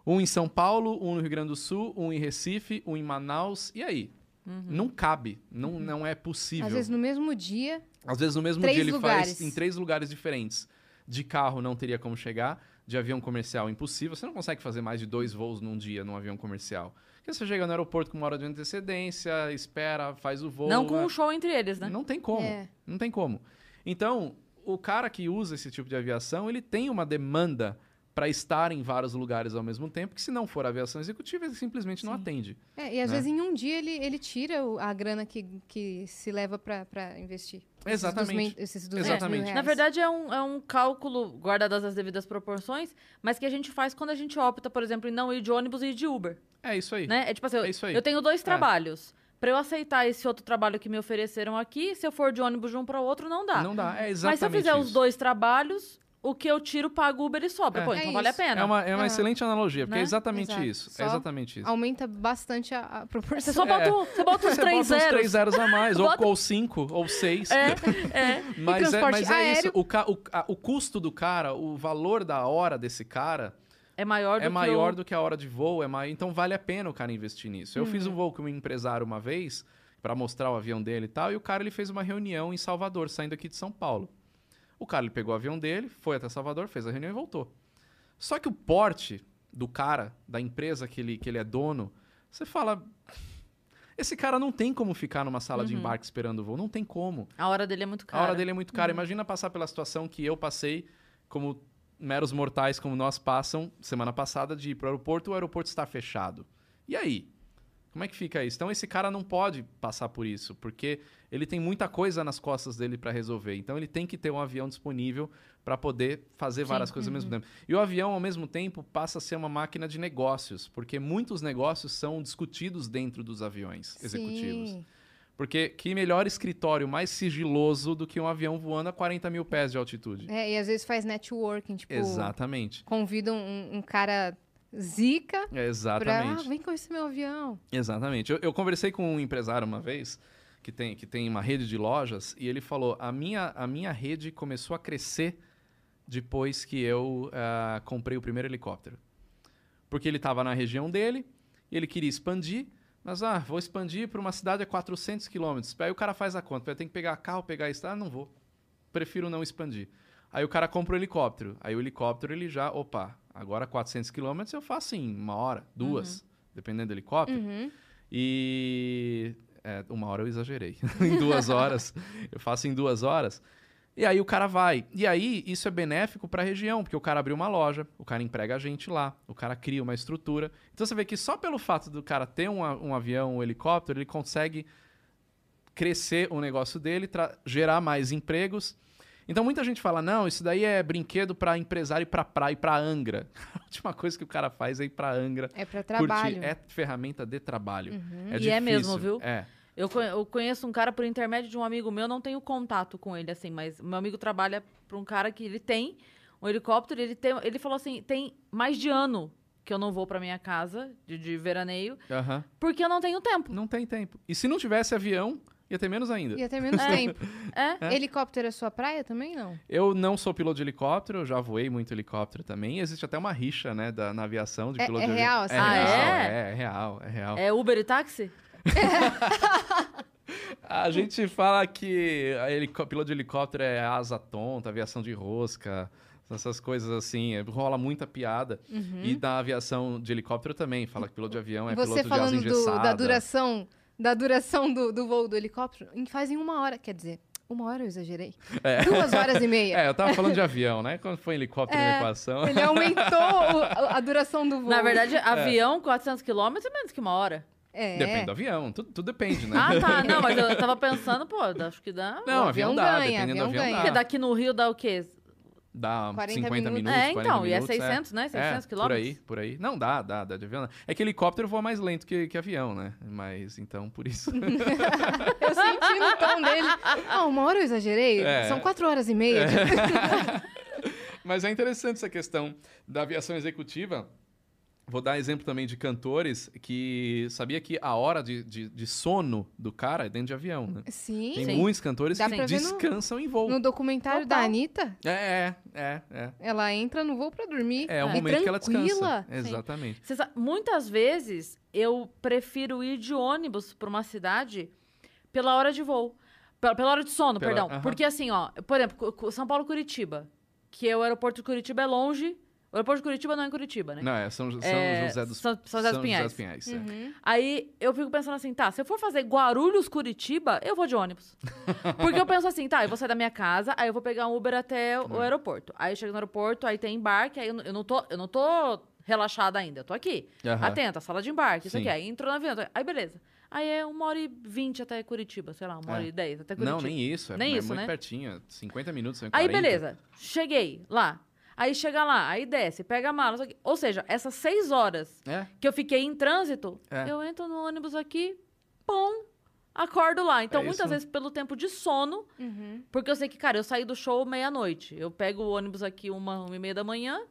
S4: Um em São Paulo, um no Rio Grande do Sul, um em Recife, um em Manaus. E aí? Não cabe. Não, não é possível.
S3: Às vezes no mesmo dia.
S4: Às vezes no mesmo
S3: Três
S4: dia ele
S3: lugares.
S4: faz em três lugares diferentes. De carro não teria como chegar, de avião comercial impossível. Você não consegue fazer mais de dois voos num dia num avião comercial. Porque você chega no aeroporto com uma hora de antecedência, espera, faz o voo.
S2: Não com
S4: né?
S2: um show entre eles, né?
S4: Não tem como.
S3: É.
S4: Não tem como. Então, o cara que usa esse tipo de aviação, ele tem uma demanda para estar em vários lugares ao mesmo tempo, que se não for aviação executiva, ele simplesmente não
S3: Sim.
S4: atende.
S3: É, e às
S4: Né?
S3: vezes em um dia ele, ele tira o- a grana que, que se leva pra investir.
S4: Exatamente.
S3: Esses 200
S4: Exatamente.
S3: mil reais.
S2: Na verdade, é um, é um cálculo, guardadas as devidas proporções, mas que a gente faz quando a gente opta, por exemplo, em não ir de ônibus e ir de Uber.
S4: É isso aí.
S2: Né? É tipo assim, eu,
S4: É isso aí.
S2: eu tenho dois
S4: É.
S2: trabalhos. Pra eu aceitar esse outro trabalho que me ofereceram aqui, se eu for de ônibus de um para o outro, não dá.
S4: Não dá. É
S2: mas
S4: exatamente
S2: se eu fizer os
S4: isso.
S2: dois trabalhos, o que eu tiro, pago Uber e sobra.
S4: É.
S2: Pô,
S3: É
S2: então vale a pena.
S4: É uma, é uma
S3: Ah.
S4: excelente analogia, porque
S2: Né?
S4: é exatamente
S3: Exato.
S4: isso.
S3: Só
S4: É exatamente isso.
S3: Aumenta bastante a, a proporção.
S2: Você só bota, um- você bota uns
S4: Você
S2: três
S4: bota uns
S2: zeros.
S4: três zeros a mais, ou,
S2: Bota-
S4: ou cinco, ou seis.
S2: É, é.
S4: Mas é, mas é
S3: aéreo?
S4: isso. O, ca- o, a- o custo do cara, o valor da hora desse cara
S2: É maior do
S4: é
S2: que
S4: maior
S2: o...
S4: do que a hora de voo, é mai... então vale a pena o cara investir nisso. Eu fiz
S2: Uhum.
S4: um voo com um empresário uma vez para mostrar o avião dele e tal, e o cara ele fez uma reunião em Salvador, saindo aqui de São Paulo. O cara ele pegou o avião dele, foi até Salvador, fez a reunião e voltou. Só que o porte do cara, da empresa que ele, que ele é dono, você fala. Esse cara não tem como ficar numa sala de embarque esperando o voo. Não tem como.
S2: A hora dele é muito
S4: A
S2: cara.
S4: hora dele é muito cara. Imagina passar pela situação que eu passei, como meros mortais como nós passam, semana passada, de ir para o aeroporto o aeroporto está fechado. E aí? Como é que fica isso? Então esse cara não pode passar por isso, porque ele tem muita coisa nas costas dele para resolver. Então ele tem que ter um avião disponível para poder fazer várias coisas ao mesmo tempo. E o avião, ao mesmo tempo, passa a ser uma máquina de negócios, porque muitos negócios são discutidos dentro dos aviões executivos.
S3: Sim.
S4: Porque que melhor escritório mais sigiloso do que um avião voando a 40 mil pés de altitude?
S3: É, e às vezes faz networking, tipo,
S4: Exatamente.
S3: convida um, um cara zica
S4: É,
S3: pra, ah,
S4: exatamente.
S3: vem conhecer meu avião.
S4: Exatamente. Eu, eu conversei com um empresário uma vez que tem, que tem uma rede de lojas e ele falou: a minha, a minha rede começou a crescer depois que eu ah, comprei o primeiro helicóptero. Porque ele estava na região dele e ele queria expandir, mas ah, vou expandir para uma cidade a 400 quilômetros. Aí o cara faz a conta, vai ter que pegar carro, pegar isso. Ah, não vou. Prefiro não expandir. Aí o cara compra o helicóptero. Aí o helicóptero ele já, opa, agora 400 quilômetros eu faço em uma hora, duas, dependendo do helicóptero.
S3: Uhum.
S4: E é, uma hora eu exagerei. em duas horas. Eu faço em duas horas. E aí o cara vai. E aí isso é benéfico para a região, porque o cara abriu uma loja, o cara emprega a gente lá, o cara cria uma estrutura. Então você vê que só pelo fato do cara ter um, um avião, um helicóptero, ele consegue crescer o negócio dele, gerar mais empregos. Então muita gente fala: não, isso daí é brinquedo para empresário ir para praia, ir para Angra. A última coisa que o cara faz é ir para Angra.
S3: É pra trabalho.
S4: Curtir. É ferramenta de trabalho. É
S2: E é mesmo,
S4: difícil.
S2: viu?
S4: É.
S2: Eu, co- eu conheço um cara por intermédio de um amigo meu, não tenho contato com ele, assim, mas meu amigo trabalha para um cara que ele tem um helicóptero, ele, tem, ele falou assim, tem mais de ano que eu não vou para minha casa de, de veraneio,
S4: Aham.
S2: porque eu não tenho tempo.
S4: Não tem tempo. E se não tivesse avião, ia ter menos ainda.
S3: Ia ter menos
S2: É.
S3: tempo.
S2: É?
S3: Helicóptero é sua praia também, não?
S4: Eu não sou piloto de helicóptero, eu já voei muito helicóptero também. Existe até uma rixa, né, da, na aviação de
S3: É-
S4: piloto
S3: é
S4: de
S3: real
S4: avião.
S3: essa
S2: Ah,
S4: real,
S2: é?
S4: é? É real, é real.
S2: É Uber e táxi?
S4: A gente fala que piloto de helicóptero é asa tonta, aviação de rosca, essas coisas assim. é, Rola muita piada. E na aviação de helicóptero também. Fala que piloto de avião é
S3: Uhum. Você
S4: piloto de asa
S3: falando do-
S4: engessada.
S3: da duração, da duração do, do voo do helicóptero, em- faz em uma hora. Quer dizer, uma hora eu exagerei. Duas horas e meia.
S4: É, eu tava falando de avião, né? Quando foi helicóptero
S3: É.
S4: na equação.
S3: Ele aumentou o- a, duração do voo.
S2: Na verdade, avião, 400 quilômetros é menos que uma hora.
S3: é.
S4: Depende do avião, tudo, tudo depende, né?
S2: Ah, tá. Não, mas eu tava pensando, pô, acho que dá.
S4: Não,
S3: O
S4: avião
S3: avião
S4: dá,
S3: ganha,
S4: dependendo do
S3: avião
S4: avião
S3: ganha.
S4: dá.
S2: Porque daqui no Rio dá o quê?
S4: Dá
S3: 40
S4: 50
S3: minutos.
S4: minutos,
S2: É,
S4: 40
S2: então, e é
S4: minutos,
S2: 600, né? 600
S4: é, Por
S2: quilômetros.
S4: aí, por aí. Não, dá, dá, dá de avião. É que helicóptero voa mais lento que, que avião, né? Mas, então, por isso.
S3: Eu senti no tom dele. Ah, uma hora eu exagerei?
S4: É.
S3: São quatro horas e meia.
S4: Mas é interessante essa questão da aviação executiva. Vou dar exemplo também de cantores que sabia que a hora de, de, de sono do cara é dentro de avião, né?
S3: Sim.
S4: Tem
S2: Sim.
S4: muitos cantores
S3: Dá
S4: que
S3: ver no-
S4: descansam em voo.
S3: No documentário
S2: Total.
S3: da Anitta,
S4: É, é, é, é.
S3: ela entra no voo pra dormir.
S4: É o
S3: E
S4: momento que ela descansa.
S3: tranquila.
S4: Exatamente.
S2: Sabe, muitas vezes eu prefiro ir de ônibus pra uma cidade pela hora de voo. Pela, pela hora de sono,
S4: Pela-
S2: perdão.
S4: aham.
S2: Porque assim, ó, por exemplo, São Paulo-Curitiba, que é o aeroporto de Curitiba é longe. O aeroporto de Curitiba não é em Curitiba, né?
S4: Não, é São, São
S2: É,
S4: José dos
S2: São- São José dos Pinhais.
S4: Pinhais, é.
S3: Uhum.
S2: Aí eu fico pensando assim, tá, se eu for fazer Guarulhos-Curitiba, eu vou de ônibus. Porque eu penso assim, tá, eu vou sair da minha casa, aí eu vou pegar um Uber até o
S4: É.
S2: aeroporto. Aí eu chego no aeroporto, aí tem embarque, aí eu, não- eu não tô, eu não tô relaxada ainda, eu tô aqui.
S4: Aham.
S2: Atenta, sala de embarque, isso
S4: Sim.
S2: aqui. Aí entrou no avião, aí beleza. Aí é uma hora e vinte até Curitiba, sei lá, uma hora
S4: É.
S2: e dez até Curitiba.
S4: Não, nem isso. É,
S2: Nem
S4: é
S2: isso,
S4: muito
S2: né?
S4: pertinho. 50 minutos, são
S2: Aí
S4: 40.
S2: beleza, cheguei lá. Aí chega lá, aí desce, pega a mala. aqui. Ou seja, essas seis horas
S4: É,
S2: que eu fiquei em trânsito,
S4: É.
S2: eu entro no ônibus aqui, pum, acordo lá. Então,
S4: É
S2: muitas
S4: isso.
S2: vezes pelo tempo de sono,
S3: Uhum.
S2: porque eu sei que, cara, eu saí do show meia-noite. Eu pego o ônibus aqui uma, uma e meia da manhã,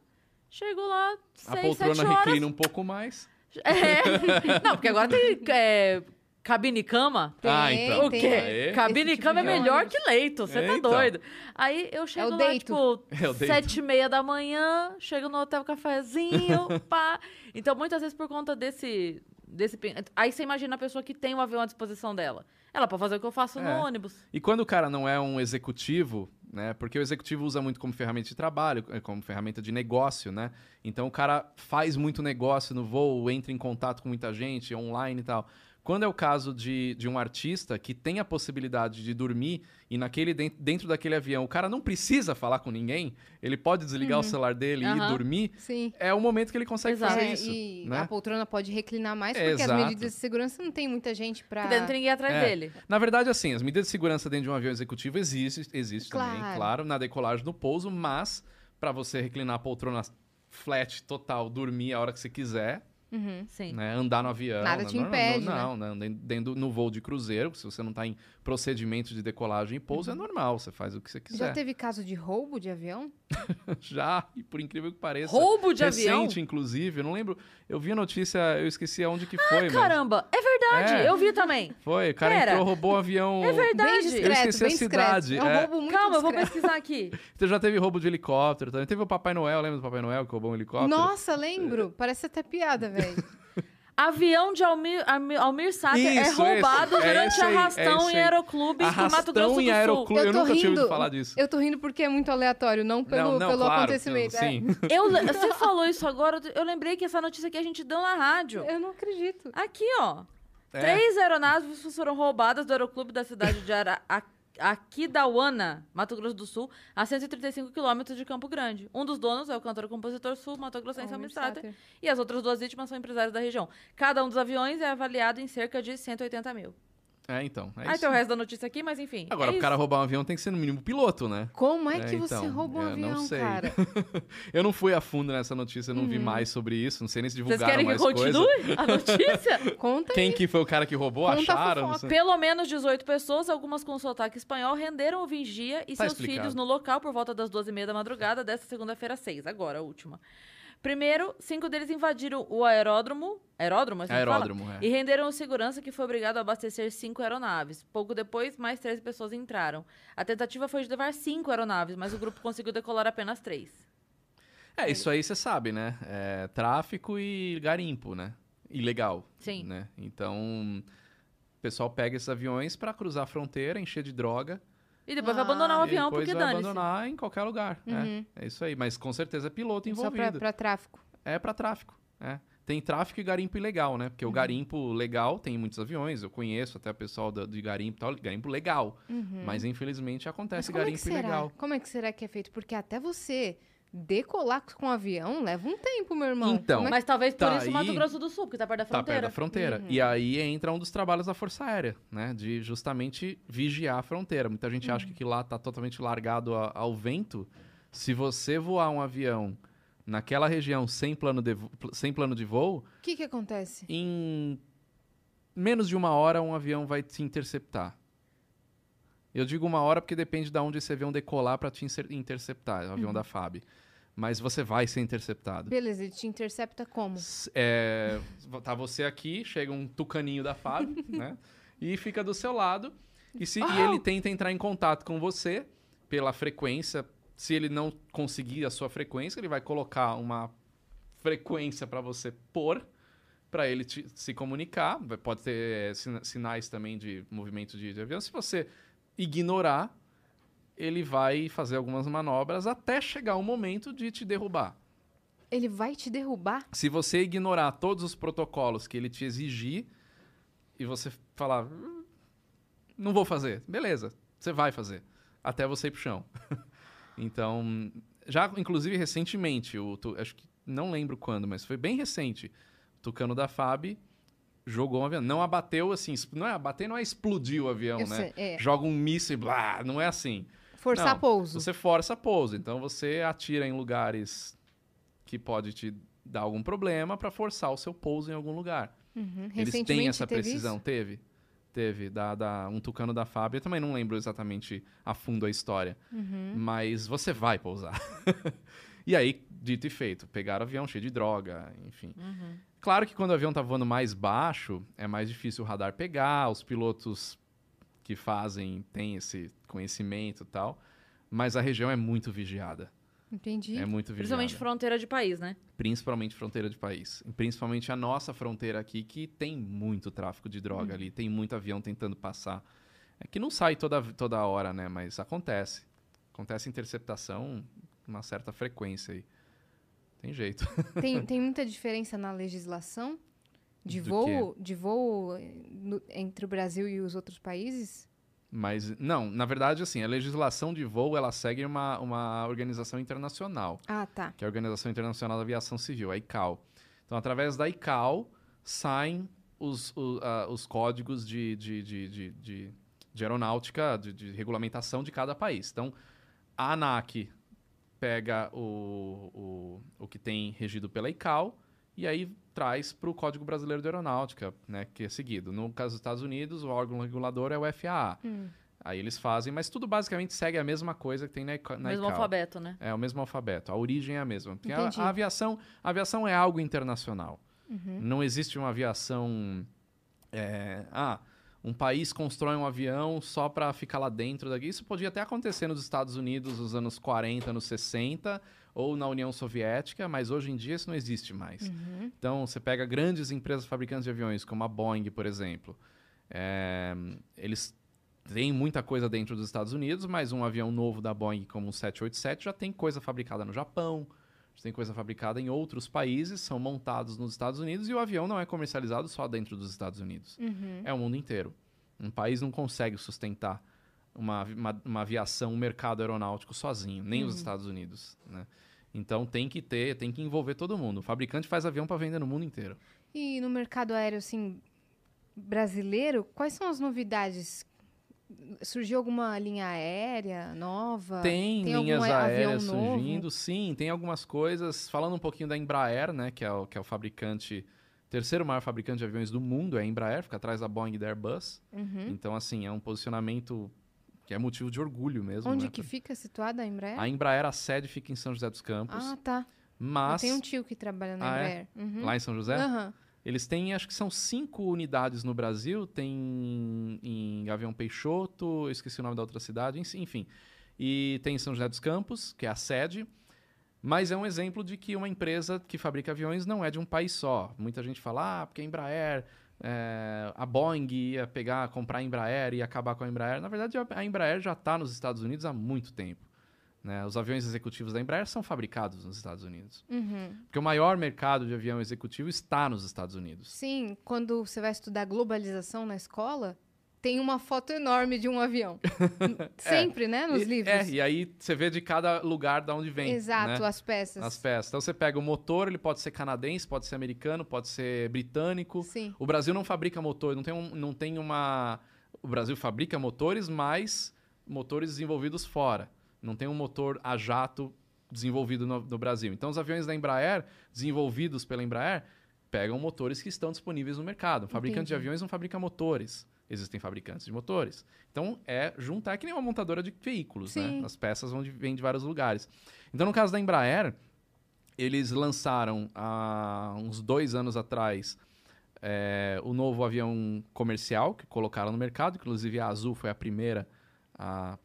S2: chego lá
S4: a
S2: seis, sete
S4: poltrona reclina um pouco mais.
S2: É. Não, porque agora tem é, cabine e cama.
S3: Tem,
S4: Ah, então.
S2: O quê?
S4: Aê.
S2: Cabine e
S3: Esse
S2: cama é
S3: tipo de
S2: melhor que leito, você tá
S4: Então.
S2: doido. Aí eu chego
S3: o
S2: lá,
S3: deito.
S2: tipo,
S4: É o deito.
S2: sete e meia da manhã, chego no hotel cafezinho, pá. Então, muitas vezes, por conta desse... desse Aí você imagina a pessoa que tem o avião à disposição dela. Ela pode fazer o que eu faço
S4: É.
S2: no ônibus.
S4: E quando o cara não é um executivo, né? Porque o executivo usa muito como ferramenta de trabalho, eh, como ferramenta de negócio, né? Então o cara faz muito negócio no voo, entra em contato com muita gente, online e tal. Quando é o caso de, de um artista que tem a possibilidade de dormir e naquele den- dentro daquele avião o cara não precisa falar com ninguém, ele pode desligar o celular dele e
S2: Aham.
S4: dormir,
S3: Sim.
S4: é o momento que ele consegue
S2: Exato.
S4: fazer
S3: É,
S4: isso.
S3: e
S4: né?
S3: a poltrona pode reclinar mais, porque as
S4: exato.
S3: medidas de segurança não tem muita gente
S2: não tem ninguém atrás
S4: É.
S2: dele.
S4: Na verdade, assim, as medidas de segurança dentro de um avião executivo existem, existe também,
S3: Claro.
S4: claro, na decolagem no pouso, mas para você reclinar a poltrona flat total, dormir a hora que você quiser,
S3: Uhum.
S2: Sim.
S4: né, andar no avião,
S3: Nada
S4: né,
S3: te
S4: não,
S3: impede,
S4: não, não, não, dentro no voo de cruzeiro, se você não tá em procedimento de decolagem e pouso, é normal, você faz o que você
S3: Já
S4: quiser.
S3: teve caso de roubo de avião?
S4: Já, e por incrível que pareça.
S2: Roubo de avião?
S4: Recente, inclusive, eu não lembro, eu vi a notícia, eu esqueci aonde que foi, mas
S2: Caramba, é verdade,
S4: É.
S2: eu vi também.
S4: foi, o cara
S2: Pera.
S4: entrou, roubou um avião...
S2: É verdade.
S3: Bem discreto,
S4: esqueci a
S3: bem discreto.
S4: cidade,
S3: É um
S4: é.
S3: roubo muito
S2: Calma, eu vou
S3: discreto.
S2: pesquisar aqui.
S4: Então já teve roubo de helicóptero também. Teve o Papai Noel, lembra do Papai Noel que roubou um helicóptero?
S3: Nossa, lembro. Parece até piada, velho.
S2: Avião de Almir, Almir, Sater é
S4: Isso,
S2: roubado
S4: esse. É
S2: durante
S4: aí, é
S2: arrastão
S4: esse
S2: em
S4: aí.
S2: aeroclubes no Mato
S4: Arrastão
S2: Grosso do
S4: em
S2: Sul.
S4: aeroclube. Eu
S3: tô
S4: nunca tinha ouvido
S3: rindo.
S4: falar disso.
S3: Eu tô rindo porque é muito aleatório, não pelo,
S4: não, não,
S3: pelo
S4: claro,
S3: acontecimento. é.
S4: Sim.
S2: Eu, le- você falou isso agora, eu lembrei que essa notícia que a gente deu na rádio.
S3: Eu não acredito.
S2: Aqui, ó.
S4: É.
S2: Três aeronaves foram roubadas do aeroclube da cidade de Ara... A- Aquidauana, Mato Grosso do Sul, a 135 quilômetros de Campo Grande. Um dos donos é o cantor e compositor sul, Mato Grossense Almir Sater, e as outras duas vítimas são empresários da região. Cada um dos aviões é avaliado em cerca de 180 mil.
S4: É, então. É
S2: Aí
S4: isso.
S2: tem o resto da notícia aqui, mas enfim.
S4: Agora,
S2: é
S4: o cara roubar um avião tem que ser no mínimo piloto, né?
S3: Como é
S4: É,
S3: que você
S4: então,
S3: rouba um
S4: eu não
S3: avião,
S4: sei.
S3: cara?
S4: Eu não fui a fundo nessa notícia, eu não vi mais sobre isso. Não sei nem se
S2: Vocês
S4: divulgaram
S2: querem que
S4: mais
S2: continue
S4: coisa.
S2: a notícia?
S3: Conta
S4: Quem
S3: aí.
S4: que foi o cara que roubou?
S3: Conta
S4: Acharam?
S2: Pelo menos 18 pessoas, algumas com sotaque espanhol, renderam o vigia e
S4: Tá
S2: seus
S4: explicado.
S2: filhos no local por volta das duas e meia da madrugada desta segunda-feira 6, agora a última. Primeiro, cinco deles invadiram o aeródromo, aeródromo, assim que fala?
S4: Aeródromo, é.
S2: e renderam o segurança que foi obrigado a abastecer cinco aeronaves. Pouco depois, mais 13 pessoas entraram. A tentativa foi de levar cinco aeronaves, mas o grupo conseguiu decolar apenas três.
S4: É, isso aí você sabe, né? É tráfico e garimpo, né? Ilegal.
S2: Sim.
S4: Né? Então, o pessoal pega esses aviões pra cruzar a fronteira, encher de droga.
S2: E depois vai
S3: Ah.
S2: abandonar o
S4: e
S2: avião, porque
S4: vai
S2: dane-se.
S4: abandonar em qualquer lugar.
S3: Uhum.
S4: É, é isso aí. Mas com certeza é piloto
S3: Só
S4: envolvido.
S3: pra tráfico.
S4: É pra tráfico. É. Tem tráfico e garimpo ilegal, né?
S3: Uhum.
S4: Porque o garimpo legal tem muitos aviões, eu conheço até o pessoal de garimpo e tal, garimpo legal. Mas infelizmente
S3: Uhum. Mas
S4: acontece
S3: como é
S4: garimpo
S3: será?
S4: ilegal.
S3: Como é que será que é feito? Porque até você decolar com o avião leva um tempo, meu irmão.
S4: Então,
S3: é
S2: Mas talvez por
S4: Tá
S2: isso o Mato
S4: aí-
S2: Grosso do Sul, porque tá perto da
S4: Tá perto
S2: fronteira.
S4: da fronteira.
S3: Uhum.
S4: E aí entra um dos trabalhos da Força Aérea, né? De justamente vigiar a fronteira. Muita gente
S3: Uhum.
S4: acha que lá tá totalmente largado a- ao vento, Se você voar um avião naquela região sem plano de, vo- sem plano de voo,
S3: O que que acontece?
S4: em menos de uma hora um avião vai te interceptar. Eu digo uma hora porque depende de onde esse avião decolar para te interceptar, é o avião da FAB. Mas você vai ser interceptado.
S3: Beleza, ele te intercepta como?
S4: É, tá você aqui, chega um tucaninho da FAB, né? E fica do seu lado. E, se, e ele tenta entrar em contato com você pela frequência. Se ele não conseguir a sua frequência, ele vai colocar uma frequência para você pôr para ele te- se comunicar. Pode ter sina- sinais também de movimento de, de avião. Se você ignorar, ele vai fazer algumas manobras até chegar o momento de te derrubar.
S3: Ele vai te derrubar?
S4: Se você ignorar todos os protocolos que ele te exigir e você falar, "Hum, não vou fazer, beleza, você vai fazer, até você ir pro chão. então, já inclusive recentemente, o, tu- acho que não lembro quando, mas foi bem recente, o Tucano da FAB jogou um avião, não abateu assim, não é abater, não é explodir o avião,
S3: Eu
S4: né?
S3: sei, é.
S4: Joga um míssil e blá, não é assim.
S3: Forçar
S4: Não,
S3: pouso.
S4: Você força pouso. Então você atira em lugares que pode te dar algum problema para forçar o seu pouso em algum lugar.
S3: Uhum.
S4: Eles têm essa
S3: teve
S4: precisão.
S3: isso?
S4: Teve. Teve. Da, da- um tucano da Fábio. Eu também não lembro exatamente a fundo a história.
S3: Uhum.
S4: Mas você vai pousar. e aí, dito e feito, pegaram o avião cheio de droga, enfim. Claro que quando o avião tá voando mais baixo, é mais difícil o radar pegar, os pilotos que fazem têm esse conhecimento e tal. Mas a região é muito vigiada.
S3: Entendi.
S4: É muito vigiada.
S2: Principalmente fronteira de país, né?
S4: Principalmente fronteira de país. Principalmente a nossa fronteira aqui, que tem muito tráfico de droga ali. Tem muito avião tentando passar. É que não sai toda, toda hora, né? Mas acontece. Acontece interceptação com uma certa frequência aí. Tem jeito.
S3: Tem, tem muita diferença na legislação de
S4: Do
S3: voo, de voo eh, no- entre o Brasil e os outros países?
S4: Mas, não, na verdade, assim, a legislação de voo, ela segue uma, uma organização internacional.
S3: Ah, tá.
S4: que é a Organização Internacional da Aviação Civil, a ICAO. Então, através da ICAO, saem os, o- a- os códigos de, de, de, de, de- de aeronáutica, de, de regulamentação de cada país. Então, a ANAC pega o, o, o que tem regido pela ICAO e aí traz para o Código Brasileiro de Aeronáutica, né, que é seguido. No caso dos Estados Unidos, o órgão regulador é o FAA. Aí eles fazem, mas tudo basicamente segue a mesma coisa que tem na, na
S2: Mesmo
S4: ICAO.
S2: alfabeto, né?
S4: É o mesmo alfabeto. A origem é a mesma. Porque a, a aviação, a aviação é algo internacional.
S3: Uhum.
S4: Não existe uma aviação. é, ah, um país constrói um avião só para ficar lá dentro daqui. Isso podia até acontecer nos Estados Unidos nos anos 40, anos 60, ou na União Soviética, mas hoje em dia isso não existe mais.
S3: Uhum.
S4: Então, você pega grandes empresas fabricantes de aviões, como a Boeing, por exemplo. É, eles têm muita coisa dentro dos Estados Unidos, mas um avião novo da Boeing, como o 787, já tem coisa fabricada no Japão, já tem coisa fabricada em outros países, são montados nos Estados Unidos e o avião não é comercializado só dentro dos Estados Unidos.
S3: Uhum.
S4: É o mundo inteiro. Um país não consegue sustentar uma, uma, uma aviação, um mercado aeronáutico sozinho, nem os Estados Unidos. Né? Então tem que ter, tem que envolver todo mundo. O fabricante faz avião para vender no mundo inteiro.
S3: E no mercado aéreo, assim, brasileiro, quais são as novidades? Surgiu alguma linha aérea nova?
S4: Tem,
S3: Tem
S4: linhas aéreas
S3: novo?
S4: surgindo, sim, tem algumas coisas. Falando um pouquinho da Embraer, né, que é o, que é o fabricante, terceiro maior fabricante de aviões do mundo, é a Embraer, fica atrás da Boeing e da Airbus.
S3: Uhum.
S4: Então, assim, é um posicionamento que é motivo de orgulho mesmo.
S3: Onde
S4: né?
S3: que fica situada a Embraer?
S4: A Embraer, a sede fica em São José dos Campos,
S3: Ah, tá.
S4: mas
S3: Eu tenho um tio que trabalha na
S4: Ah, é?
S3: Embraer. Uhum.
S4: lá em São José,
S3: Aham.
S4: eles têm, acho que são cinco unidades no Brasil. Tem em Gavião Peixoto, esqueci o nome da outra cidade, en- enfim. E tem em São José dos Campos, que é a sede. Mas é um exemplo de que uma empresa que fabrica aviões não é de um país só. Muita gente fala, ah, porque a Embraer, é, a Boeing ia pegar, comprar a Embraer e acabar com a Embraer. Na verdade, a- Embraer já está nos Estados Unidos há muito tempo. né? Os aviões executivos da Embraer são fabricados nos Estados Unidos.
S3: Uhum.
S4: Porque o maior mercado de avião executivo está nos Estados Unidos.
S3: Sim, quando você vai estudar globalização na escola, tem uma foto enorme de um avião. Sempre, né? Nos
S4: e,
S3: livros.
S4: É, e aí você vê de cada lugar da onde vem.
S3: Exato,
S4: né?
S3: as peças.
S4: As peças. Então você pega o motor, ele pode ser canadense, pode ser americano, pode ser britânico.
S3: Sim.
S4: O Brasil não fabrica motor, não tem, um, não tem uma. O Brasil fabrica motores, mas motores desenvolvidos fora. Não tem um motor a jato desenvolvido no, no Brasil. Então, os aviões da Embraer, desenvolvidos pela Embraer, pegam motores que estão disponíveis no mercado. Um fabricante de
S3: Entendi.
S4: aviões não fabrica motores. Existem fabricantes de motores. Então, é juntar que nem uma montadora de veículos,
S3: Sim.
S4: né? As peças vão de, vêm de vários lugares. Então, no caso da Embraer, eles lançaram há uns dois anos atrás é, o novo avião comercial que colocaram no mercado. Inclusive, a Azul foi a primeira a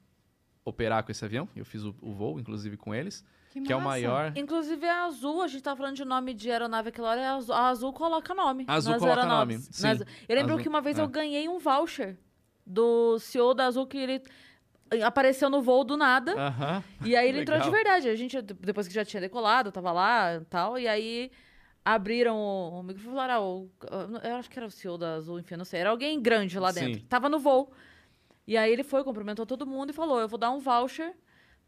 S4: operar com esse avião. Eu fiz o, o voo, inclusive, com eles. Que, é o maior...
S2: Inclusive a Azul, a gente tá falando de nome de aeronave aquela hora, a Azul, a Azul coloca nome.
S4: A Azul
S2: nas
S4: coloca
S2: aeronaves.
S4: nome, sim.
S2: Nas- Eu lembro
S4: Azul,
S2: que uma vez
S4: é.
S2: eu ganhei um voucher do CEO da Azul que ele apareceu no voo do nada.
S4: Aham.
S2: E aí ele entrou de verdade. A gente, depois que já tinha decolado, tava lá e tal. E aí abriram o, o microfone e falaram: ah, o- eu acho que era o CEO da Azul, enfim, não sei. Era alguém grande lá dentro.
S4: Sim.
S2: Tava no voo. E aí ele foi, cumprimentou todo mundo e falou: eu vou dar um voucher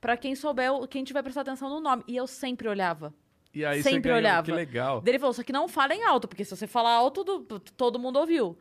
S2: pra quem souber, quem tiver prestar atenção no nome. E eu sempre olhava.
S4: E aí você
S2: Sempre
S4: ganhou,
S2: olhava.
S4: Que legal.
S2: Daí ele falou: só que não falem alto, porque se você falar alto, do- todo mundo ouviu.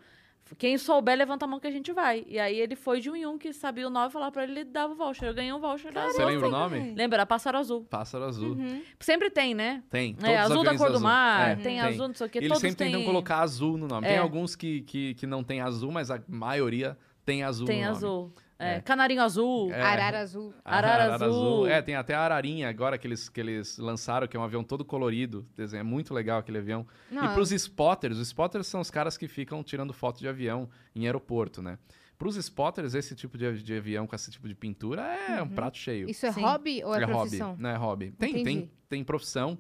S2: Quem souber, levanta a mão que a gente vai. E aí ele foi de um em um que sabia o nome, falar pra ele, ele dava o voucher. Eu ganhei um voucher da
S4: Você
S2: Azul.
S4: lembra o nome?
S2: Lembra? Pássaro Azul.
S4: Pássaro Azul.
S2: Sempre tem, né?
S4: Tem.
S2: É,
S4: todos os
S2: azul da cor do mar,
S4: É,
S2: tem azul, não sei o quê,
S4: Eles
S2: todos
S4: sempre tentam
S2: têm-
S4: colocar azul no nome.
S2: É.
S4: Tem alguns que, que, que não tem azul, mas a maioria tem azul
S2: Tem
S4: no nome.
S2: azul. É,
S4: É.
S2: Canarinho azul.
S4: É.
S3: Arara azul.
S2: Arara azul.
S4: É, tem até a Ararinha agora que eles, que eles lançaram, que é um avião todo colorido. Desenho. É muito legal aquele avião. E
S3: Não,
S4: pros spotters, os spotters são os caras que ficam tirando foto de avião em aeroporto, né? Pros spotters, esse tipo de, de avião com esse tipo de pintura é um prato cheio.
S3: Isso é
S2: Sim.
S3: hobby ou é,
S4: hobby,
S3: profissão?
S4: não é hobby. Tem, tem, tem profissão,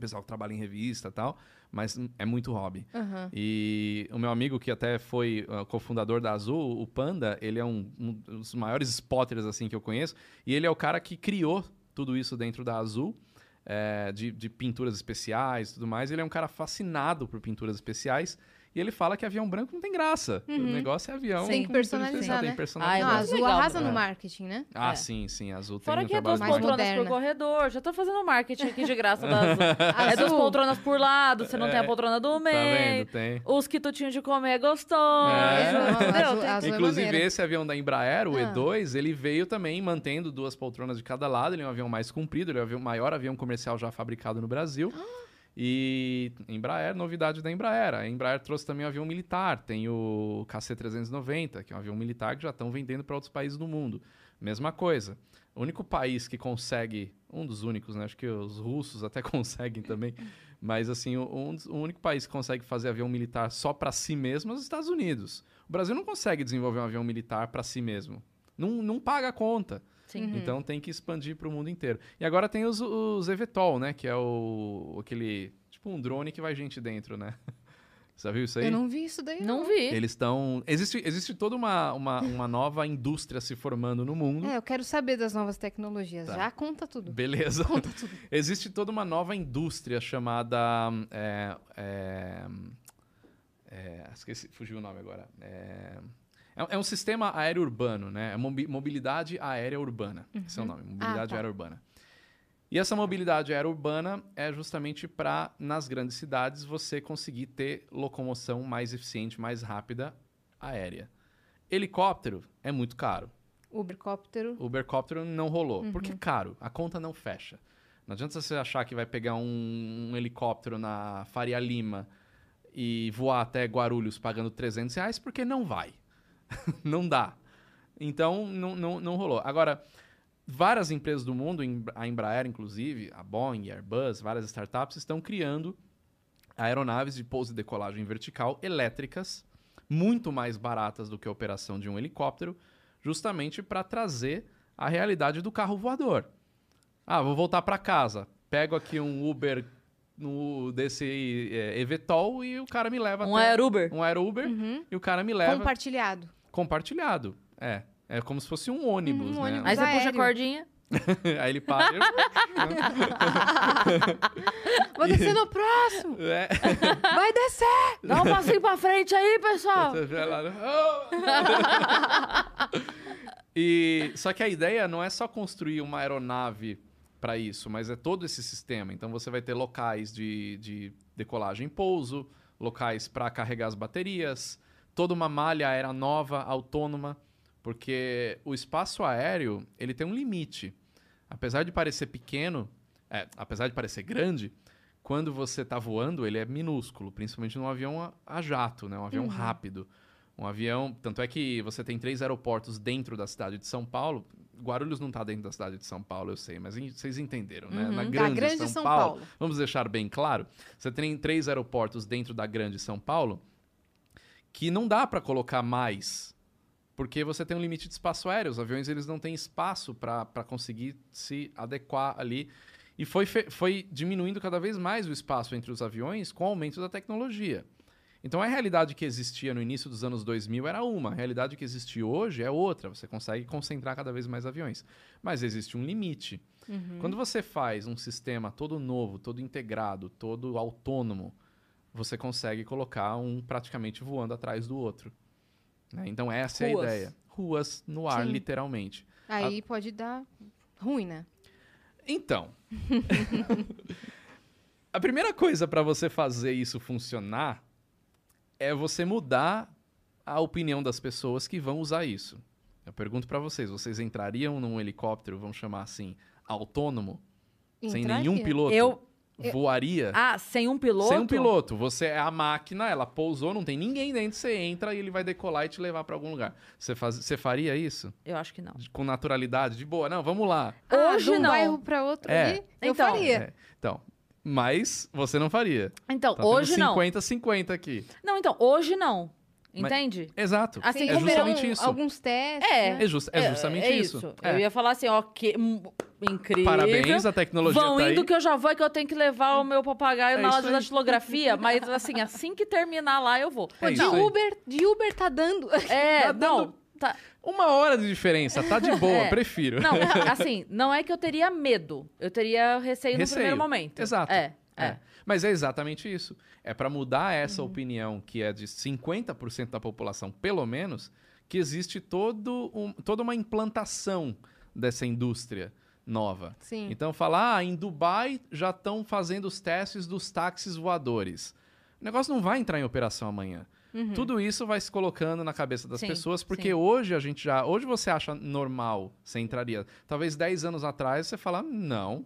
S4: pessoal que trabalha em revista e tal, mas é muito hobby.
S3: Aham.
S4: E o meu amigo, que até foi uh, cofundador da Azul, o Panda, ele é um, um dos maiores spotters assim que eu conheço. E ele é o cara que criou tudo isso dentro da Azul, é, de, de pinturas especiais e tudo mais. Ele é um cara fascinado por pinturas especiais. E ele fala que avião branco não tem graça. O negócio é avião.
S3: Uhum. Tem que personalizar, né?
S4: Tem
S2: Ah,
S3: azul
S2: legal,
S3: arrasa
S4: né?
S3: no marketing, né?
S4: Ah,
S2: É.
S4: sim, sim. A Azul
S2: Fora
S4: tem um
S2: que é duas poltronas por corredor. Já tô fazendo marketing aqui de graça da Azul. é duas
S3: Azul.
S2: poltronas por lado, você não tem a poltrona do
S4: Tá
S2: meio.
S4: vendo? Tem.
S2: Os quitutinhos de comer é gostoso.
S4: É.
S2: Entendeu?
S3: azul- azul é
S4: Inclusive, esse avião da Embraer, o
S3: Ah.
S4: E2, ele veio também mantendo duas poltronas de cada lado. Ele é um avião mais comprido, ele é o avião- maior avião comercial já fabricado no Brasil. E Embraer, novidade da Embraer. A Embraer trouxe também um avião militar. Tem o KC-390, que é um avião militar que já estão vendendo para outros países do mundo. Mesma coisa. O único país que consegue, um dos únicos, né? Acho que os russos até conseguem também. Mas assim, um o único país que consegue fazer avião militar só para si mesmo é os Estados Unidos. O Brasil não consegue desenvolver um avião militar para si mesmo. Não, não paga a conta.
S2: Sim.
S4: Então tem que expandir para o mundo inteiro. E agora tem os, os eVTOL, né? Que é o aquele tipo um drone que vai gente dentro, né? Você já viu isso aí?
S3: Eu não vi isso daí.
S2: Não vi.
S4: Eles estão existe existe toda uma, uma, uma nova indústria se formando no mundo.
S3: É, eu quero saber das novas tecnologias.
S4: Tá.
S3: Já conta tudo.
S4: Beleza. Existe toda uma nova indústria chamada. É, é, é, esqueci, fugiu o nome agora. É, é, é um sistema aéreo urbano, né? É mobi- mobilidade aérea urbana. Esse é o nome, mobilidade
S3: tá.
S4: aérea urbana. E essa mobilidade aérea urbana é justamente para, nas grandes cidades, você conseguir ter locomoção mais eficiente, mais rápida aérea. Helicóptero é muito caro.
S3: Ubercóptero.
S4: Ubercóptero não rolou. Porque é caro, a conta não fecha. Não adianta você achar que vai pegar um, um helicóptero na Faria Lima e voar até Guarulhos pagando 300 reais, porque não vai. não dá. Então, não, não, não rolou. Agora, várias empresas do mundo, a Embraer inclusive, a Boeing, a Airbus, várias startups estão criando aeronaves de pouso e decolagem vertical elétricas, muito mais baratas do que a operação de um helicóptero, justamente para trazer a realidade do carro voador. Ah, vou voltar para casa, pego aqui um Uber no, desse é, eVTOL e o cara me leva
S2: Um
S4: até...
S2: Aeruber.
S4: Um Aeruber.
S3: Uhum.
S4: E o cara me leva
S3: Compartilhado.
S4: Compartilhado. É. É como se fosse um ônibus,
S3: Uhum, um
S4: né?
S3: ônibus.
S2: Aí você puxa a
S3: aéreo.
S2: cordinha.
S4: Aí ele para.
S3: Vou descer no próximo.
S4: é.
S3: Vai descer.
S2: Dá um passinho pra frente aí, pessoal.
S4: Você vê lá, né? E só que a ideia não é só construir uma aeronave para isso, mas é todo esse sistema. Então você vai ter locais de, de decolagem e pouso, locais para carregar as baterias, toda uma malha aérea nova, autônoma, porque o espaço aéreo ele tem um limite. Apesar de parecer pequeno, É, apesar de parecer grande, quando você está voando, ele é minúsculo, principalmente num avião a, a jato, né? Um avião rápido. Um avião. Tanto é que você tem três aeroportos dentro da cidade de São Paulo. Guarulhos não está dentro da cidade de São Paulo, eu sei, mas em- vocês entenderam, né? Na
S3: Tá,
S4: grande,
S3: grande
S4: São,
S3: São
S4: Paulo,
S3: Paulo.
S4: Vamos deixar bem claro. Você tem três aeroportos dentro da grande São Paulo que não dá para colocar mais. Porque você tem um limite de espaço aéreo. Os aviões eles não têm espaço para conseguir se adequar ali. E foi, foi diminuindo cada vez mais o espaço entre os aviões com o aumento da tecnologia. Então a realidade que existia no início dos anos 2000 era uma, a realidade que existe hoje é outra. Você consegue concentrar cada vez mais aviões. Mas existe um limite. Quando você faz um sistema todo novo, todo integrado, todo autônomo, você consegue colocar um praticamente voando atrás do outro. né? Então essa é
S2: Ruas.
S4: a ideia. Ruas no ar,
S3: Sim.
S4: literalmente.
S3: Aí pode dar ruim, né?
S4: Então, a primeira coisa para você fazer isso funcionar é você mudar a opinião das pessoas que vão usar isso. Eu pergunto para vocês, vocês entrariam num helicóptero, vamos chamar assim, autônomo, sem
S3: Entraria.
S4: nenhum piloto?
S2: Eu.
S4: Voaria?
S2: Ah, sem um piloto?
S4: Sem um piloto. Você é a máquina, ela pousou, não tem ninguém dentro, você entra e ele vai decolar e te levar para algum lugar. Você, faz, você faria isso?
S2: Eu acho que não.
S4: Com naturalidade? De boa? Não, vamos lá.
S3: Ah,
S2: Hoje
S3: de um
S2: não.
S3: bairro pra outro
S4: É.
S3: ali, eu
S2: Então.
S3: faria.
S4: É, então, mas você não faria.
S2: Então,
S4: Tá
S2: hoje não.
S4: 50-50 aqui.
S2: Não, então, hoje não.
S4: Mas-
S2: Entende?
S4: Exato.
S2: Assim,
S4: é justamente
S3: Terão
S4: isso.
S3: alguns testes,
S2: É.
S3: né?
S4: É, just- é justamente
S2: é
S4: isso.
S2: Eu
S4: É.
S2: ia falar assim, ó, que incrível.
S4: Parabéns, a tecnologia
S2: Vão
S4: tá
S2: indo
S4: aí.
S2: que eu já vou, que eu tenho que levar o meu papagaio
S4: É
S2: na
S4: aí.
S2: da datilografia. Mas, assim, assim que terminar lá, eu vou.
S4: É
S3: de. Uber, de Uber tá dando.
S2: É,
S4: Tá
S2: não.
S4: dando-
S2: tá-
S4: Uma hora de diferença, tá de boa,
S2: É.
S4: prefiro.
S2: Não, assim, não é que eu teria medo. Eu teria receio, no
S4: Receio.
S2: primeiro momento.
S4: Exato.
S2: É, é.
S4: É. Mas é exatamente isso. É para mudar essa
S2: Uhum.
S4: opinião, que é de 50% da população, pelo menos, que existe todo um- toda uma implantação dessa indústria nova.
S3: Sim.
S4: Então, falar, ah, em Dubai já estão fazendo os testes dos táxis voadores. O negócio não vai entrar em operação amanhã. Tudo isso vai se colocando na cabeça das
S2: Sim,
S4: pessoas, porque
S2: sim.
S4: hoje a gente já. Hoje você acha normal, você entraria. Talvez 10 anos atrás você fala, não,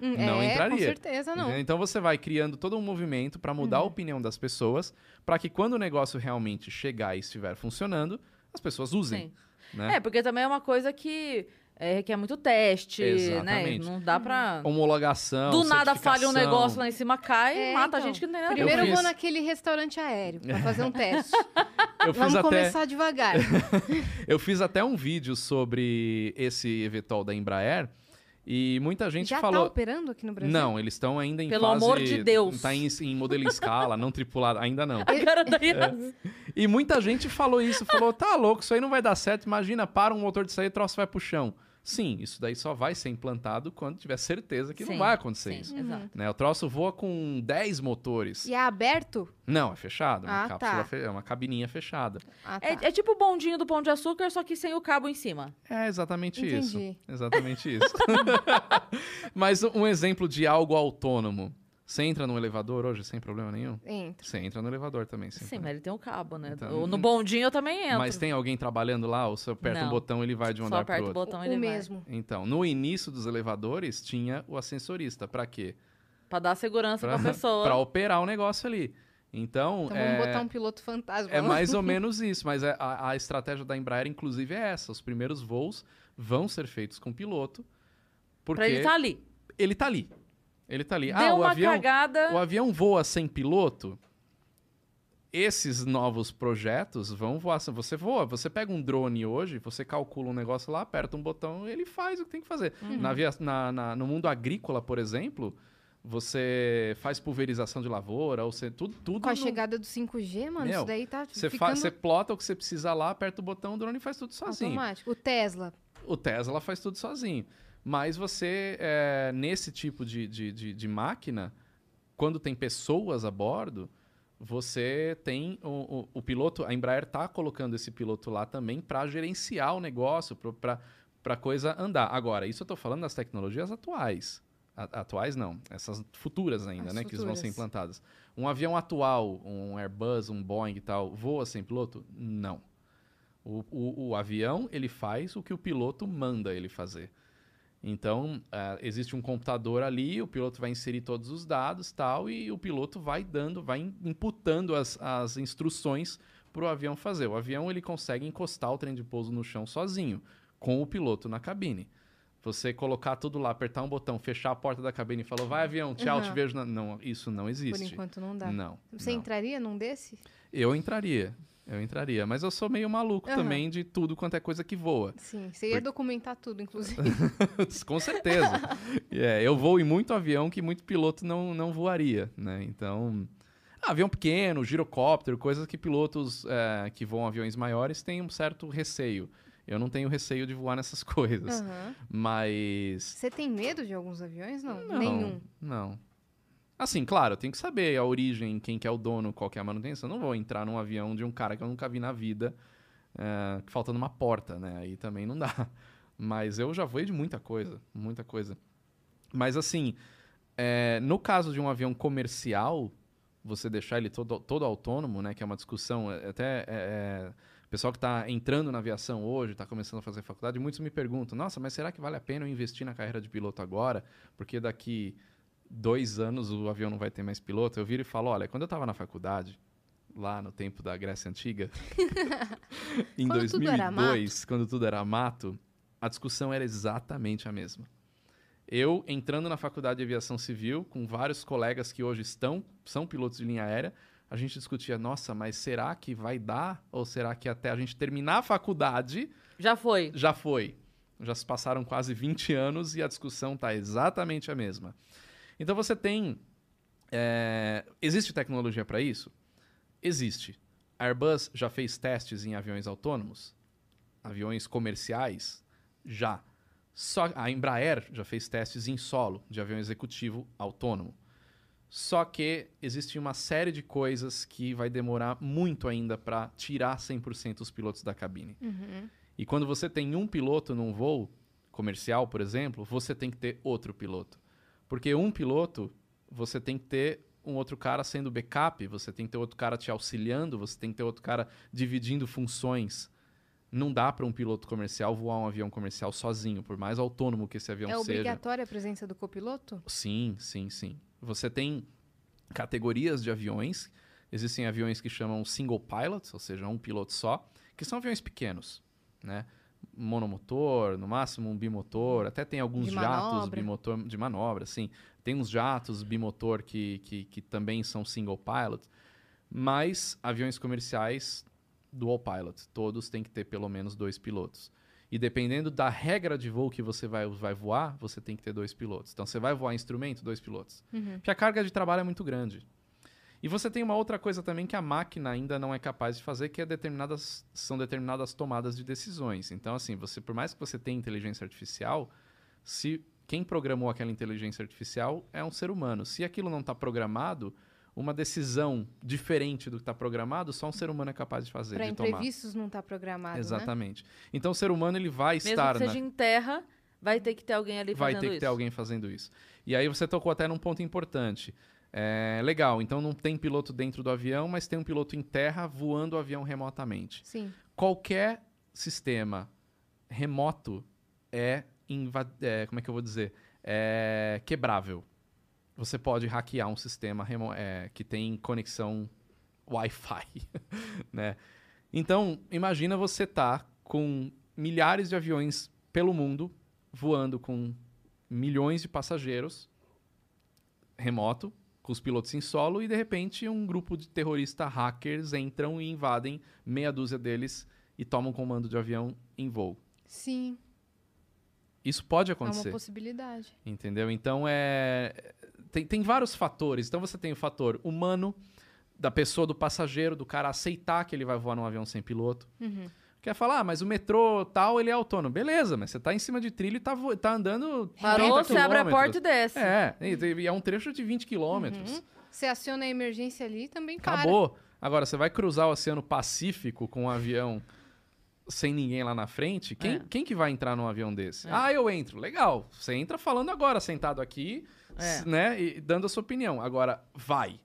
S3: Hum,
S4: não
S3: é,
S4: entraria.
S3: com certeza não.
S4: Então você vai criando todo um movimento para mudar
S2: Uhum.
S4: a opinião das pessoas, para que quando o negócio realmente chegar e estiver funcionando, as pessoas usem. Né?
S2: É, porque também é uma coisa que é, requer muito teste, né?
S4: Exatamente.
S2: Não dá pra...
S4: Homologação.
S2: Do nada falha um negócio lá em cima, cai
S3: É,
S2: e mata a
S3: então,
S2: gente que não tem nada a.
S3: Primeiro eu,
S4: fiz-
S3: vou naquele restaurante aéreo pra fazer um teste.
S4: Eu fiz,
S3: Vamos
S4: até,
S3: começar devagar.
S4: eu fiz até um vídeo sobre esse eVTOL da Embraer e muita gente
S3: Já tá
S4: falou.
S3: operando aqui no Brasil?
S4: Não, eles estão ainda em
S2: Pelo
S4: fase...
S2: amor de Deus.
S4: Tá em, em modelo em escala, não tripulado, ainda não.
S2: A cara da
S4: É. E muita gente falou isso, falou, tá louco, isso aí não vai dar certo, imagina, para um motor de sair, o troço vai pro chão. Sim, isso daí só vai ser implantado quando tiver certeza que não
S2: Sim,
S4: vai acontecer
S2: sim,
S4: isso.
S2: Exato.
S4: Né, o troço voa com 10 motores.
S3: E é aberto?
S4: Não, é fechado, é uma
S3: Ah,
S4: cápsula,
S3: tá.
S4: fe- é uma cabininha fechada.
S3: Ah, tá.
S2: É, é tipo o bondinho do Pão de Açúcar, só que sem o cabo em cima.
S4: É exatamente isso.
S3: Entendi.
S4: Exatamente isso. Mas um exemplo de algo autônomo. Você entra no elevador hoje sem problema nenhum?
S3: Entra.
S4: Você entra no elevador também.
S2: Sim,
S4: problema.
S2: mas ele tem o cabo, né?
S4: Então,
S2: no bondinho eu também entro.
S4: Mas tem alguém trabalhando lá, ou você aperta um
S2: Não.
S4: botão ele vai de um
S2: Só
S4: andar pro
S2: aperta o
S4: outro?
S2: botão e
S3: o
S2: ele vai.
S3: mesmo.
S4: Então, no início dos elevadores tinha o ascensorista. Pra quê?
S2: Pra dar segurança pra, pessoa.
S4: Pra operar o negócio ali. Então,
S3: Então
S4: é,
S3: vamos botar um piloto fantasma.
S4: é mais ou menos isso. Mas é- a, a estratégia da Embraer, inclusive, é essa. Os primeiros voos vão ser feitos com piloto. Porque
S2: Pra ele estar ali.
S4: ele tá ali. Ele tá ali.
S2: Deu
S4: ah, o
S2: uma
S4: avião,
S2: cagada.
S4: o avião voa sem piloto. Esses novos projetos vão voar. sem- Você voa, você pega um drone hoje, você calcula um negócio lá, aperta um botão, ele faz o que tem que fazer.
S2: Uhum.
S4: Na via- na- na- no mundo agrícola, por exemplo, você faz pulverização de lavoura, ou você, tudo, tudo
S3: Com a
S4: no-
S3: chegada do 5G, mano,
S4: Meu,
S3: isso daí tá
S4: você,
S3: ficando
S4: você plota o que você precisa lá, aperta o botão, o drone faz tudo sozinho.
S3: automático. O Tesla.
S4: O Tesla faz tudo sozinho. Mas você, é, nesse tipo de, de, de, de máquina, quando tem pessoas a bordo, você tem o, o, o piloto. A Embraer está colocando esse piloto lá também para gerenciar o negócio, para a coisa andar. Agora, isso eu estou falando das tecnologias atuais. A- atuais não, essas futuras ainda,
S3: As
S4: né? Que vão ser
S3: futuras.
S4: implantadas. Um avião atual, um Airbus, um Boeing e tal, voa sem piloto? Não. O, o, o avião, ele faz o que o piloto manda ele fazer. Então, eh, existe um computador ali, o piloto vai inserir todos os dados tal, e o piloto vai dando, vai imputando as, as instruções para o avião fazer. O avião ele consegue encostar o trem de pouso no chão sozinho, com o piloto na cabine. Você colocar tudo lá, apertar um botão, fechar a porta da cabine e falar, vai avião, tchau, te
S3: Aham.
S4: vejo. Na... Não, isso não existe.
S3: Por enquanto não dá.
S4: Não.
S3: Você
S4: não.
S3: entraria num desse?
S4: Eu entraria. Eu entraria. Mas eu sou meio maluco
S3: Aham.
S4: também de tudo quanto é coisa que voa.
S3: Sim. Você ia documentar tudo, inclusive.
S4: Com certeza. É, eu vou em muito avião que muito piloto não, não voaria, né? Então, ah, avião pequeno, girocóptero, coisas que pilotos é, que voam aviões maiores têm um certo receio. Eu não tenho receio de voar nessas coisas.
S3: Aham.
S4: Mas.
S3: Você tem medo de alguns aviões? Não,
S4: Não,
S3: nenhum.
S4: Não. Assim, claro, eu tenho que saber a origem, quem que é o dono, qual que é a manutenção. Eu não vou entrar num avião de um cara que eu nunca vi na vida, é, faltando uma porta, né? Aí também não dá. Mas eu já voei de muita coisa, muita coisa. Mas assim, é, no caso de um avião comercial, você deixar ele todo, todo autônomo, né? Que é uma discussão, é, até é, é, pessoal que está entrando na aviação hoje, está começando a fazer faculdade, muitos me perguntam, nossa, mas será que vale a pena eu investir na carreira de piloto agora? Porque daqui dois anos o avião não vai ter mais piloto. Eu viro e falo, olha, quando eu estava na faculdade, lá no tempo da Grécia Antiga, em
S3: Quando tudo era
S4: 2002, quando tudo era mato, a discussão era exatamente a mesma. Eu entrando na faculdade de aviação civil, com vários colegas que hoje estão, são pilotos de linha aérea, a gente discutia, nossa, mas será que vai dar? Ou será que até a gente terminar a faculdade
S2: Já foi.
S4: já foi. Já se passaram quase 20 anos e a discussão está exatamente a mesma. Então você tem. é, Existe tecnologia para isso? Existe. A Airbus já fez testes em aviões autônomos? Aviões comerciais? Já. Só a Embraer já fez testes em solo de avião executivo autônomo. Só que existe uma série de coisas que vai demorar muito ainda para tirar 100% os pilotos da cabine.
S3: Uhum.
S4: E quando você tem um piloto num voo comercial, por exemplo, você tem que ter outro piloto. Porque um piloto, você tem que ter um outro cara sendo backup, você tem que ter outro cara te auxiliando, você tem que ter outro cara dividindo funções. Não dá para um piloto comercial voar um avião comercial sozinho, por mais autônomo que esse avião
S3: É
S4: seja.
S3: obrigatória a presença do copiloto?
S4: Sim, sim, sim. Você tem categorias de aviões. Existem aviões que chamam single pilot, ou seja, um piloto só, que são aviões pequenos, né? Monomotor, no máximo um bimotor, até tem alguns jatos bimotor de manobra, sim. Tem uns jatos bimotor que, que, que também são single pilot, mas aviões comerciais dual pilot, todos têm que ter pelo menos dois pilotos. E dependendo da regra de voo que você vai, vai voar, você tem que ter dois pilotos. Então, você vai voar instrumento, dois pilotos.
S3: Uhum.
S4: Porque a carga de trabalho é muito grande. E você tem uma outra coisa também que a máquina ainda não é capaz de fazer, que é determinadas, são determinadas tomadas de decisões. Então, assim, você, por mais que você tenha inteligência artificial, se quem programou aquela inteligência artificial é um ser humano. Se aquilo não está programado, uma decisão diferente do que está programado, só um ser humano é capaz de fazer,
S3: Para
S4: de tomar.
S3: imprevistos não tá programado, né?
S4: Exatamente. Então o ser humano ele vai
S2: Mesmo
S4: estar
S2: que
S4: na...
S2: seja em terra, vai ter que ter alguém ali
S4: vai
S2: fazendo
S4: ter que
S2: isso.
S4: ter alguém fazendo isso. E aí você tocou até num ponto importante. É, legal, então não tem piloto dentro do avião, mas tem um piloto em terra voando o avião remotamente.
S3: Sim.
S4: Qualquer sistema remoto é, é, como é que eu vou dizer, é quebrável. Você pode hackear um sistema é, que tem conexão Wi-Fi, né? Então, imagina você tá com milhares de aviões pelo mundo voando com milhões de passageiros remoto, com os pilotos em solo e de repente um grupo de terroristas hackers entram e invadem meia dúzia deles e tomam comando de avião em voo.
S3: Sim,
S4: Isso pode
S3: é uma
S4: acontecer.
S3: possibilidade. Entendeu?
S4: Entendeu? Então é. Tem, tem vários fatores. Então você tem o fator humano, da pessoa, do passageiro, do cara aceitar que ele vai voar num avião sem piloto.
S3: Uhum.
S4: Quer falar, ah, mas o metrô tal, ele é autônomo. Beleza, mas você tá em cima de trilho e tá, tá andando.
S2: Parou,
S4: 30
S2: você abre a porta e
S4: quilômetros.
S2: desce.
S4: É, e e é um trecho de 20 quilômetros.
S3: Você aciona a emergência ali e também para.
S4: Acabou. Agora, você vai cruzar o Oceano Pacífico com um avião sem ninguém lá na frente? Quem,
S2: É.
S4: quem que vai entrar num avião desse?
S2: É.
S4: Ah, eu entro. Legal. Você entra falando agora, sentado aqui,
S2: É.
S4: né? E dando a sua opinião. Agora, vai.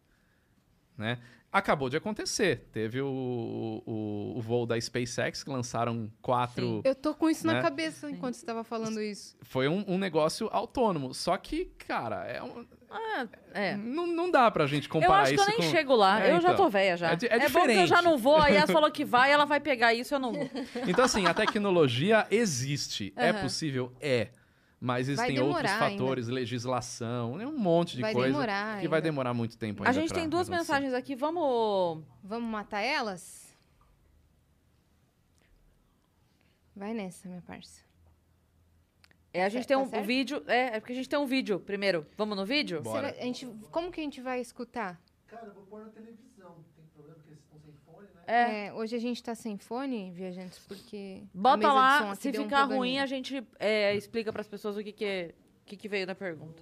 S4: Né? Acabou de acontecer. Teve o, o, o voo da SpaceX, que lançaram quatro.
S3: Eu tô com isso
S4: Né?
S3: na cabeça enquanto você tava falando isso.
S4: Foi um, um negócio autônomo. Só que, cara, é um-
S2: Ah, é.
S4: não, não dá pra gente
S2: Eu
S4: comparar
S2: acho que eu
S4: isso
S2: nem
S4: com...
S2: chego lá.
S4: É,
S2: eu já
S4: então.
S2: tô velha já.
S4: É di- é
S2: bom que eu já não vou, aí ela falou que vai, ela vai pegar isso, eu não vou.
S4: Então, assim, a tecnologia existe. É
S2: Aham.
S4: possível? É. Mas
S3: Vai
S4: existem outros
S3: demorar ainda.
S4: fatores, legislação, né, um monte de
S3: Vai
S4: coisa
S3: demorar
S4: que vai
S3: ainda.
S4: demorar muito tempo ainda
S2: A gente tem duas mensagens aqui, vamos.
S3: Vamos matar elas? Vai nessa, minha parça.
S2: É, a gente
S3: Tá
S2: tem um
S3: certo?
S2: vídeo. É, é porque a gente tem um vídeo primeiro. Vamos no vídeo?
S4: Bora.
S3: Será- a gente, como que a gente vai escutar?
S6: Cara, eu vou pôr na televisão. Tem problema porque vocês estão sem fone, né?
S2: É.
S3: É, hoje a gente tá sem fone, viajantes, porque. a
S2: Bota
S3: mesa de som
S2: lá,
S3: aqui
S2: se
S3: deu um
S2: ficar ruim, a gente é, explica pras pessoas o que, que, o que, que veio na pergunta.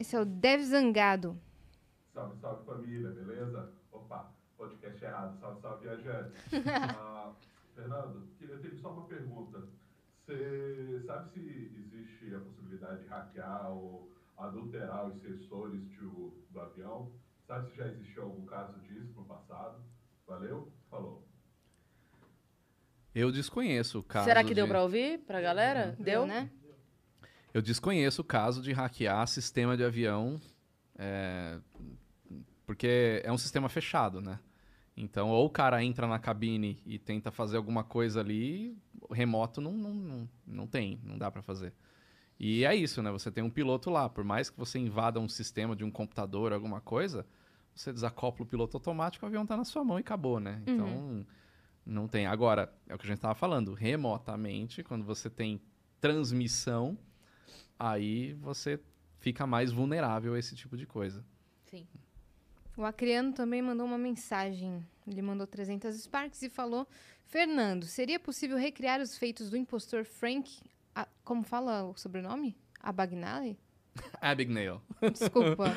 S3: Esse é o Dev Zangado.
S7: Salve, salve família, beleza? Opa, podcast errado. Salve, salve viajante. Ah, Fernando, queria ter só uma pergunta. Você sabe se existe a possibilidade de hackear ou adulterar os sensores do, do avião? Sabe se já existiu algum caso disso no passado? Valeu? Falou.
S4: Eu desconheço o caso
S2: Será que deu
S4: de...
S2: pra ouvir pra galera? Deu?
S3: né?
S4: Eu desconheço o caso de hackear sistema de avião, é, porque é um sistema fechado, né? Então, ou o cara entra na cabine e tenta fazer alguma coisa ali, remoto não, não, não, não tem, não dá pra fazer. E é isso, né? Você tem um piloto lá, por mais que você invada um sistema de um computador, alguma coisa, você desacopla o piloto automático, o avião tá na sua mão e acabou, né? Então, não tem. Agora, é o que a gente tava falando, remotamente, quando você tem transmissão, aí você fica mais vulnerável a esse tipo de coisa.
S2: Sim.
S3: O Acriano também mandou uma mensagem. Ele mandou 300 Sparks e falou: Fernando, seria possível recriar os feitos do impostor Frank. A- como fala o sobrenome? Abagnale?
S4: Abigail.
S3: Desculpa.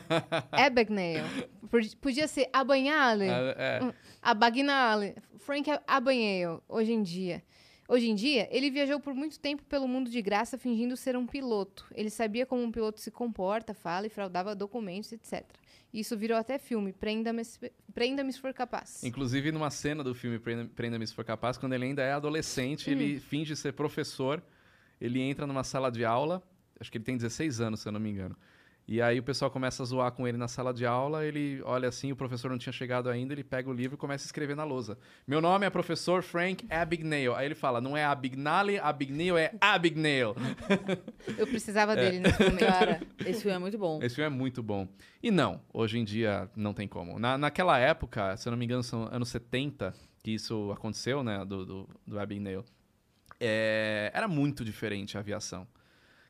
S3: Abagnale. Pod- Podia ser Abanhale.
S4: É, é.
S3: Abagnale. Frank Abagnale, hoje em dia. Hoje em dia, ele viajou por muito tempo pelo mundo de graça fingindo ser um piloto. Ele sabia como um piloto se comporta, fala e fraudava documentos, etc. Isso virou até filme, Prenda-me se, Prenda se for capaz.
S4: Inclusive, numa cena do filme Prenda- Prenda-me se for capaz, quando ele ainda é adolescente, ele finge ser professor, ele entra numa sala de aula, acho que ele tem 16 anos, se eu não me engano. E aí o pessoal começa a zoar com ele na sala de aula, ele olha assim, o professor não tinha chegado ainda, ele pega o livro e começa a escrever na lousa. Meu nome é professor Frank Abagnale. Aí ele fala, não é Abignale, Abignale, é Abignale.
S3: Eu precisava
S4: É.
S3: dele nesse momento.
S2: Cara, esse filme é muito bom.
S4: Esse filme é muito bom. E não, hoje em dia não tem como. Na, naquela época, se eu não me engano, são anos 70 que isso aconteceu, né, do, do, do Abignale. É, era muito diferente a aviação.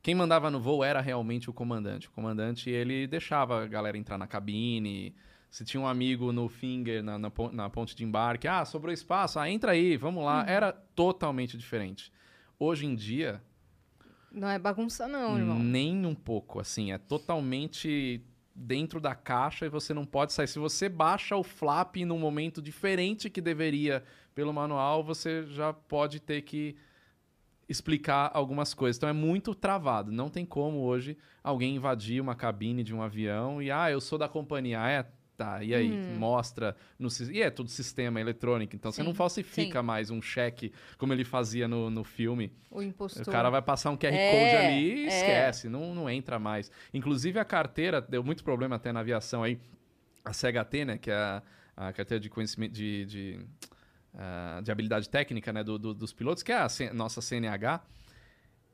S4: Quem mandava no voo era realmente o comandante. O comandante, ele deixava a galera entrar na cabine. Se tinha um amigo no finger, na, na, na ponte de embarque, ah, sobrou espaço, ah, entra aí, vamos lá. Era totalmente diferente. Hoje em dia,
S3: Não é bagunça, não, irmão.
S4: nem um pouco, assim, é totalmente dentro da caixa e você não pode sair. Se você baixa o flap num momento diferente que deveria pelo manual, você já pode ter que explicar algumas coisas. Então é muito travado. Não tem como hoje alguém invadir uma cabine de um avião e, ah, eu sou da companhia. Ah, é? Tá, e aí? Mostra no E é tudo sistema eletrônico, então você
S2: Sim,
S4: não falsifica
S2: sim.
S4: mais um cheque como ele fazia no, no filme.
S3: O impostor.
S4: O cara vai passar um QR
S2: É,
S4: Code ali e
S2: é.
S4: esquece, não, não entra mais. Inclusive a carteira, deu muito problema até na aviação aí, a CHT, né, que é a, a carteira de conhecimento de, de, ah, de habilidade técnica né, do- do- dos pilotos, que é a C- nossa CNH,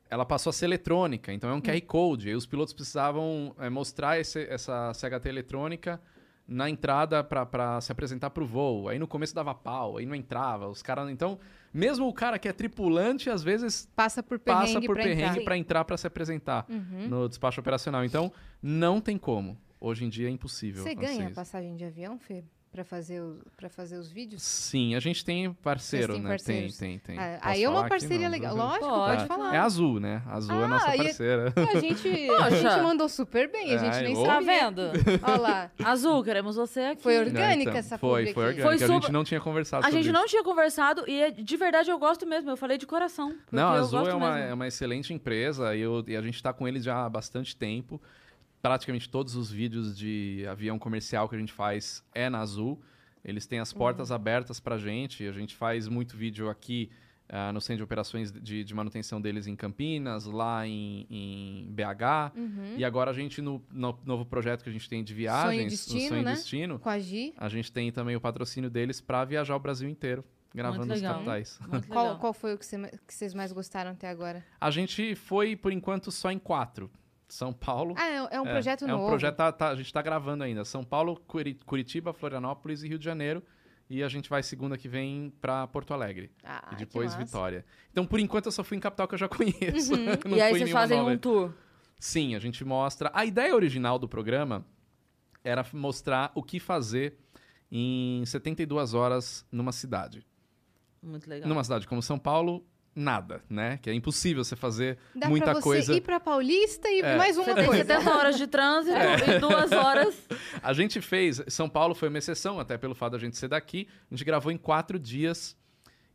S4: ela passou a ser eletrônica, então é um QR Code. E os pilotos precisavam eh, mostrar esse- essa CHT eletrônica na entrada para se apresentar para o voo. Aí no começo dava pau, aí não entrava. Os caras. Então, mesmo o cara que é tripulante, às vezes
S3: Passa por perrengue
S4: passa por
S3: pra
S4: perrengue para entrar para se apresentar
S3: Uhum.
S4: no despacho operacional. Então, não tem como. Hoje em dia é impossível.
S3: Você ganha
S4: isso.
S3: passagem de avião, Fê? Pra fazer, fazer os vídeos?
S4: Sim, a gente tem parceiro, né?
S3: parceiros?
S4: Tem, tem, tem.
S3: Ah, aí é uma parceria legal. Lógico,
S2: Pode.
S3: pode falar.
S4: É azul, né? Azul é
S3: Ah,
S4: nossa
S3: e-
S4: parceira.
S3: A gente, a gente mandou super bem, a gente
S4: Ai,
S3: nem
S4: ô.
S2: Tá vendo?
S3: Olha lá.
S2: Azul, queremos você aqui.
S3: Foi orgânica
S4: então,
S3: essa
S4: Foi, foi orgânica.
S2: Foi
S4: A gente não tinha conversado
S2: A
S4: sobre
S2: gente
S4: isso.
S2: não tinha conversado e é- de verdade eu gosto mesmo. Eu falei de coração.
S4: Não, a
S2: eu
S4: Azul
S2: gosto
S4: é uma,
S2: mesmo.
S4: é uma excelente empresa e, eu- e a gente está com eles já há bastante tempo. Praticamente todos os vídeos de avião comercial que a gente faz é na Azul. Eles têm as portas abertas pra gente. A gente faz muito vídeo aqui ah, no centro de operações de, de manutenção deles em Campinas, lá em, em BH.
S3: Uhum.
S4: E agora a gente, no, no novo projeto que a gente tem de viagens,
S3: Destino,
S4: o Sonho e
S3: né?
S4: Destino,
S3: Com a Gi.
S4: a gente tem também o patrocínio deles pra viajar o Brasil inteiro, gravando os
S2: legal.
S4: capitais.
S2: Muito
S3: Qual,
S2: legal.
S3: qual foi o que, você- que vocês mais gostaram até agora?
S4: A gente foi, por enquanto, só em quatro. São Paulo.
S3: Ah, é, é um
S4: É,
S3: projeto
S4: é
S3: novo.
S4: um projeto, tá- tá- a gente tá gravando ainda. São Paulo, Curi- Curitiba, Florianópolis e Rio de Janeiro. E a gente vai segunda que vem pra Porto Alegre.
S3: Ah,
S4: e depois.
S3: Uhum.
S4: Vitória. Então, por enquanto, eu só fui em capital que eu já conheço. Não
S2: E aí vocês fazem
S4: nova.
S2: um tour.
S4: Sim, a gente mostra. A ideia original do programa era mostrar o que fazer em 72 horas numa cidade.
S2: Muito legal.
S4: Numa cidade como São Paulo, nada, né? Que é impossível você fazer
S3: Dá
S4: muita
S3: pra você
S4: coisa.
S3: ir pra Paulista e
S4: É.
S3: mais uma
S2: Você
S3: coisa.
S2: 70 horas de trânsito e duas horas.
S4: A gente fez. São Paulo foi uma exceção, até pelo fato da gente ser daqui. A gente gravou em quatro dias.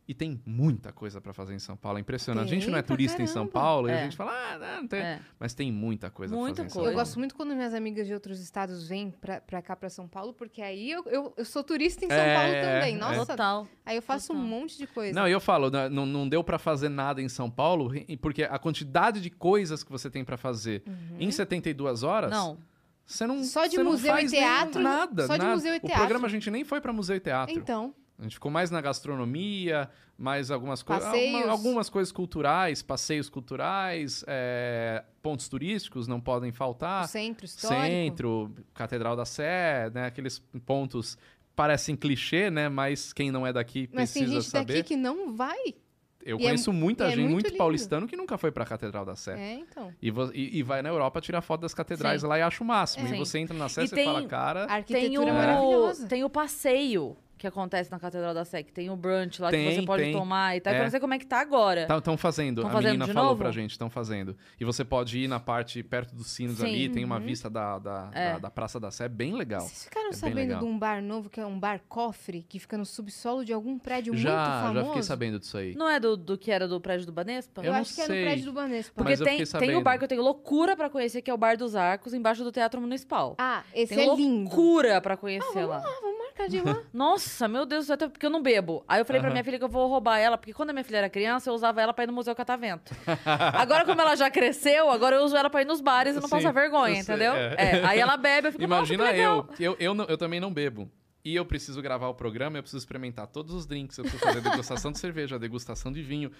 S4: E tem muita coisa pra fazer em São Paulo. É impressionante. a gente
S3: Tem
S4: não é turista em São
S3: caramba.
S4: Paulo e
S2: É.
S4: a gente fala, ah, não, não tem.
S2: É.
S4: Mas tem muita coisa
S2: Muita
S4: pra fazer em São
S2: coisa.
S3: Eu gosto muito quando minhas amigas de outros estados vêm pra, pra cá, pra São Paulo, porque aí eu, eu, eu sou turista em São
S4: É,
S3: Paulo também.
S4: é.
S3: Nossa,
S2: Total.
S3: aí eu faço um
S2: Total.
S3: monte de coisa.
S4: Não, e eu falo, né, não, não deu pra fazer nada em São Paulo, e- porque a quantidade de coisas que você tem pra fazer em 72 horas,
S2: Não.
S4: você não
S3: Uhum. Só de museu e teatro,
S4: nada,
S3: só de
S4: nada.
S3: museu e
S4: O
S3: teatro.
S4: programa a gente nem foi pra museu e teatro.
S3: Então,
S4: A gente ficou mais na gastronomia, mais algumas coisas. Algumas coisas culturais, passeios culturais, é, pontos turísticos não podem
S3: o
S4: faltar.
S3: centro histórico.
S4: Centro, Catedral da Sé, né? Aqueles pontos parecem clichê, né? Mas quem não é daqui
S3: Mas tem
S4: precisa
S3: gente
S4: saber.
S3: daqui que não vai.
S4: Eu
S3: e é
S4: conheço
S3: mu-
S4: muita
S3: e é
S4: gente,
S3: muito
S4: muito, paulistano que nunca foi pra Catedral da Sé.
S3: É, então.
S4: E, e- e vai na Europa tirar foto das catedrais
S2: Sim.
S4: lá e acha o máximo.
S2: É.
S4: E você entra na Sé
S2: E
S4: você
S2: tem-
S4: fala, cara.
S3: A
S2: Tem
S3: arquitetura
S2: o,
S3: é maravilhosa.
S2: tem o passeio que acontece na Catedral da Sé, que tem o brunch lá que
S4: Tem,
S2: você pode
S4: tem.
S2: tomar e tal. Eu
S4: É.
S2: não sei como é que tá agora.
S4: Estão fazendo.
S2: Tão
S4: a
S2: fazendo
S4: menina
S2: de
S4: falou
S2: novo?
S4: pra gente, estão fazendo. E você pode ir na parte perto dos sinos
S2: Sim.
S4: ali, tem
S3: Uhum.
S4: uma vista da, da,
S2: É.
S4: da, da Praça da Sé, é bem legal.
S3: Vocês ficaram
S4: É
S3: sabendo de um bar novo que é um bar cofre, que fica no subsolo de algum prédio muito
S4: Já,
S3: famoso?
S4: já fiquei sabendo disso aí.
S2: Não é do, do que era do prédio do Banespa?
S3: Eu,
S4: Eu não
S3: acho que é no
S4: sei.
S3: prédio do Banespa.
S2: Porque
S4: Mas eu
S2: tem, tem o
S4: sabendo.
S2: bar que eu tenho loucura pra conhecer, que é o Bar dos Arcos, embaixo do Teatro Municipal.
S3: Ah, esse
S2: Tem
S3: é lindo.
S2: loucura pra conhecer lá.
S3: Ah, vamos de ir lá.
S2: Nossa, meu Deus do céu, até porque eu não bebo. Aí eu falei pra minha filha que eu vou roubar ela, porque quando a minha filha era criança, eu usava ela pra ir no Museu Catavento. agora, como ela já cresceu, agora eu uso ela pra ir nos bares e não
S4: Sim,
S2: passar vergonha,
S4: eu sei,
S2: entendeu?
S4: é.
S2: É, Aí ela bebe, eu fico,
S4: Imagina eu. Eu, eu, não- eu também não bebo. E eu preciso gravar o programa, eu preciso experimentar todos os drinks, eu preciso fazer degustação de cerveja, degustação de vinho.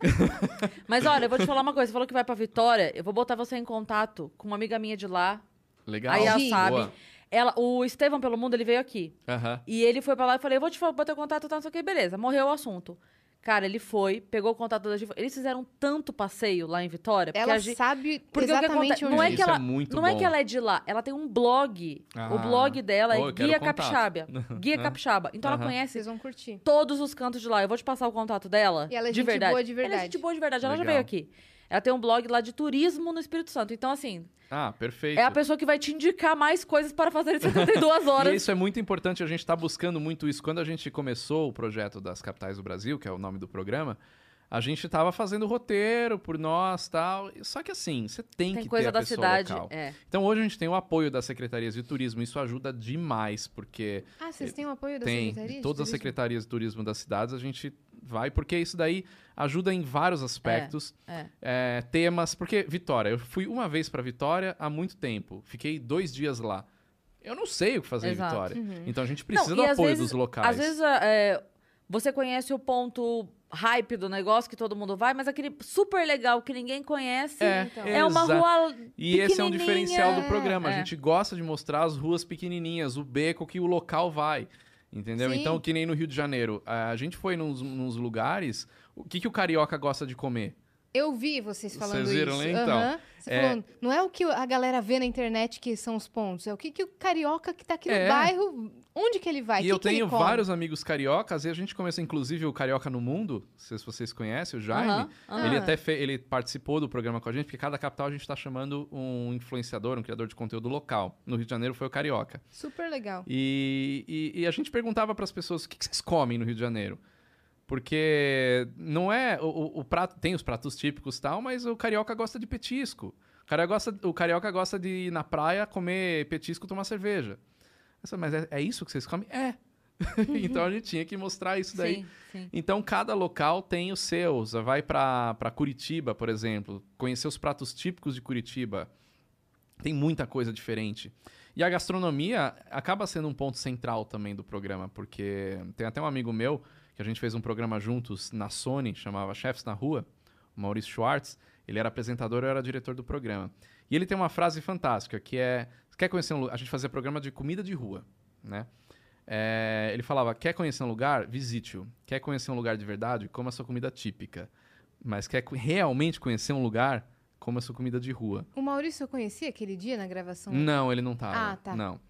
S2: Mas olha, eu vou te falar uma coisa. Você falou que vai pra Vitória, eu vou botar você em contato com uma amiga minha de lá.
S4: Legal.
S2: Aí ela sabe. Ela, o Estevão Pelo Mundo, ele veio aqui.
S4: Aham.
S2: E ele foi pra lá e falei, eu vou te botar contato, tá, não sei o que, beleza. Morreu o assunto. Cara, ele foi, pegou o contato da Gi. Eles fizeram tanto passeio lá em Vitória. Porque
S3: Ela
S2: Gi,
S3: sabe
S2: porque o que
S3: exatamente
S2: acontece,
S3: onde
S2: não é
S3: ir.
S2: que
S4: Isso é
S2: ela,
S4: muito
S2: não é
S4: bom.
S2: que ela é de lá, ela tem um blog.
S4: Ah.
S2: o blog dela
S4: Oh,
S2: é Guia. Capixaba. Guia Capixaba. Então ela conhece
S3: Vocês vão curtir.
S2: todos os cantos de lá. Eu vou te passar o contato dela.
S3: E ela é
S2: de
S3: gente
S2: verdade.
S3: boa de
S2: Ela é
S3: verdade.
S2: gente boa de verdade. Ela já veio aqui. Ela tem um blog lá de turismo no Espírito Santo. Então, assim,
S4: Ah, perfeito.
S2: é a pessoa que vai te indicar mais coisas para fazer em 72
S4: E
S2: horas.
S4: isso é muito importante, a gente está buscando muito isso. Quando a gente começou o projeto das capitais do Brasil, que é o nome do programa, a gente estava fazendo roteiro por nós tal. Só que assim, você tem,
S2: Tem
S4: que
S2: coisa
S4: ter a
S2: da
S4: pessoa
S2: cidade.
S4: local.
S2: É.
S4: Então hoje a gente tem o apoio das secretarias de turismo, isso ajuda demais, porque
S3: Ah, vocês têm o apoio da
S4: tem
S3: Secretaria?
S4: de
S3: de
S4: todas as
S3: Turismo?
S4: secretarias de turismo das cidades, a gente vai, porque isso daí ajuda em vários aspectos.
S2: é.
S4: É, temas, porque Vitória, eu fui uma vez para Vitória há muito tempo, fiquei dois dias lá. Eu não sei o que fazer
S2: Exato.
S4: em Vitória.
S3: Uhum.
S4: Então a gente precisa
S2: Não,
S4: do apoio
S2: vezes-
S4: dos locais.
S2: Às vezes é, você conhece o ponto hype do negócio que todo mundo vai, mas aquele super legal que ninguém conhece
S4: É,
S3: Então.
S2: é uma rua
S4: E esse é um diferencial do programa. A
S2: É.
S4: gente gosta de mostrar as ruas pequenininhas, o beco que o local vai. Entendeu?
S3: Sim.
S4: Então, que nem no Rio de Janeiro. A gente foi nos, nos lugares. O que, que o carioca gosta de comer?
S3: Eu vi vocês falando
S4: Vocês viram,
S3: isso.
S4: né? Então,
S3: Aham. Você
S4: é-
S3: falou, não é o que a galera vê na internet que são os pontos, é o que, que o carioca que tá aqui
S4: É.
S3: no bairro, onde que ele vai?
S4: e
S3: Que
S4: eu
S3: que
S4: tenho vários amigos cariocas, e a gente começou, inclusive, o Carioca no Mundo. Não sei se vocês conhecem, o Jaime.
S2: Aham, aham.
S4: Ele até fe- ele participou do programa com a gente, porque cada capital a gente está chamando um influenciador, um criador de conteúdo local. No Rio de Janeiro foi o Carioca.
S3: Super legal.
S4: E, e- e a gente perguntava para as pessoas o que, que vocês comem no Rio de Janeiro. Porque não é. O, o- prato tem os pratos típicos e tal, mas o carioca gosta de petisco. O carioca gosta, o carioca gosta de ir na praia, comer petisco, tomar cerveja. Falei, mas é, é isso que vocês comem? É. então a gente tinha que mostrar isso daí.
S2: Sim, sim.
S4: Então, cada local tem os seus. Vai para Curitiba, por exemplo, conhecer os pratos típicos de Curitiba. Tem muita coisa diferente. E a gastronomia acaba sendo um ponto central também do programa, porque tem até um amigo meu que a gente fez um programa juntos na Sony, chamava Chefs na Rua, o Maurício Schwartz. Ele era apresentador, eu era diretor do programa. E ele tem uma frase fantástica, que é... Quer conhecer um lu- A gente fazia programa de comida de rua, né? É, ele falava: quer conhecer um lugar? Visite-o. Quer conhecer um lugar de verdade? Coma sua comida típica. Mas quer realmente conhecer um lugar? Coma sua comida de rua.
S3: O Maurício eu conhecia aquele dia na gravação?
S4: Não, ele não tava.
S3: Ah, tá.
S4: Não.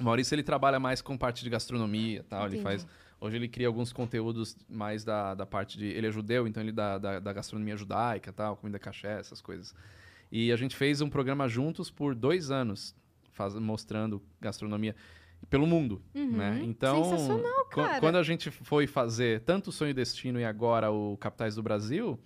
S4: O Maurício ele trabalha mais com parte de gastronomia, e tal. Ele
S3: Entendi.
S4: faz. Hoje ele cria alguns conteúdos mais da, da parte de. Ele é judeu, então ele da, da, da gastronomia judaica, tal, comida caché, essas coisas. E a gente fez um programa juntos por dois anos, faz, mostrando gastronomia pelo mundo, né? Então,
S3: Uhum. Sensacional,
S4: qu-
S3: cara.
S4: quando a gente foi fazer tanto o Sonho e Destino e agora o Capitais do Brasil,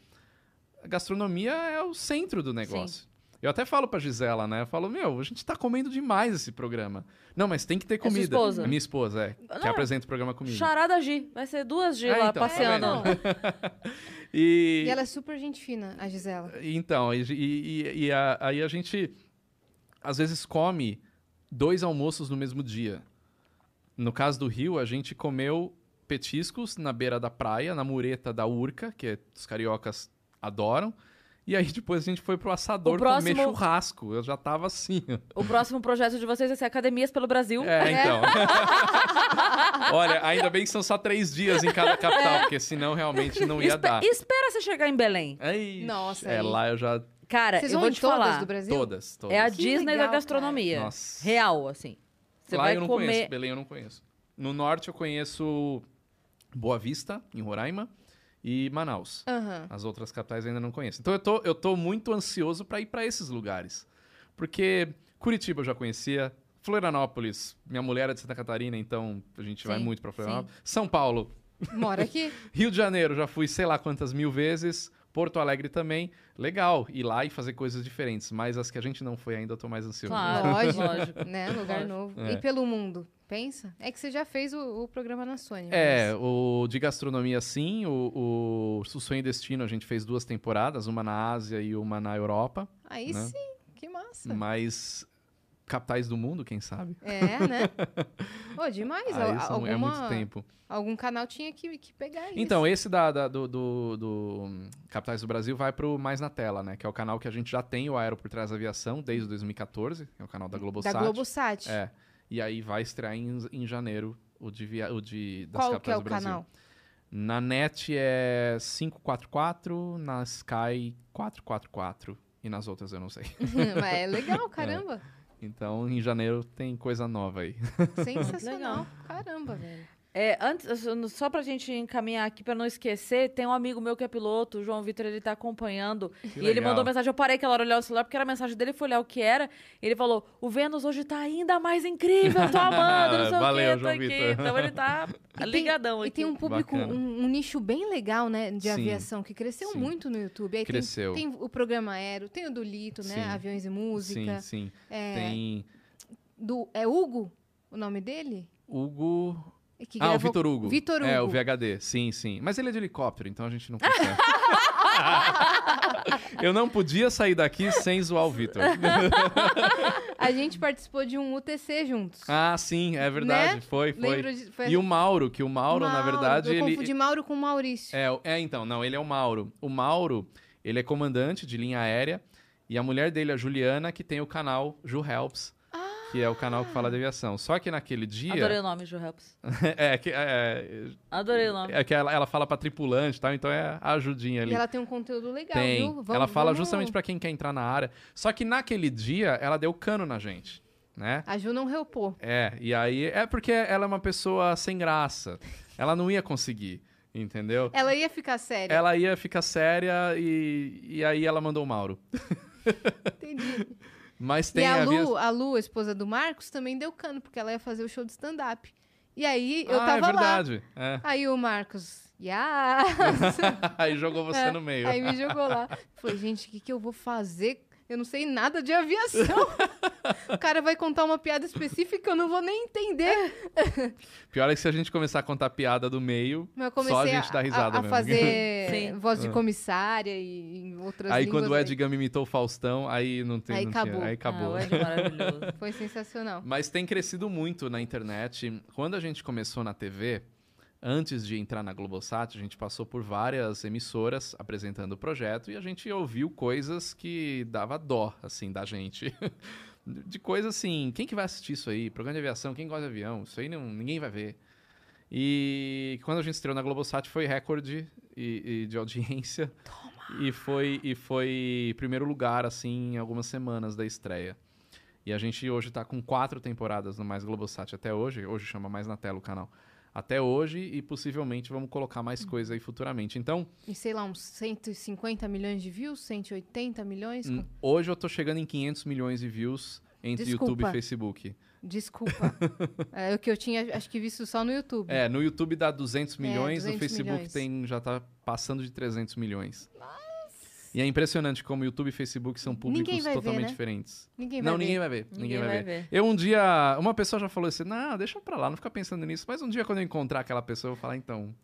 S4: a gastronomia é o centro do negócio. Eu até falo pra Gisela, né? Eu falo, meu, a gente tá comendo demais esse programa. Não, mas tem que ter
S2: É sua
S4: comida.
S2: esposa?
S4: A minha esposa, é. Que
S2: Não.
S4: apresenta o programa comigo.
S2: Charada G. Vai ser duas G
S4: É,
S2: lá
S4: então, tá
S2: passeando.
S4: E,
S3: E ela é super gente fina, a Gisela.
S4: Então, e, e- e a- aí a gente às vezes come dois almoços no mesmo dia. No caso do Rio, a gente comeu petiscos na beira da praia, na mureta da Urca, que é- os cariocas adoram. E aí depois a gente foi pro assador
S2: O próximo-
S4: comer churrasco. Eu já tava assim.
S2: O próximo projeto de vocês vai ser Academias pelo Brasil.
S4: É, então. Olha, ainda bem que são só três dias em cada capital, porque senão realmente não ia
S2: Espe-
S4: dar.
S2: Espera você chegar em Belém.
S4: Ai,
S3: Nossa,
S4: É,
S3: aí.
S4: lá eu já.
S2: Cara,
S3: Vocês
S2: eu
S3: vão
S2: vou
S3: em
S2: te
S3: todas
S2: falar.
S3: do Brasil?
S4: Todas, todas.
S2: É a
S3: Que
S2: Disney
S3: legal,
S2: da gastronomia.
S4: cara. Nossa.
S2: Real, assim. Você
S4: Lá
S2: vai
S4: eu não
S2: comer.
S4: conheço, Belém eu não conheço. No norte eu conheço Boa Vista, em Roraima, e Manaus.
S3: Aham.
S4: As outras capitais eu ainda não conheço. Então eu tô, eu tô muito ansioso para ir para esses lugares. Porque Curitiba eu já conhecia, Florianópolis, minha mulher é de Santa Catarina, então a gente vai
S3: Sim,
S4: muito para Florianópolis. São Paulo,
S3: Mora aqui.
S4: Rio de Janeiro, já fui sei lá quantas mil vezes. Porto Alegre também. Legal, ir lá e fazer coisas diferentes. Mas as que a gente não foi ainda, eu tô mais ansioso.
S2: Claro,
S3: Lógico.
S2: lógico.
S3: né? Lugar novo.
S4: É.
S3: E pelo mundo. Pensa. É que você já fez o, o programa na Sony.
S4: É,
S3: mas-
S4: o de gastronomia sim, o, o, e Destino a gente fez duas temporadas, uma na Ásia e uma na Europa,
S3: Aí
S4: né?
S3: sim. Que massa.
S4: mas capitais do mundo, quem sabe?
S3: É, né? Pô, demais.
S4: Aí são-
S3: alguma,
S4: é muito tempo.
S3: Algum canal tinha que, que pegar isso.
S4: Então, esse da, da- do, do, do, Capitais do Brasil vai pro Mais na Tela, né? Que é o canal que a gente já tem, o Aero por Trás da Aviação, desde 2014, que é o canal da Globosat.
S3: da Globosat.
S4: É. E aí vai estrear em, em janeiro o de, via, o de das
S3: Qual que
S4: capitais
S3: é o
S4: do Brasil.
S3: canal?
S4: Na net é 544, na Sky 444 e nas outras eu não sei.
S3: Mas é legal, caramba.
S4: Então, em janeiro tem coisa nova aí.
S3: Sensacional. Caramba, velho.
S2: É, antes, só pra gente encaminhar aqui, pra não esquecer, tem um amigo meu que é piloto, o João Vitor, ele tá acompanhando. e ele
S4: legal.
S2: mandou mensagem, eu parei aquela hora olhar o celular, porque era a mensagem dele, fui olhar o que era. E ele falou, o Vênus hoje tá ainda mais incrível, tô amando, não sei
S4: Valeu,
S2: o quê, tô
S4: João
S2: aqui.
S4: Vitor.
S2: Então ele tá
S3: E tem-
S2: ligadão
S3: E
S2: aqui.
S3: tem um público, um, um nicho bem legal, né, de
S4: Sim.
S3: aviação, que cresceu
S4: Sim.
S3: muito no YouTube. Aí tem-
S4: Cresceu.
S3: Tem, o programa Aero, tem o do Lito, né?
S4: Sim.
S3: Aviões e Música.
S4: Sim, sim.
S3: É,
S4: Tem
S3: do, é Hugo o nome dele?
S4: Hugo.
S3: É que
S4: ah, o
S3: gravou-
S4: Vitor Hugo.
S3: Vitor
S4: É, o
S3: Hugo.
S4: VHD. Sim, sim. Mas ele é de helicóptero, então a gente não consegue. Eu não podia sair daqui sem zoar o Vitor.
S3: A gente participou de um UTC juntos.
S4: Ah, sim, é verdade.
S3: Né?
S4: Foi, foi.
S3: De- foi
S4: E o Mauro, que o Mauro, na
S3: Mauro,
S4: verdade,
S3: Eu
S4: ele.
S3: confundi Mauro com Maurício.
S4: É, o- é, então, não, ele é o Mauro. O Mauro, ele é comandante de linha aérea e a mulher dele, a Juliana, que tem o canal Ju Helps, que é o canal que fala de aviação. Só que naquele dia...
S2: Adorei o nome, Ju Helps.
S4: é, que, é,
S2: Adorei o nome.
S4: é que ela, ela fala pra tripulante e tal, então é a ajudinha ali.
S3: E ela tem um conteúdo legal,
S4: tem.
S3: viu? Vamos-
S4: ela fala
S3: vamos-
S4: justamente pra quem quer entrar na área. Só que naquele dia, ela deu cano na gente, né?
S3: A Ju não reupou.
S4: É, e aí... É porque ela é uma pessoa sem graça. Ela não ia conseguir, entendeu?
S3: Ela ia ficar séria.
S4: Ela ia ficar séria e, e aí ela mandou o Mauro.
S3: Entendi.
S4: Mas
S3: E
S4: tem
S3: a
S4: avia-
S3: Lu, a Lu, a esposa do Marcos, também deu cano, porque ela ia fazer o show de stand-up. E aí eu
S4: ah,
S3: tava
S4: é
S3: lá.
S4: verdade. É.
S3: Aí o Marcos, yes!
S4: aí jogou você
S3: É,
S4: no meio.
S3: Aí me jogou lá. Falei, gente, o que, que eu vou fazer Eu não sei nada de aviação. o cara vai contar uma piada específica eu não vou nem entender.
S4: Pior é que se a gente começar a contar piada do meio, só a gente dá risada
S3: a, a
S4: mesmo.
S3: fazer voz de comissária e em outras
S4: Aí
S3: línguas.
S4: quando o Ed Gama imitou o Faustão, aí não tem.
S3: Aí
S4: não
S3: acabou.
S4: Tinha, aí
S2: Ah,
S4: acabou.
S2: o Ed é maravilhoso.
S3: Foi sensacional.
S4: Mas tem crescido muito na internet. Quando a gente começou na TV, antes de entrar na Globosat, a gente passou por várias emissoras apresentando o projeto e a gente ouviu coisas que dava dó, assim, da gente. De coisas assim, quem que vai assistir isso aí? Programa de aviação, quem gosta de avião? Isso aí não, ninguém vai ver. E quando a gente estreou na Globosat foi recorde e, e de audiência. E foi, e foi primeiro lugar, assim, em algumas semanas da estreia. E a gente hoje tá com quatro temporadas no Mais Globosat até hoje. Hoje chama Mais na Tela o canal. Até hoje e possivelmente vamos colocar mais coisa aí futuramente. Então,
S3: E sei lá, uns 150 milhões de views, 180 milhões.
S4: hum, hoje eu tô chegando em 500 milhões de views entre
S3: Desculpa.
S4: YouTube e Facebook.
S3: Desculpa. é o que eu tinha, acho que visto só no YouTube.
S4: É, no YouTube dá 200 milhões, no
S3: 200
S4: Facebook
S3: milhões.
S4: tem já tá passando de 300 milhões. E é impressionante como YouTube e Facebook são públicos
S3: vai ver,
S4: totalmente
S3: né?
S4: diferentes.
S3: Ninguém vai
S4: não,
S3: ver.
S4: ninguém vai ver. Ninguém,
S2: Ninguém
S4: vai,
S2: vai
S4: ver.
S2: ver.
S4: Eu um dia. Uma pessoa já falou assim: não, deixa pra lá, não fica pensando nisso. Mas um dia, quando eu encontrar aquela pessoa, eu vou falar: então.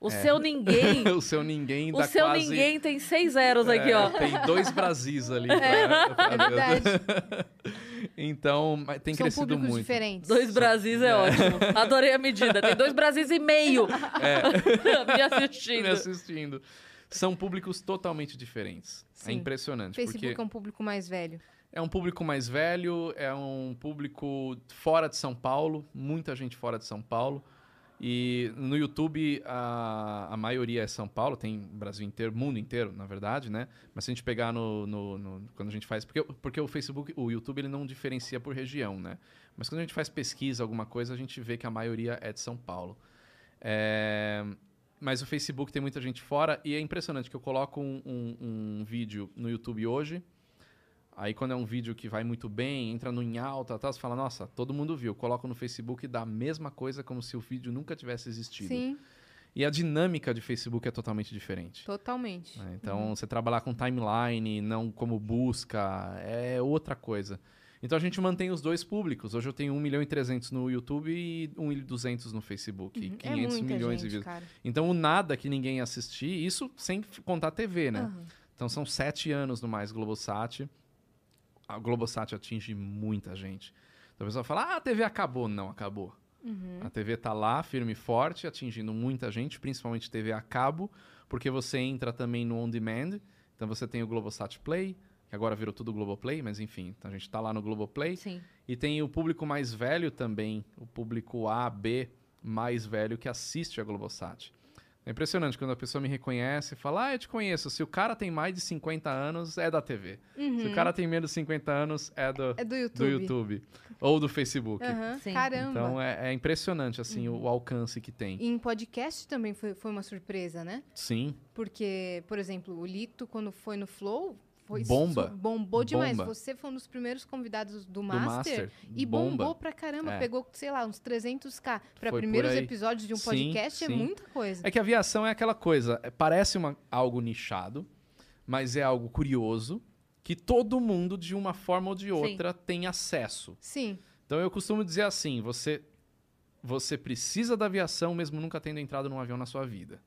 S2: O seu ninguém.
S4: o seu ninguém
S2: o seu
S4: quase.
S2: ninguém tem seis zeros
S4: é,
S2: aqui, ó.
S4: Tem dois Brasis ali. pra- pra
S3: É
S4: ver.
S3: verdade.
S4: então, mas tem
S3: São
S4: crescido
S3: públicos
S4: muito.
S3: diferentes.
S2: Dois Brasis é, ótimo. Adorei a medida. Tem dois Brasis e meio me assistindo.
S4: Me assistindo. São públicos totalmente diferentes.
S3: Sim.
S4: É impressionante.
S3: Facebook
S4: porque
S3: é um público mais velho.
S4: É um público mais velho, é um público fora de São Paulo, muita gente fora de São Paulo. E no YouTube a, a maioria é São Paulo, tem Brasil inteiro, mundo inteiro, na verdade, né? Mas se a gente pegar no, no- no- quando a gente faz, porque, porque o Facebook, o YouTube ele não diferencia por região, né? Mas quando a gente faz pesquisa, alguma coisa, a gente vê que a maioria é de São Paulo. É, mas o Facebook tem muita gente fora e é impressionante que eu coloco um, um- um vídeo no YouTube hoje. Aí quando é um vídeo que vai muito bem, entra no em alta, tal, você fala, nossa, todo mundo viu. Coloco no Facebook e dá a mesma coisa como se o vídeo nunca tivesse existido.
S3: Sim,
S4: E a dinâmica de Facebook é totalmente diferente.
S3: totalmente.
S4: né? Então, você trabalhar com timeline, não como busca, é outra coisa. Então, a gente mantém os dois públicos. Hoje eu tenho 1 milhão e 300 no YouTube e 1 milhão e 200 no Facebook.
S3: Uhum.
S4: 500
S3: é
S4: milhões
S3: gente,
S4: de views.
S3: cara.
S4: Então, o nada que ninguém assistir, isso sem contar TV, né?
S3: Aham.
S4: Então são sete anos no Mais Globosat. A Globosat atinge muita gente. Então a pessoa fala, ah, a TV acabou. Não, acabou.
S3: Uhum.
S4: A TV tá lá, firme e forte, atingindo muita gente, principalmente TV a cabo, porque você entra também no On Demand. Então você tem o Globosat Play, que agora virou tudo Globoplay, mas enfim, a gente tá lá no Globoplay.
S2: Sim.
S4: E tem o público mais velho também, o público A, B, mais velho que assiste a Globosat. É impressionante quando a pessoa me reconhece e fala, ah, eu te conheço. Se o cara tem mais de 50 anos, é da TV. Se o cara tem menos de 50 anos, é do,
S3: Uhum. É do
S4: do
S3: YouTube.
S4: YouTube. Ou do Facebook.
S2: Sim.
S3: Caramba.
S4: Então é, é impressionante, assim, o, o alcance que tem.
S3: E em podcast também foi, foi uma surpresa, né?
S4: Sim.
S3: Porque, por exemplo, o Lito, quando foi no Flow, foi
S4: Bomba.
S3: bombou demais.
S4: Bomba.
S3: Você foi um dos primeiros convidados do
S4: Do
S3: Master.
S4: Master.
S3: E
S4: bomba.
S3: bombou pra caramba.
S4: É.
S3: Pegou, sei lá, uns 300k. Pra
S4: Foi por
S3: primeiros episódios de um
S4: Sim,
S3: podcast é
S4: sim.
S3: muita coisa.
S4: É que a aviação é aquela coisa, é- parece uma, algo nichado, mas é algo curioso que todo mundo, de uma forma ou de outra, tem acesso.
S3: Sim.
S4: Então eu costumo dizer assim: você, você precisa da aviação mesmo nunca tendo entrado num avião na sua vida.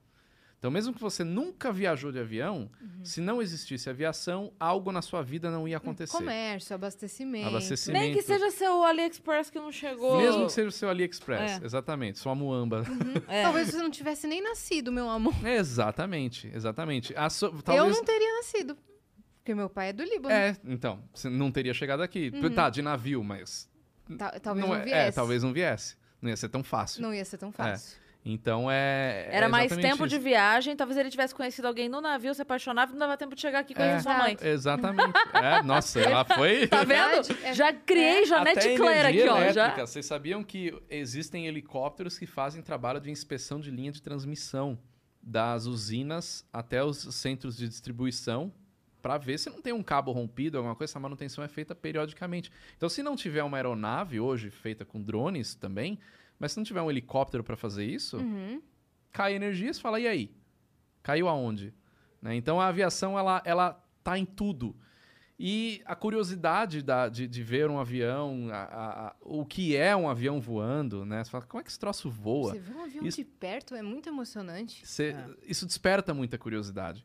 S4: Então, mesmo que você nunca viajou de avião,
S3: Uhum.
S4: se não existisse aviação, algo na sua vida não ia acontecer.
S3: Comércio, abastecimento.
S4: Abastecimento.
S2: Nem que seja seu AliExpress que não chegou.
S4: Mesmo que seja o seu AliExpress,
S2: É.
S4: exatamente, sua muamba.
S2: É.
S3: Talvez você não tivesse nem nascido, meu amor.
S4: exatamente, exatamente. A so-
S3: Eu
S4: talvez-
S3: não teria nascido. Porque meu pai é do Líbano.
S4: É, então, você não teria chegado aqui. Tá, de navio, mas.
S3: Ta- talvez não,
S4: é,
S3: viesse.
S4: É, talvez não viesse. Não ia ser tão fácil.
S3: Não ia ser tão fácil.
S4: Então é. é
S2: Era mais
S4: exatamente
S2: tempo de
S4: isso.
S2: viagem, talvez ele tivesse conhecido alguém no navio, se apaixonava e não dava tempo de chegar aqui conhecer
S4: É.
S2: sua mãe.
S4: Exatamente. É, nossa, ela foi.
S2: Tá vendo?
S3: É-
S2: Já criei Janete
S4: Até
S2: Claire aqui, ó. Já.
S4: Vocês sabiam que existem helicópteros que fazem trabalho de inspeção de linha de transmissão das usinas até os centros de distribuição para ver se não tem um cabo rompido, alguma coisa. Essa manutenção é feita periodicamente. Então, se não tiver uma aeronave hoje feita com drones também, mas se não tiver um helicóptero para fazer isso,
S3: Uhum.
S4: cai energia, você fala, e aí? Caiu aonde? Né? Então a aviação, ela, ela tá em tudo. E a curiosidade da- de, de ver um avião, a- a- a- o que é um avião voando, né? Você fala, como é que esse troço voa?
S3: Você vê um avião
S4: Isso-
S3: de perto, é muito emocionante.
S4: Você- Isso desperta muita curiosidade.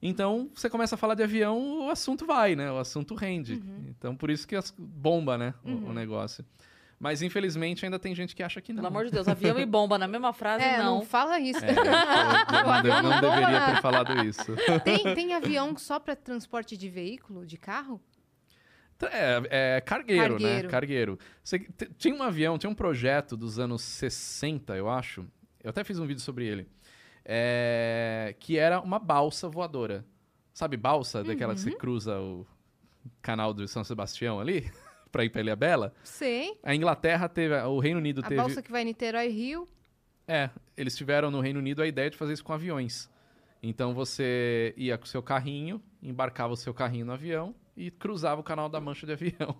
S4: Então, você começa a falar de avião, o assunto vai, né? O assunto rende.
S3: Uhum.
S4: Então, por isso que as- bomba, né? o- O, negócio. Mas, infelizmente, ainda tem gente que acha que não.
S2: Pelo amor de Deus, avião e bomba na mesma frase,
S3: É, não,
S2: não.
S3: fala isso.
S4: É, eu não, de- não deveria ter falado isso.
S3: Tem, tem avião só para transporte de veículo, de carro?
S4: É, é cargueiro, né?
S3: Cargueiro.
S4: Cargueiro. Você- tinha um avião, tinha um projeto dos anos 60, eu acho. Eu até fiz um vídeo sobre ele. é, que era uma balsa voadora. Sabe balsa? Daquela que
S3: Uhum.
S4: você cruza o canal do São Sebastião ali? Pra ir pra Ilha Bela.
S3: Sei.
S4: A Inglaterra teve... O Reino Unido
S3: A
S4: teve...
S3: balsa que vai Niterói Rio.
S4: É, eles tiveram no Reino Unido a ideia de fazer isso com aviões. Então você ia com o seu carrinho, embarcava o seu carrinho no avião e cruzava o canal da mancha de avião.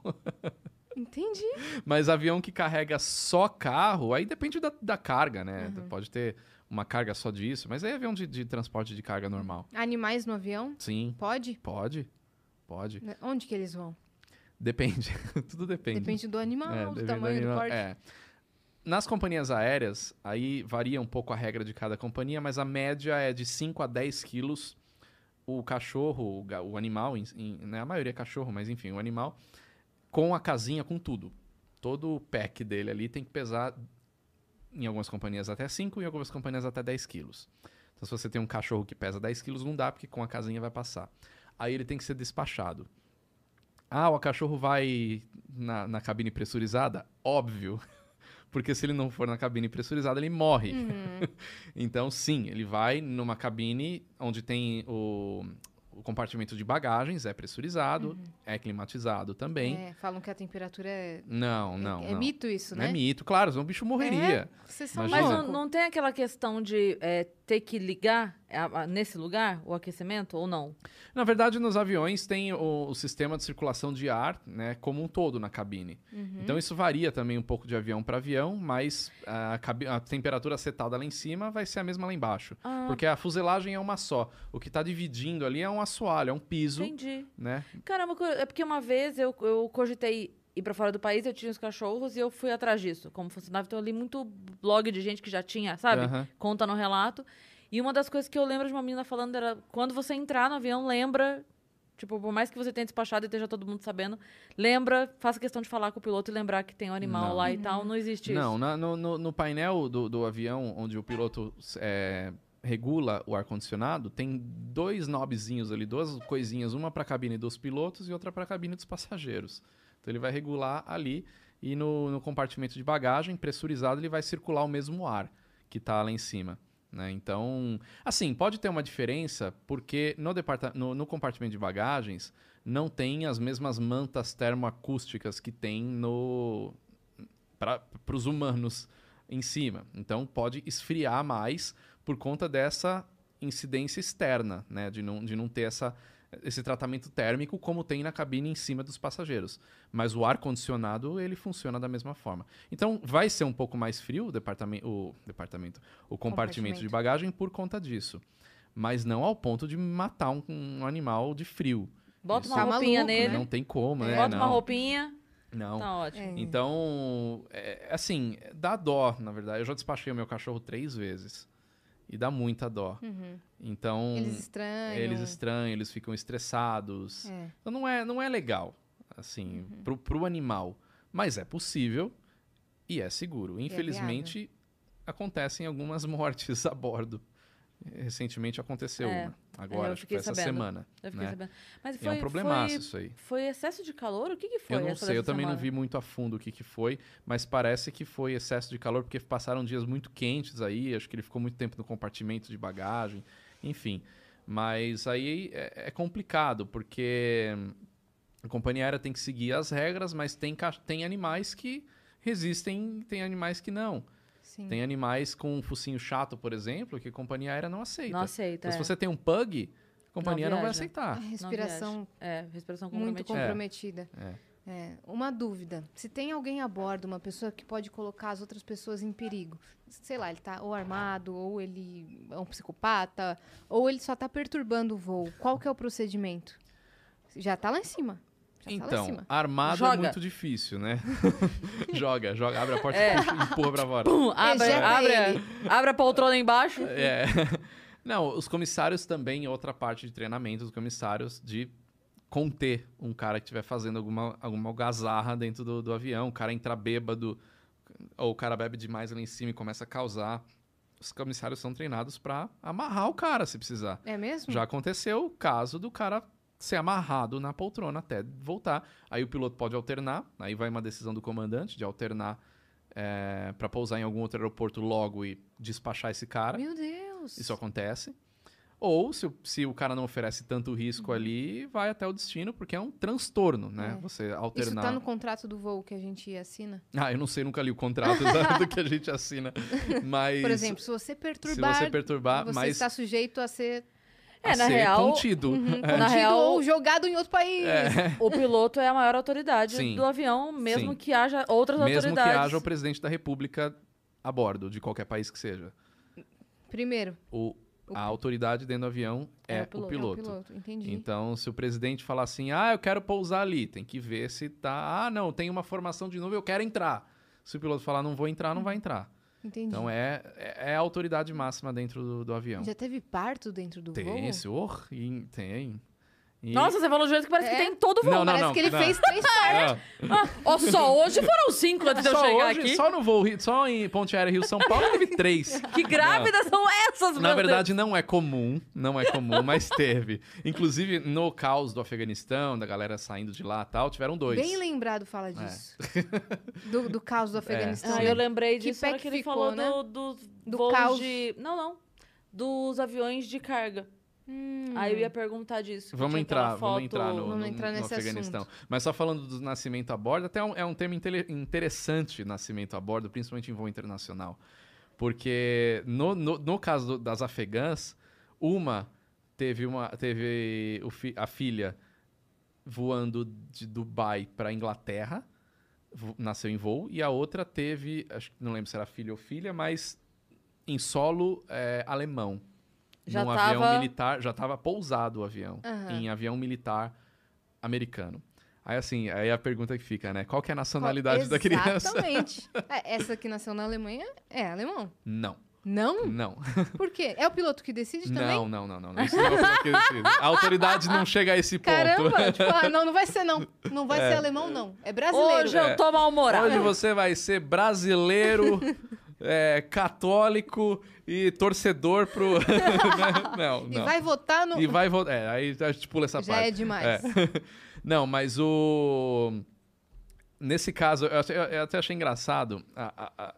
S3: Entendi.
S4: Mas avião que carrega só carro, aí depende da, da carga, né?
S3: Uhum.
S4: Pode ter uma carga só disso, mas aí é avião de, de transporte de carga normal.
S3: Animais no avião?
S4: Sim,
S3: Pode?
S4: pode. Pode.
S3: Onde que eles vão?
S4: Depende. Tudo depende.
S3: Depende do animal,
S4: É,
S3: do tamanho do
S4: animal.
S3: porte.
S4: É. Nas companhias aéreas, aí varia um pouco a regra de cada companhia, mas a média é de 5 a 10 quilos. O cachorro, o animal, em- em- né, a maioria é cachorro, mas enfim, o animal, com a casinha, com tudo. Todo o pack dele ali tem que pesar, em algumas companhias até 5, em algumas companhias até 10 quilos. Então, se você tem um cachorro que pesa 10 quilos, não dá, porque com a casinha vai passar. Aí ele tem que ser despachado. Ah, o cachorro vai na, na cabine pressurizada? Óbvio. Porque se ele não for na cabine pressurizada, ele morre.
S3: Uhum.
S4: Então, sim, ele vai numa cabine onde tem o, o compartimento de bagagens, é pressurizado, é climatizado também.
S3: Uhum. É, falam que a temperatura é.
S4: Não, não.
S3: é,
S4: não.
S3: mito isso,
S4: Não
S3: né?
S4: é mito, claro, senão o bicho morreria.
S3: É, vocês são.
S2: Mas não, não tem aquela questão de é, ter que ligar a- nesse lugar o aquecimento ou não?
S4: Na verdade, nos aviões tem o, o sistema de circulação de ar, né, como um todo na cabine.
S3: Uhum.
S4: Então isso varia também um pouco de avião para avião, mas a, a temperatura setada lá em cima vai ser a mesma lá embaixo.
S2: Ah,
S4: Porque a fuselagem é uma só. O que está dividindo ali é um assoalho, é um piso,
S2: entendi.
S4: né?
S2: Caramba, é porque uma vez eu, eu cogitei ir pra fora do país, eu tinha os cachorros e eu fui atrás disso. Como funcionava, então eu li muito blog de gente que já tinha, sabe?
S4: Aham.
S2: Conta no relato. E uma das coisas que eu lembro de uma menina falando era quando você entrar no avião, lembra. Tipo, por mais que você tenha despachado e esteja todo mundo sabendo, lembra, faça questão de falar com o piloto e lembrar que tem um animal
S4: Não.
S2: lá e tal. Não existe
S4: Não,
S2: isso.
S4: na- no, no- no painel do, do avião, onde o piloto é, regula o ar-condicionado, tem dois knobzinhos ali, duas coisinhas, uma para a cabine dos pilotos e outra para a cabine dos passageiros. Então ele vai regular ali e no, no compartimento de bagagem, pressurizado, ele vai circular o mesmo ar que está lá em cima. né? Então, assim, pode ter uma diferença porque no, no, no compartimento de bagagens não tem as mesmas mantas termoacústicas que tem no para os humanos em cima. Então pode esfriar mais por conta dessa incidência externa, né? De não, de não ter essa, esse tratamento térmico como tem na cabine em cima dos passageiros. Mas o ar-condicionado, ele funciona da mesma forma. Então vai ser um pouco mais frio o departamento, o, departamento, o compartimento de
S3: Compartimento.
S4: bagagem por conta disso. Mas não ao ponto de matar um, um animal de frio.
S2: Bota
S4: Isso
S2: uma roupinha
S3: maluco,
S2: nele,
S3: né?
S4: Não tem como, né?
S2: bota uma
S4: Não.
S2: roupinha,
S4: Não.
S2: tá ótimo.
S3: É.
S4: Então, é, assim, dá dó, na verdade. Eu já despachei o meu cachorro três vezes. E dá muita dó.
S3: Uhum.
S4: Então,
S3: Eles estranham.
S4: eles estranham, eles ficam estressados.
S3: É.
S4: Então, não é, não é legal, assim,
S3: Uhum.
S4: pro, pro animal. Mas é possível e é seguro. Infelizmente, acontecem algumas mortes a bordo. Recentemente aconteceu
S2: É.
S4: uma. Agora,
S2: eu
S4: acho que
S2: fiquei
S4: foi essa semana.
S2: Eu fiquei
S4: né?
S2: sabendo. Mas
S4: E
S2: foi,
S4: é um problemaço
S2: foi,
S4: isso aí.
S2: foi excesso de calor? O que, que foi?
S4: Eu não sei, eu também não
S2: semana?
S4: vi muito a fundo o que, que foi, mas parece que foi excesso de calor, porque passaram dias muito quentes aí, acho que ele ficou muito tempo no compartimento de bagagem, enfim. Mas aí é, é complicado, porque a companhia aérea tem que seguir as regras, mas tem, tem animais que resistem, tem animais que não.
S3: Sim.
S4: Tem animais com um focinho chato, por exemplo, que a companhia aérea não aceita.
S2: Não aceita.
S4: Então, se
S2: é.
S4: você tem um pug, a companhia não, vai
S2: viaja.
S3: A
S4: aceitar.
S3: respiração
S2: É, respiração
S3: muito
S2: comprometida.
S3: comprometida. É, uma dúvida. Se tem alguém a bordo, uma pessoa que pode colocar as outras pessoas em perigo, sei lá, ele tá ou armado, ou ele é um psicopata, ou ele só tá perturbando o voo, qual que é o procedimento? Já tá lá em cima.
S4: Então,
S3: cima.
S4: armado
S2: Joga.
S4: é muito difícil, né? joga, joga, abre a porta
S2: É.
S4: e puxa, empurra pra fora.
S2: Pum, abre, abre, abre a poltrona embaixo.
S4: É. Não, os comissários também, outra parte de treinamento dos comissários de conter um cara que estiver fazendo alguma, alguma algazarra dentro do, do avião, o cara entra bêbado, ou o cara bebe demais ali em cima e começa a causar. Os comissários são treinados pra amarrar o cara, se precisar.
S3: É mesmo?
S4: Já aconteceu o caso do cara ser amarrado na poltrona até voltar. Aí o piloto pode alternar, aí vai uma decisão do comandante de alternar é, para pousar em algum outro aeroporto logo e despachar esse cara.
S3: Meu Deus.
S4: Isso acontece. Ou, se, o- se o cara não oferece tanto risco
S3: Uhum.
S4: ali, vai até o destino, porque é um transtorno, né?
S3: É.
S4: Você
S3: Isso
S4: alternar.
S3: tá no contrato do voo que a gente assina?
S4: Ah, eu não sei, nunca li o contrato do que a gente assina. Mas.
S3: Por exemplo, se você
S4: se
S3: perturbar,
S4: você perturbar,
S3: você
S4: mas
S3: está sujeito a ser
S2: É,
S4: a
S2: na
S4: ser
S2: real-
S4: contido.
S3: uhum,
S2: Na
S3: contido
S2: real-
S3: ou jogado em outro país.
S4: É.
S2: O piloto é a maior autoridade
S4: Sim.
S2: do avião, mesmo
S4: Sim.
S2: que haja outras
S4: Mesmo que
S2: autoridades.
S4: haja o presidente da república a bordo, de qualquer país que seja.
S3: Primeiro,
S4: O, a autoridade dentro do avião é,
S2: É o
S4: o
S2: piloto.
S4: piloto.
S3: é o piloto, entendi.
S4: Então, se o presidente falar assim, ah, eu quero pousar ali, tem que ver se tá. Ah, não, tem uma formação de nuvem, eu quero entrar. Se o piloto falar não vou entrar, não vai entrar.
S3: Entendi.
S4: Então é, é, é a autoridade máxima dentro do, do avião.
S3: Já teve parto dentro do voo?
S4: Tem, senhor? E- Tem. E-
S2: Nossa, você falou de um jeito que parece
S3: É?
S2: que tem todo voo.
S4: Não, não,
S3: Parece
S4: não.
S3: que ele
S4: não.
S3: fez três partos.
S4: Não.
S2: Ah, ó, só hoje foram cinco antes de eu chegar
S4: hoje,
S2: aqui.
S4: só no voo, só em Ponte Aérea Rio São Paulo teve três.
S2: Que grávidas são essas,
S4: Na verdade, não é comum, não é comum, mas teve. Inclusive, no caos do Afeganistão, da galera saindo de lá e tal, tiveram dois.
S3: Bem lembrado fala disso. Do, do caos do Afeganistão.
S2: Deus? Ah, eu lembrei
S3: Que
S2: disso hora
S3: que
S2: que ele
S3: ficou,
S2: falou
S3: né?
S2: do,
S3: Do
S2: voos
S3: caos.
S2: de... Não, não. Dos aviões de carga.
S3: Hum.
S2: Aí eu ia perguntar disso.
S4: Vamos entrar, vamos
S2: foto-
S4: entrar no,
S3: Vamos
S4: no-
S3: entrar
S4: no
S3: nesse
S4: Afeganistão.
S3: assunto.
S4: Mas só falando do nascimento a bordo, até é um, é um tema interessante, nascimento a bordo, principalmente em voo internacional. Porque no, no, no caso do- das afegãs, uma teve, uma, teve o fi- a filha voando de Dubai para Inglaterra, vo- nasceu em voo, e a outra teve, acho que não lembro se era filha ou filha, mas em solo é, alemão.
S2: Já
S4: num
S2: tava-
S4: avião militar, já estava pousado o avião,
S3: Aham.
S4: em avião militar americano. Aí assim, aí a pergunta que fica, né? Qual que é a nacionalidade da criança?
S3: Exatamente. É, essa que nasceu na Alemanha é alemão.
S4: Não,
S3: Não?
S4: não.
S3: Por quê? É o piloto que decide também?
S4: Não, não, não, não. não. Isso não é o piloto que decide. A autoridade não chega a esse ponto.
S3: Caramba! tipo, ah, não, não vai ser não. Não vai ser alemão, não. É brasileiro.
S2: Hoje eu tô mal-humorado.
S4: Hoje você vai ser brasileiro, é, católico e torcedor pro. não,
S3: E
S4: não.
S3: vai votar no...
S4: E vai votar. É, aí a gente pula essa
S3: Já
S4: parte.
S3: é demais.
S4: É. Não, mas o. Nesse caso, eu, até- eu até achei engraçado a, a, a-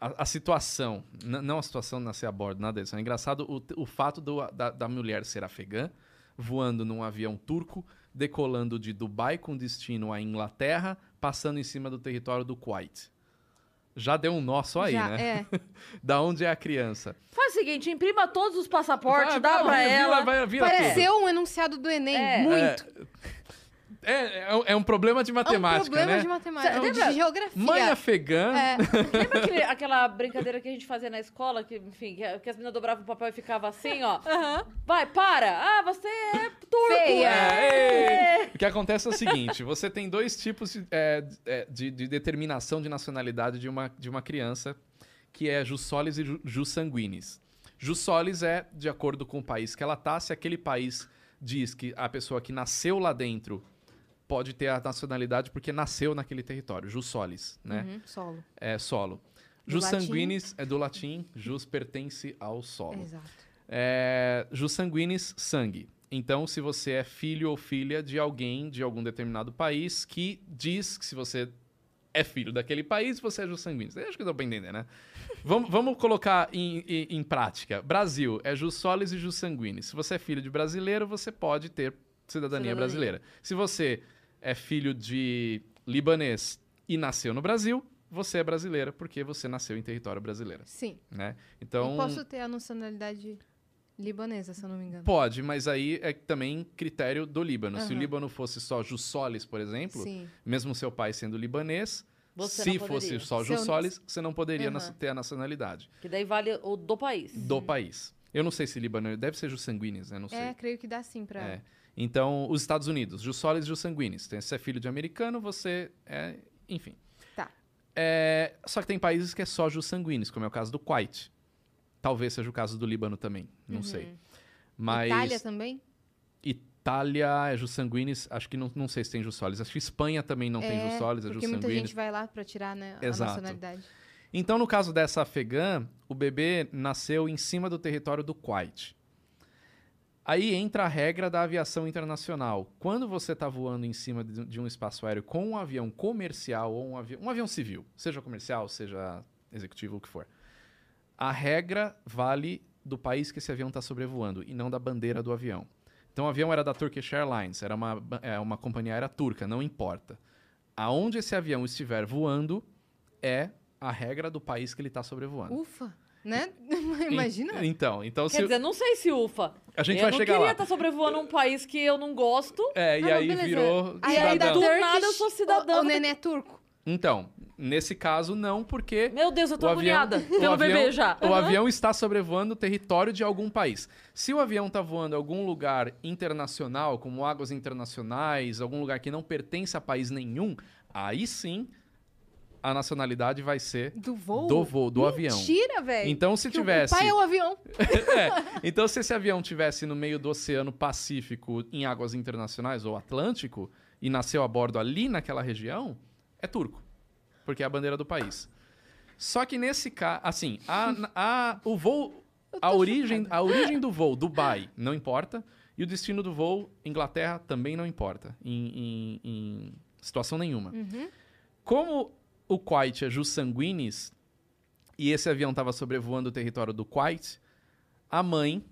S4: a, a situação. N- não a situação de nascer a bordo, nada disso. É engraçado o, o fato do- da, da mulher ser afegã, voando num avião turco, decolando de Dubai com destino à Inglaterra, passando em cima do território do Kuwait. Já deu um nó só aí,
S3: Já,
S4: né?
S3: é.
S4: Da onde é a criança?
S2: Faz o seguinte, imprima todos os passaportes,
S4: Vai,
S2: dá
S4: vai,
S2: pra
S4: vira,
S2: ela.
S4: vai, vira tudo.
S3: Pareceu um enunciado do Enem.
S2: É.
S3: Muito.
S4: É, é, um- é um problema de
S3: É um
S4: matemática,
S3: problema
S4: né?
S3: de matemática.
S2: Cê-
S3: de
S2: lembra?
S3: geografia.
S4: Mãe afegã.
S3: É.
S2: Lembra aquele- aquela brincadeira que a gente fazia na escola, que, enfim, que, que as meninas dobravam o papel e ficava assim, ó. Vai, para! Ah, você é turco!
S3: Feia.
S4: É, ei! O que acontece é o seguinte: você tem dois tipos de, é, é, de- de determinação de nacionalidade de uma, de uma criança, que é jus solis e ju- jus sanguinis. Jus solis é de acordo com o país que ela tá, se aquele país diz que a pessoa que nasceu lá dentro pode ter a nacionalidade porque nasceu naquele território, jus solis, né?
S3: Uhum, solo.
S4: É solo.
S3: Do
S4: Jus
S3: latim.
S4: sanguinis é do latim, jus pertence ao solo.
S3: Exato.
S4: É, jus sanguinis, sangue. Então, se você é filho ou filha de alguém de algum determinado país que diz que se você é filho daquele país, você é jus sanguinis. Eu acho que dá pra entender, né? vamos, vamos colocar em, em- em prática. Brasil é jus solis e jus sanguinis. Se você é filho de brasileiro, você pode ter cidadania
S2: Cidadania.
S4: brasileira. Se você é filho de libanês e nasceu no Brasil, você é brasileira porque você nasceu em território brasileiro,
S3: Sim.
S4: né? Então,
S3: E posso ter a nacionalidade libanesa, se eu não me engano.
S4: Pode, mas aí é também critério do Líbano. Se o. Líbano fosse só Jussolis, por exemplo,
S3: Sim.
S4: mesmo seu pai sendo libanês,
S2: Você
S4: se fosse só
S3: Se eu-
S4: Jussolis, você não poderia nas- ter a nacionalidade
S2: Que daí vale o do país.
S4: do país. Eu não sei se Líbano... Deve ser jus sanguinis, né? Não sei.
S3: É, creio que dá sim pra.
S4: É. Então, os Estados Unidos, jus solis, jus sanguinis. Então, se você é filho de americano, você é... Enfim.
S3: Tá.
S4: É, Só que tem países que é só jus sanguinis, como é o caso do Kuwait. Talvez seja o caso do Líbano também, não sei. Mas...
S3: Uhum. Itália também?
S4: Itália é jus sanguinis, acho que não, não sei se tem jus solis. Acho que Espanha também não tem jus solis, é jus
S3: porque muita
S4: sanguinis.
S3: gente vai lá pra tirar né, a
S4: Exato.
S3: nacionalidade.
S4: Então, no caso dessa afegã, o bebê nasceu em cima do território do Kuwait. Aí entra a regra da aviação internacional. Quando você está voando em cima de um espaço aéreo com um avião comercial ou um avião, um avião civil, seja comercial, seja executivo, o que for, a regra vale do país que esse avião está sobrevoando e não da bandeira do avião. Então, o avião era da Turkish Airlines, era uma, é, uma companhia aérea turca, não importa. Aonde esse avião estiver voando é a regra do país que ele está sobrevoando.
S3: Ufa, né? Imagina.
S4: En- Então, então
S2: Quer
S4: se,
S2: dizer, não sei se ufa.
S4: a gente
S2: eu
S4: vai
S2: não
S4: chegar
S2: queria
S4: lá.
S2: estar sobrevoando um país que eu não gosto.
S4: É, e
S3: Ah, não,
S4: aí
S3: beleza.
S4: virou
S3: Aí,
S2: aí,
S3: da
S4: cidadão.
S2: do
S3: Turkish,
S2: nada, eu sou cidadã.
S3: O, o neném é turco.
S4: Então, nesse caso não, porque
S2: Meu Deus, eu tô
S4: o avião,
S2: agoniada
S4: o
S2: pelo
S4: avião-
S2: bebê já.
S4: O
S2: Aham.
S4: avião está sobrevoando o território de algum país. Se o avião está voando em algum lugar internacional, como águas internacionais, algum lugar que não pertence a país nenhum, aí sim a nacionalidade vai ser
S3: Do voo?
S4: do voo, do avião.
S3: Mentira, velho.
S4: Então, se
S3: Que
S4: tivesse.
S3: O pai é o avião.
S4: É, então, se esse avião tivesse no meio do Oceano Pacífico, em águas internacionais ou Atlântico, e nasceu a bordo ali naquela região, é turco. Porque é a bandeira do país. Só que nesse caso, assim, a, a- o voo. A origem, a origem do voo, Dubai, não importa. E o destino do voo, Inglaterra, também não importa. Em, em- em situação nenhuma. Como o Kuwait é jus sanguinis e esse avião estava sobrevoando o território do Kuwait, a mãe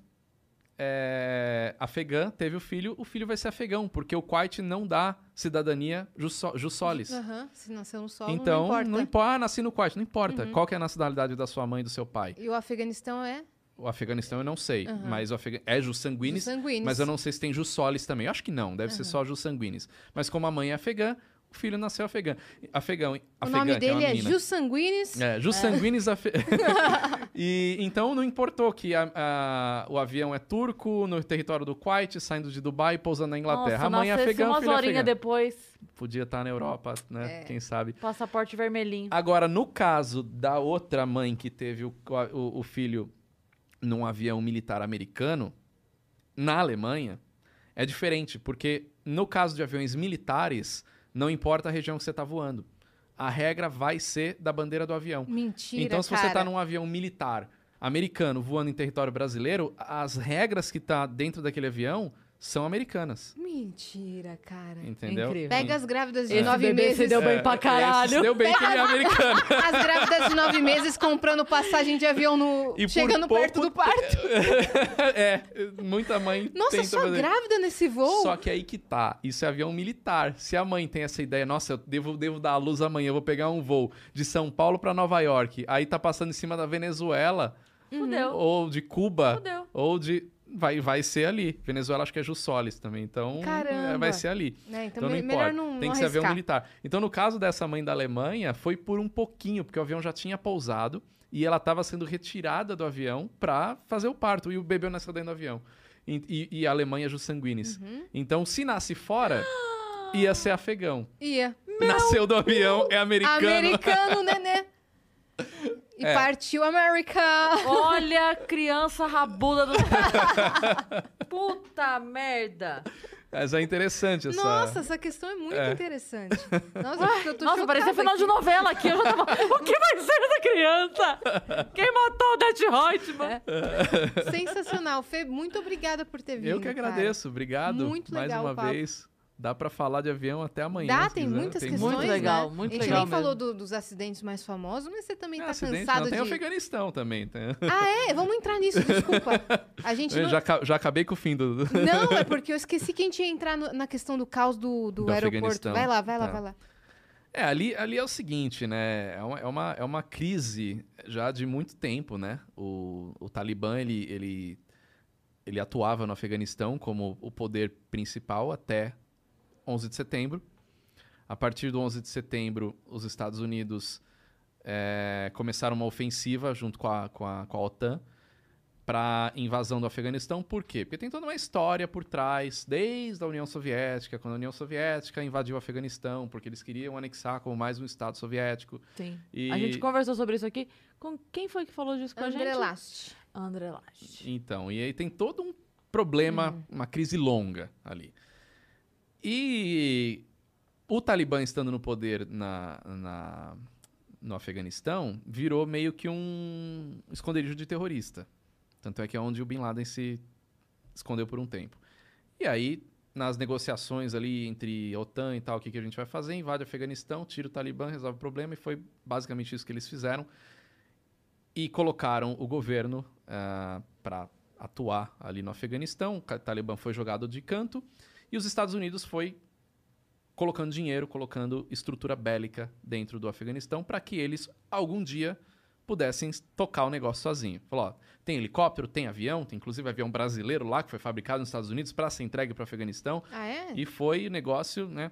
S4: é, afegã teve o filho, o filho vai ser afegão, porque o Kuwait não dá cidadania jus, jus solis.
S3: Aham, se nasceu no solo,
S4: Então,
S3: não importa.
S4: não importa. Ah, nasci no Kuwait, não importa. Qual que é a nacionalidade da sua mãe e do seu pai?
S3: E o Afeganistão é
S4: O Afeganistão eu não sei,
S3: Aham.
S4: mas o é jus sanguinis, mas eu não sei se tem jus solis também. Eu acho que não, deve ser só jus sanguinis. Mas como a mãe é afegã, o filho nasceu afegã. Afegão,
S3: O
S4: afegã,
S3: nome
S4: é
S3: dele é
S4: menina.
S3: Jus Sanguinis.
S4: É, jus sanguinis afe... e então não importou que a- a- o avião é turco no território do Kuwait, saindo de Dubai e pousando na Inglaterra.
S2: Nossa,
S4: a mãe é afegã,
S2: umas
S4: filho é
S2: horinhas
S4: afegã.
S2: depois,
S4: Podia estar na Europa, né?
S3: É.
S4: Quem sabe.
S2: passaporte vermelhinho.
S4: Agora, no caso da outra mãe que teve o, o- o filho num avião militar americano, na Alemanha, é diferente, porque no caso de aviões militares, não importa a região que você está voando. A regra vai ser da bandeira do avião.
S3: Mentira,
S4: então, se
S3: cara.
S4: você está num avião militar americano voando em território brasileiro, as regras que tá dentro daquele avião são americanas.
S3: Mentira, cara.
S4: Entendeu?
S2: Incrível.
S3: Pega as grávidas de
S2: Esse
S3: nove meses.
S2: se deu bem
S4: É,
S2: pra caralho.
S4: se deu bem que ele é americano.
S3: As grávidas de nove meses comprando passagem de avião no.
S4: E
S3: chegando
S4: pouco
S3: perto do parto.
S4: é, muita mãe
S3: Nossa,
S4: tenta
S3: só
S4: fazer.
S3: grávida nesse voo?
S4: Só que aí que tá, isso é avião militar. Se a mãe tem essa ideia, nossa, eu devo, devo dar à luz amanhã, eu vou pegar um voo de São Paulo pra Nova York, aí tá passando em cima da Venezuela,
S2: Fudeu.
S4: ou de Cuba,
S2: Fudeu.
S4: ou de... Vai, vai ser ali. Venezuela acho que é Jussolis também, então
S3: Caramba.
S4: é, vai ser ali.
S3: Né, então,
S4: Então não importa.
S3: não,
S4: Tem que ser avião
S3: arriscar.
S4: militar. Então, no caso dessa mãe da Alemanha, foi por um pouquinho, porque o avião já tinha pousado e ela estava sendo retirada do avião para fazer o parto. E o bebê nasceu dentro do avião. E, e- e a Alemanha é jus sanguinis.
S3: Uhum.
S4: Então, se nasce fora, ia ser afegão.
S3: Ia.
S4: Nasceu do avião, é americano.
S3: Americano, nenê. E
S4: É.
S3: partiu América.
S2: Olha a criança rabuda do. Puta merda.
S4: Mas é interessante essa...
S3: Nossa, essa questão é muito
S4: É.
S3: interessante. Nossa, eu tô
S2: Nossa, parecia final
S3: aqui.
S2: de novela aqui. Eu já tava... O que vai ser dessa criança? Quem matou o Det Reutemann?
S3: Sensacional. Fê, muito obrigada por ter vindo.
S4: Eu que
S3: cara.
S4: agradeço. Obrigado
S3: Muito
S4: mais
S3: legal
S4: uma
S3: o papo.
S4: vez. Dá pra falar de avião até amanhã.
S3: Dá, tem
S4: quiser.
S3: muitas
S4: Tem
S3: questões,
S2: Muito legal,
S3: né?
S2: muito
S3: A gente
S2: legal
S3: nem falou
S2: mesmo.
S3: do- dos acidentes mais famosos, mas você também
S4: É,
S3: tá
S4: acidente,
S3: cansado
S4: não, tem
S3: de...
S4: o Afeganistão também. Tem...
S3: Ah, é? Vamos entrar nisso, desculpa. A gente não...
S4: já, já acabei com o fim do.
S3: Não, é porque eu esqueci que a gente ia entrar no- na questão do caos do, do,
S4: Do
S3: aeroporto. Vai lá, vai lá,
S4: Tá.
S3: vai lá.
S4: É, ali, ali é o seguinte, né? É uma, é uma, é uma crise já de muito tempo, né? O, o Talibã, ele, ele, ele atuava no Afeganistão como o poder principal até 11 de setembro. A partir do 11 de setembro, os Estados Unidos eh, começaram uma ofensiva junto com a, com a, com a OTAN para invasão do Afeganistão. Por quê? Porque tem toda uma história por trás, desde a União Soviética, quando a União Soviética invadiu o Afeganistão, porque eles queriam anexar como mais um estado soviético.
S2: Sim.
S4: E-
S2: A gente conversou sobre isso aqui. Com quem foi que falou disso com a gente?
S3: André Last.
S2: André Last.
S4: Então, e aí tem todo um problema,
S2: Uhum.
S4: uma crise longa ali. E o Talibã estando no poder na, na- no Afeganistão virou meio que um esconderijo de terrorista. Tanto é que é onde o Bin Laden se escondeu por um tempo. E aí, nas negociações ali entre OTAN e tal, o que, que a gente vai fazer? Invade o Afeganistão, tira o Talibã, resolve o problema, e foi basicamente isso que eles fizeram. E colocaram o governo para atuar ali no Afeganistão. O Talibã foi jogado de canto e os Estados Unidos foi colocando dinheiro, colocando estrutura bélica dentro do Afeganistão para que eles algum dia pudessem tocar o negócio sozinho. Falou, ó, tem helicóptero, tem avião, tem inclusive avião brasileiro lá que foi fabricado nos Estados Unidos para ser entregue para o Afeganistão.
S3: Ah, é?
S4: E foi o negócio, né?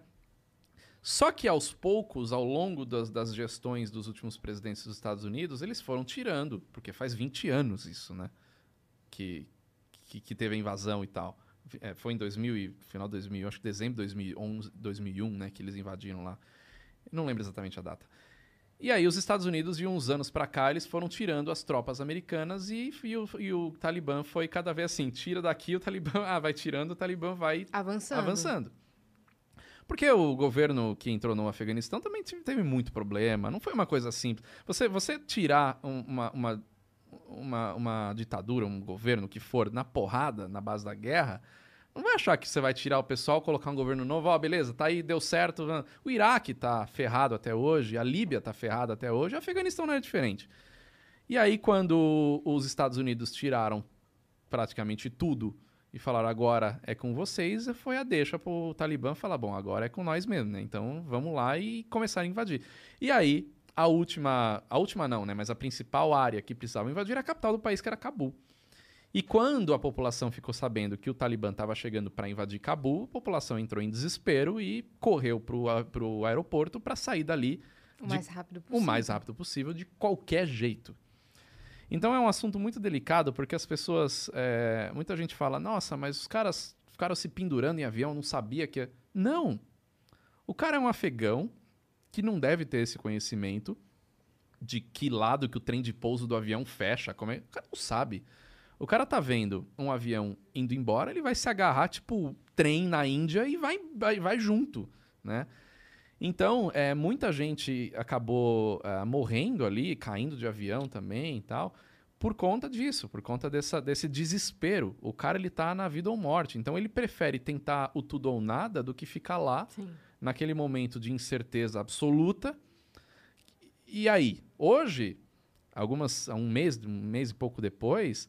S4: Só que aos poucos, ao longo das, das gestões dos últimos presidentes dos Estados Unidos, eles foram tirando, porque faz 20 anos isso, né? Que, que, que teve a invasão e tal. É, foi em 2000 e final de 2000, acho que dezembro de 2011, 2001, né? Que eles invadiram lá. Não lembro exatamente a data. E aí os Estados Unidos, de uns anos pra cá, eles foram tirando as tropas americanas e, e o, e o Talibã foi cada vez assim, tira daqui, o Talibã ah, vai tirando, o Talibã vai
S3: Avançando.
S4: avançando. Porque o governo que entrou no Afeganistão também teve muito problema. Não foi uma coisa simples. Você, você tirar um- uma, uma, uma, uma ditadura, um governo que for na porrada, na base da guerra, não vai achar que você vai tirar o pessoal, colocar um governo novo, ó, beleza, tá aí, deu certo. O Iraque tá ferrado até hoje, a Líbia tá ferrada até hoje, o Afeganistão não é diferente. E aí, quando os Estados Unidos tiraram praticamente tudo e falaram agora é com vocês, foi a deixa pro Talibã falar, bom, agora é com nós mesmo, né? Então vamos lá e começar a invadir. E aí, a última, a última não, né? Mas a principal área que precisava invadir era a capital do país, que era Cabul. E quando a população ficou sabendo que o Talibã estava chegando para invadir Cabul, a população entrou em desespero e correu pro, a- pro aeroporto para sair dali
S3: O
S4: de-
S3: mais rápido possível.
S4: o mais rápido possível, de qualquer jeito. Então é um assunto muito delicado, porque as pessoas. é, muita gente fala, nossa, mas os caras ficaram se pendurando em avião, não sabia que. Não! O cara é um afegão que não deve ter esse conhecimento de que lado que o trem de pouso do avião fecha. Como é... O cara não sabe. O cara tá vendo um avião indo embora, ele vai se agarrar, tipo, trem na Índia e vai, vai, vai junto, né? Então, é, muita gente acabou ah, morrendo ali, caindo de avião também e tal, por conta disso, por conta dessa, desse desespero. O cara, ele tá na vida ou morte. Então, ele prefere tentar o tudo ou nada do que ficar lá,
S2: Sim.
S4: Naquele momento de incerteza absoluta. E aí, hoje, algumas, um mês, um mês e pouco depois,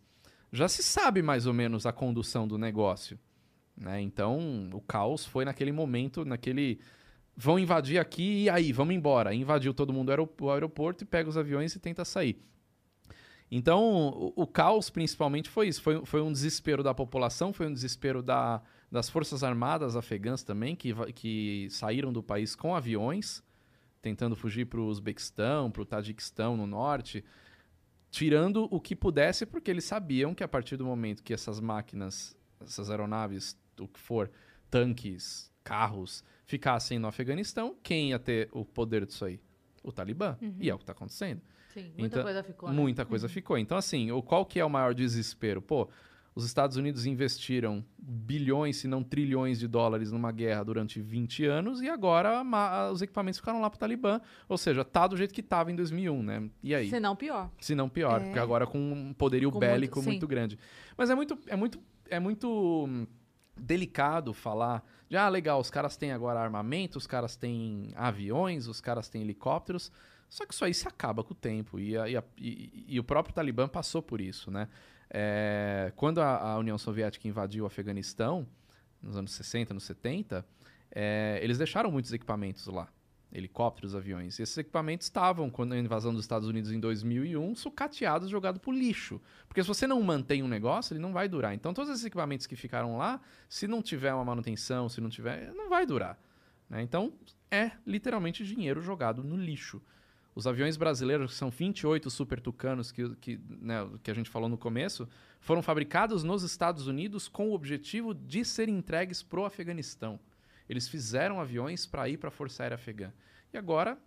S4: já se sabe mais ou menos a condução do negócio. Né? Então, o caos foi naquele momento, naquele. Vão invadir aqui e aí, vamos embora. Invadiu todo mundo o aerop- o aeroporto e pega os aviões e tenta sair. Então, o, o caos principalmente foi isso. Foi, foi um desespero da população, foi um desespero da, das Forças Armadas afegãs também, que, que saíram do país com aviões, tentando fugir para o Uzbequistão, para o Tajiquistão no norte, tirando o que pudesse, porque eles sabiam que a partir do momento que essas máquinas, essas aeronaves, o que for, tanques, carros, ficassem no Afeganistão, quem ia ter o poder disso aí? O Talibã. E é o que está acontecendo.
S2: Sim, muita
S4: Então,
S2: coisa ficou. né?
S4: Muita coisa ficou. Então, assim, o, qual que é o maior desespero? Pô, os Estados Unidos investiram bilhões, se não trilhões de dólares numa guerra durante 20 anos e agora os equipamentos ficaram lá pro Talibã. Ou seja, tá do jeito que tava em 2001, né? E aí?
S2: Se não, pior.
S4: Se não pior,
S3: É.
S4: porque agora com um poderio
S2: Com
S4: bélico
S2: muito-
S4: muito, grande. Mas é muito, é muito, é muito hum, delicado falar de, ah, legal, os caras têm agora armamento, os caras têm aviões, os caras têm helicópteros. Só que isso aí se acaba com o tempo. E, a- e a- e- e o próprio Talibã passou por isso, né? É, quando a, a União Soviética invadiu o Afeganistão, nos anos 60, nos 70, é, eles deixaram muitos equipamentos lá. Helicópteros, aviões. E esses equipamentos estavam, quando a invasão dos Estados Unidos em 2001, sucateados, jogados pro lixo. Porque se você não mantém um negócio, ele não vai durar. Então, todos esses equipamentos que ficaram lá, se não tiver uma manutenção, se não tiver, não vai durar. né? Então, é literalmente dinheiro jogado no lixo. Os aviões brasileiros, que são 28 Super Tucanos, que, que, né, que a gente falou no começo, foram fabricados nos Estados Unidos com o objetivo de serem entregues pro Afeganistão. Eles fizeram aviões para ir para a Força Aérea Afegã. E agora,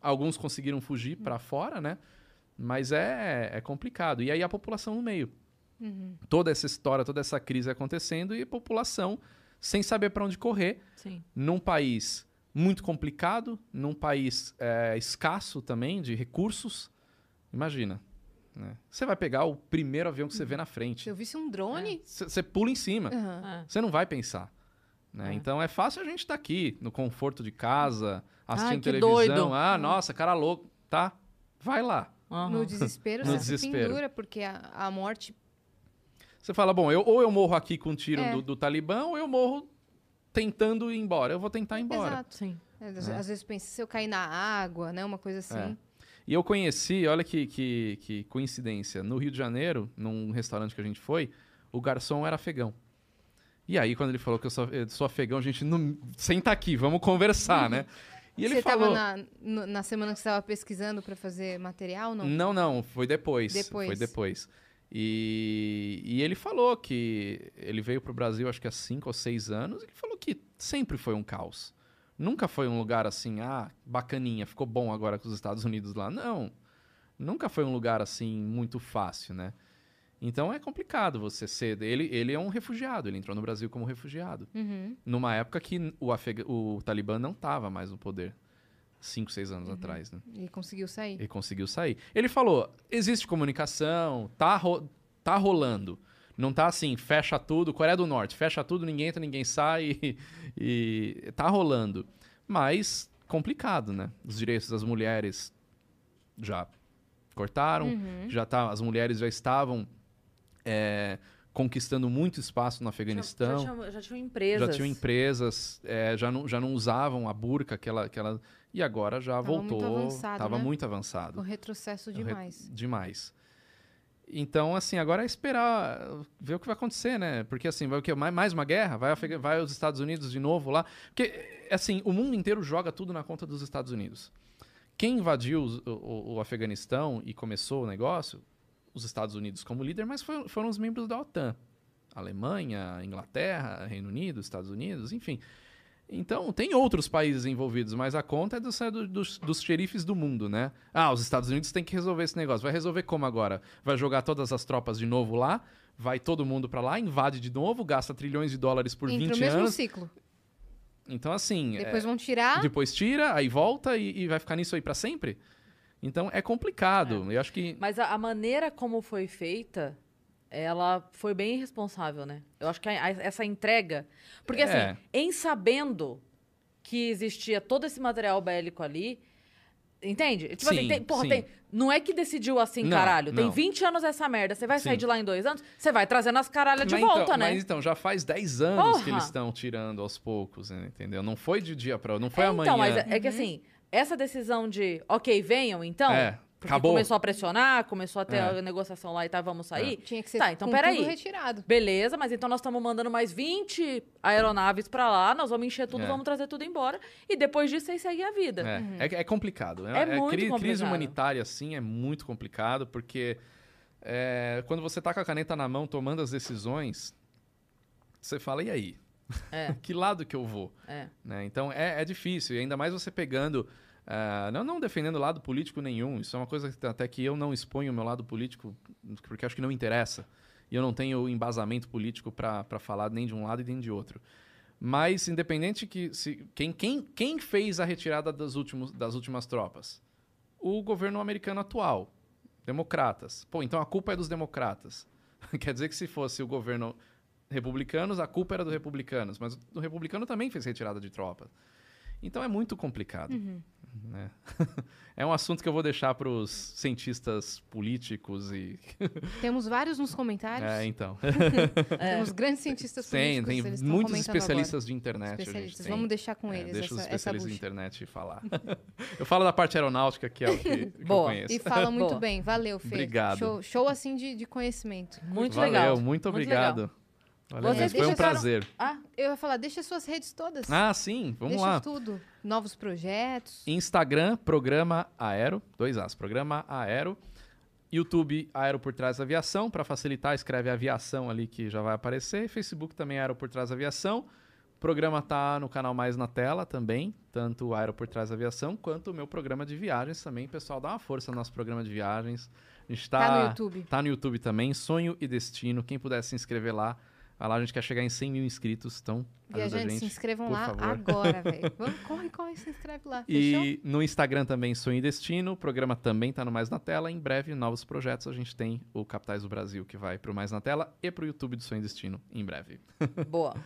S4: alguns conseguiram fugir para fora, né? Mas é, é complicado. E aí a população no meio. Toda essa história, toda essa crise acontecendo e a população sem saber para onde correr,
S2: Sim.
S4: num país muito complicado, num país é, escasso também de recursos. Imagina. né? Você vai pegar o primeiro avião que você vê na
S3: Se
S4: frente.
S3: eu visse um drone.
S4: Você você pula em cima.
S3: Aham.
S2: É.
S4: Você não vai pensar. né?
S2: É.
S4: Então é fácil a gente estar aqui, no conforto de casa, assistindo
S2: que
S4: televisão.
S2: doido.
S4: Ah, nossa, cara louco. Tá, vai lá.
S2: Aham.
S3: No desespero,
S4: No
S3: você
S4: desespero.
S3: se pendura, porque a, a morte.
S4: Você fala, bom, eu, ou eu morro aqui com um tiro
S3: É.
S4: do, do Talibã, ou eu morro tentando ir embora. Eu vou tentar ir embora.
S3: Exato.
S2: Sim.
S3: Às, às vezes pensa, se eu cair na água, né? Uma coisa assim.
S4: É. E eu conheci, olha que, que, que coincidência, no Rio de Janeiro, num restaurante que a gente foi, o garçom era afegão. E aí, quando ele falou que eu sou, eu sou afegão, a gente, não, senta aqui, vamos conversar, né? E ele
S3: você
S4: falou...
S3: tava na, na semana que você estava pesquisando para fazer material, não?
S4: Não, não, foi depois.
S3: Depois.
S4: Foi depois. E, e ele falou que ele veio pro Brasil acho que há cinco ou seis anos e ele falou que sempre foi um caos. Nunca foi um lugar assim, ah, bacaninha, ficou bom agora com os Estados Unidos lá. Não. Nunca foi um lugar assim muito fácil, né? Então é complicado você ser. Ele, ele é um refugiado, ele entrou no Brasil como refugiado.
S3: Uhum.
S4: Numa época que o, Afega- o Talibã não estava mais no poder. Cinco, seis
S3: Uhum.
S4: anos atrás, né?
S3: E conseguiu sair.
S4: Ele conseguiu sair. Ele falou: existe comunicação, tá, ro- tá rolando. Não tá assim, fecha tudo, Coreia do Norte, fecha tudo, ninguém entra, ninguém sai e, e tá rolando. Mas complicado, né? Os direitos das mulheres já cortaram,
S3: Uhum.
S4: já tá, as mulheres já estavam é, conquistando muito espaço no Afeganistão.
S2: Já, já, tinham, já tinham empresas.
S4: Já tinham empresas, é, já, não, já não usavam a burca, aquela, aquela. E agora já
S3: Tava muito
S4: voltou.
S3: avançado,
S4: Tava
S3: né?
S4: muito avançado.
S3: Um retrocesso
S4: o re-
S3: demais.
S4: Demais. Então, assim, agora é esperar ver o que vai acontecer, né? Porque, assim, vai o quê? Mais, uma guerra? Vai, vai os Estados Unidos de novo lá? Porque, assim, o mundo inteiro joga tudo na conta dos Estados Unidos. Quem invadiu o, o- o Afeganistão e começou o negócio? Os Estados Unidos como líder, mas foram, foram os membros da OTAN. Alemanha, Inglaterra, Reino Unido, Estados Unidos, enfim. Então, tem outros países envolvidos, mas a conta é, dos, é do- dos, dos xerifes do mundo, né? Ah, os Estados Unidos têm que resolver esse negócio. Vai resolver como agora? Vai jogar todas as tropas de novo lá? Vai todo mundo pra lá, invade de novo, gasta trilhões de dólares por
S3: Entra
S4: 20
S3: o mesmo
S4: anos.
S3: ciclo.
S4: Então, assim. é-
S3: Depois vão tirar.
S4: depois tira, aí volta e, e vai ficar nisso aí pra sempre? Então é complicado. Eu acho que.
S2: Mas a, a maneira como foi feita, ela foi bem irresponsável, né? Eu acho que a- a- essa entrega. Porque,
S4: É.
S2: assim, em sabendo que existia todo esse material bélico ali. Entende? Tipo assim,
S4: Sim,
S2: tem- porra,
S4: sim.
S2: tem- não é que decidiu assim,
S4: Não,
S2: caralho. Tem
S4: não.
S2: 20 anos essa merda. Você vai sair
S4: Sim.
S2: de lá em dois anos, você vai trazendo as caralhas de
S4: mas
S2: volta,
S4: então,
S2: né?
S4: Mas então, já faz 10 anos que
S2: Porra!
S4: eles estão tirando aos poucos, né, entendeu? Não foi de dia pra não foi
S2: É,
S4: amanhã.
S2: Então, mas é, é que assim, essa decisão de, ok, venham então.
S4: É,
S2: porque
S4: acabou.
S2: começou a pressionar, começou a ter
S4: É.
S2: a negociação lá e tá, vamos sair.
S3: Tinha que ser
S2: Tá, então
S3: com
S2: peraí.
S3: tudo retirado.
S2: Beleza, mas então nós estamos mandando mais 20 aeronaves pra lá, nós vamos encher tudo,
S4: É.
S2: vamos trazer tudo embora. E depois disso, vocês seguem a vida.
S4: É, é, é complicado.
S2: É muito
S4: cri- Crise
S2: complicado.
S4: humanitária, assim, é muito complicado, porque é, quando você tá com a caneta na mão tomando as decisões, você fala, e aí?
S2: É.
S4: que lado que eu vou?
S2: É.
S4: né? Então é, é difícil, e ainda mais você pegando. Ah, não, não defendendo lado político nenhum, isso é uma coisa que até que eu não exponho o meu lado político, porque acho que não interessa. E eu não tenho embasamento político para falar nem de um lado e nem de outro. Mas, independente que. Se, quem, quem, quem fez a retirada das, últimos, das últimas tropas? O governo americano atual. Democratas. Pô, então a culpa é dos democratas. Quer dizer que se fosse o governo republicanos, a culpa era dos republicanos. Mas o republicano também fez retirada de tropas. Então é muito complicado. Né? É um assunto que eu vou deixar para os cientistas políticos e.
S3: Temos vários nos comentários.
S4: É, então.
S3: Temos grandes cientistas
S4: Tem,
S3: políticos.
S4: tem muitos especialistas de internet.
S3: agora.
S4: a gente
S3: Especialistas.
S4: tem.
S3: Vamos deixar com
S4: É,
S3: eles
S4: deixa os
S3: essa, essa
S4: especialistas de internet falar. eu falo da parte aeronáutica, que é o que, que eu
S2: Boa.
S4: conheço.
S3: E fala muito
S2: Boa.
S3: bem. Valeu, Fê.
S4: Obrigado.
S3: Show, show assim de, de conhecimento.
S2: Muito
S4: Valeu,
S2: legal.
S4: muito
S2: legal.
S4: obrigado. Valeu,
S2: Vocês
S4: mas foi um
S3: deixa-
S4: prazer.
S2: Ah,
S3: Eu ia falar, deixa suas redes todas.
S4: Ah, sim, vamos
S3: deixa
S4: lá.
S3: tudo. Novos projetos.
S4: Instagram, programa Aero, dois As, programa Aero. YouTube, Aero por Trás da Aviação, para facilitar, escreve aviação ali que já vai aparecer. Facebook também, Aero por Trás da Aviação. O programa tá no canal Mais na Tela também, tanto o Aero por Trás da Aviação, quanto o meu programa de viagens também. Pessoal, dá uma força no nosso programa de viagens. A gente tá,
S3: Tá no YouTube.
S4: Tá no YouTube também, Sonho e Destino. Quem puder se inscrever lá, vai lá, a gente quer chegar em 100 mil inscritos, então ajuda a gente.
S3: se inscrevam
S4: por
S3: lá
S4: favor.
S3: agora, velho. Corre, corre, se inscreve lá. Fechou?
S4: E no Instagram também Sonho e Destino. O programa também tá no Mais na Tela. Em breve, novos projetos. A gente tem o Capitais do Brasil, que vai pro Mais na Tela e pro YouTube do Sonho e Destino em breve.
S2: boa.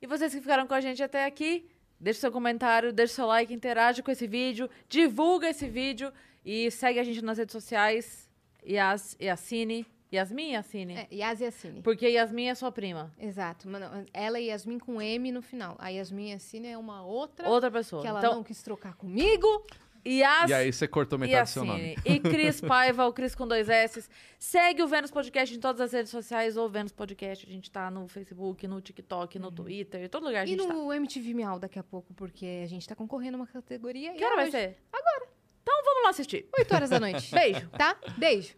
S2: E vocês que ficaram com a gente até aqui, deixe seu comentário, deixe seu like, interage com esse vídeo, divulga esse vídeo e segue a gente nas redes sociais. Yas, Yassine. Yasmin e Yassine?
S3: É, Yas e Yassine.
S2: Porque Yasmin é sua prima.
S3: Exato. Mano, ela e Yasmin com M no final. A Yasmin Yassine é uma outra
S2: Outra pessoa.
S3: que ela
S2: então,
S3: não quis trocar comigo.
S2: Yas
S4: E aí você cortou metade do seu
S2: Yassine.
S4: nome.
S2: E Cris Paiva, o Cris com dois S. Segue o Vênus Podcast em todas as redes sociais, ou Vênus Podcast. A gente tá no Facebook, no TikTok, no Twitter, em todo lugar a
S3: E
S2: gente tá.
S3: no MTV Miau daqui a pouco, porque a gente tá concorrendo a uma categoria.
S2: Que hora vai
S3: hoje,
S2: ser? Agora. Então vamos lá assistir.
S3: 8 horas da noite.
S2: Beijo.
S3: Tá? Beijo.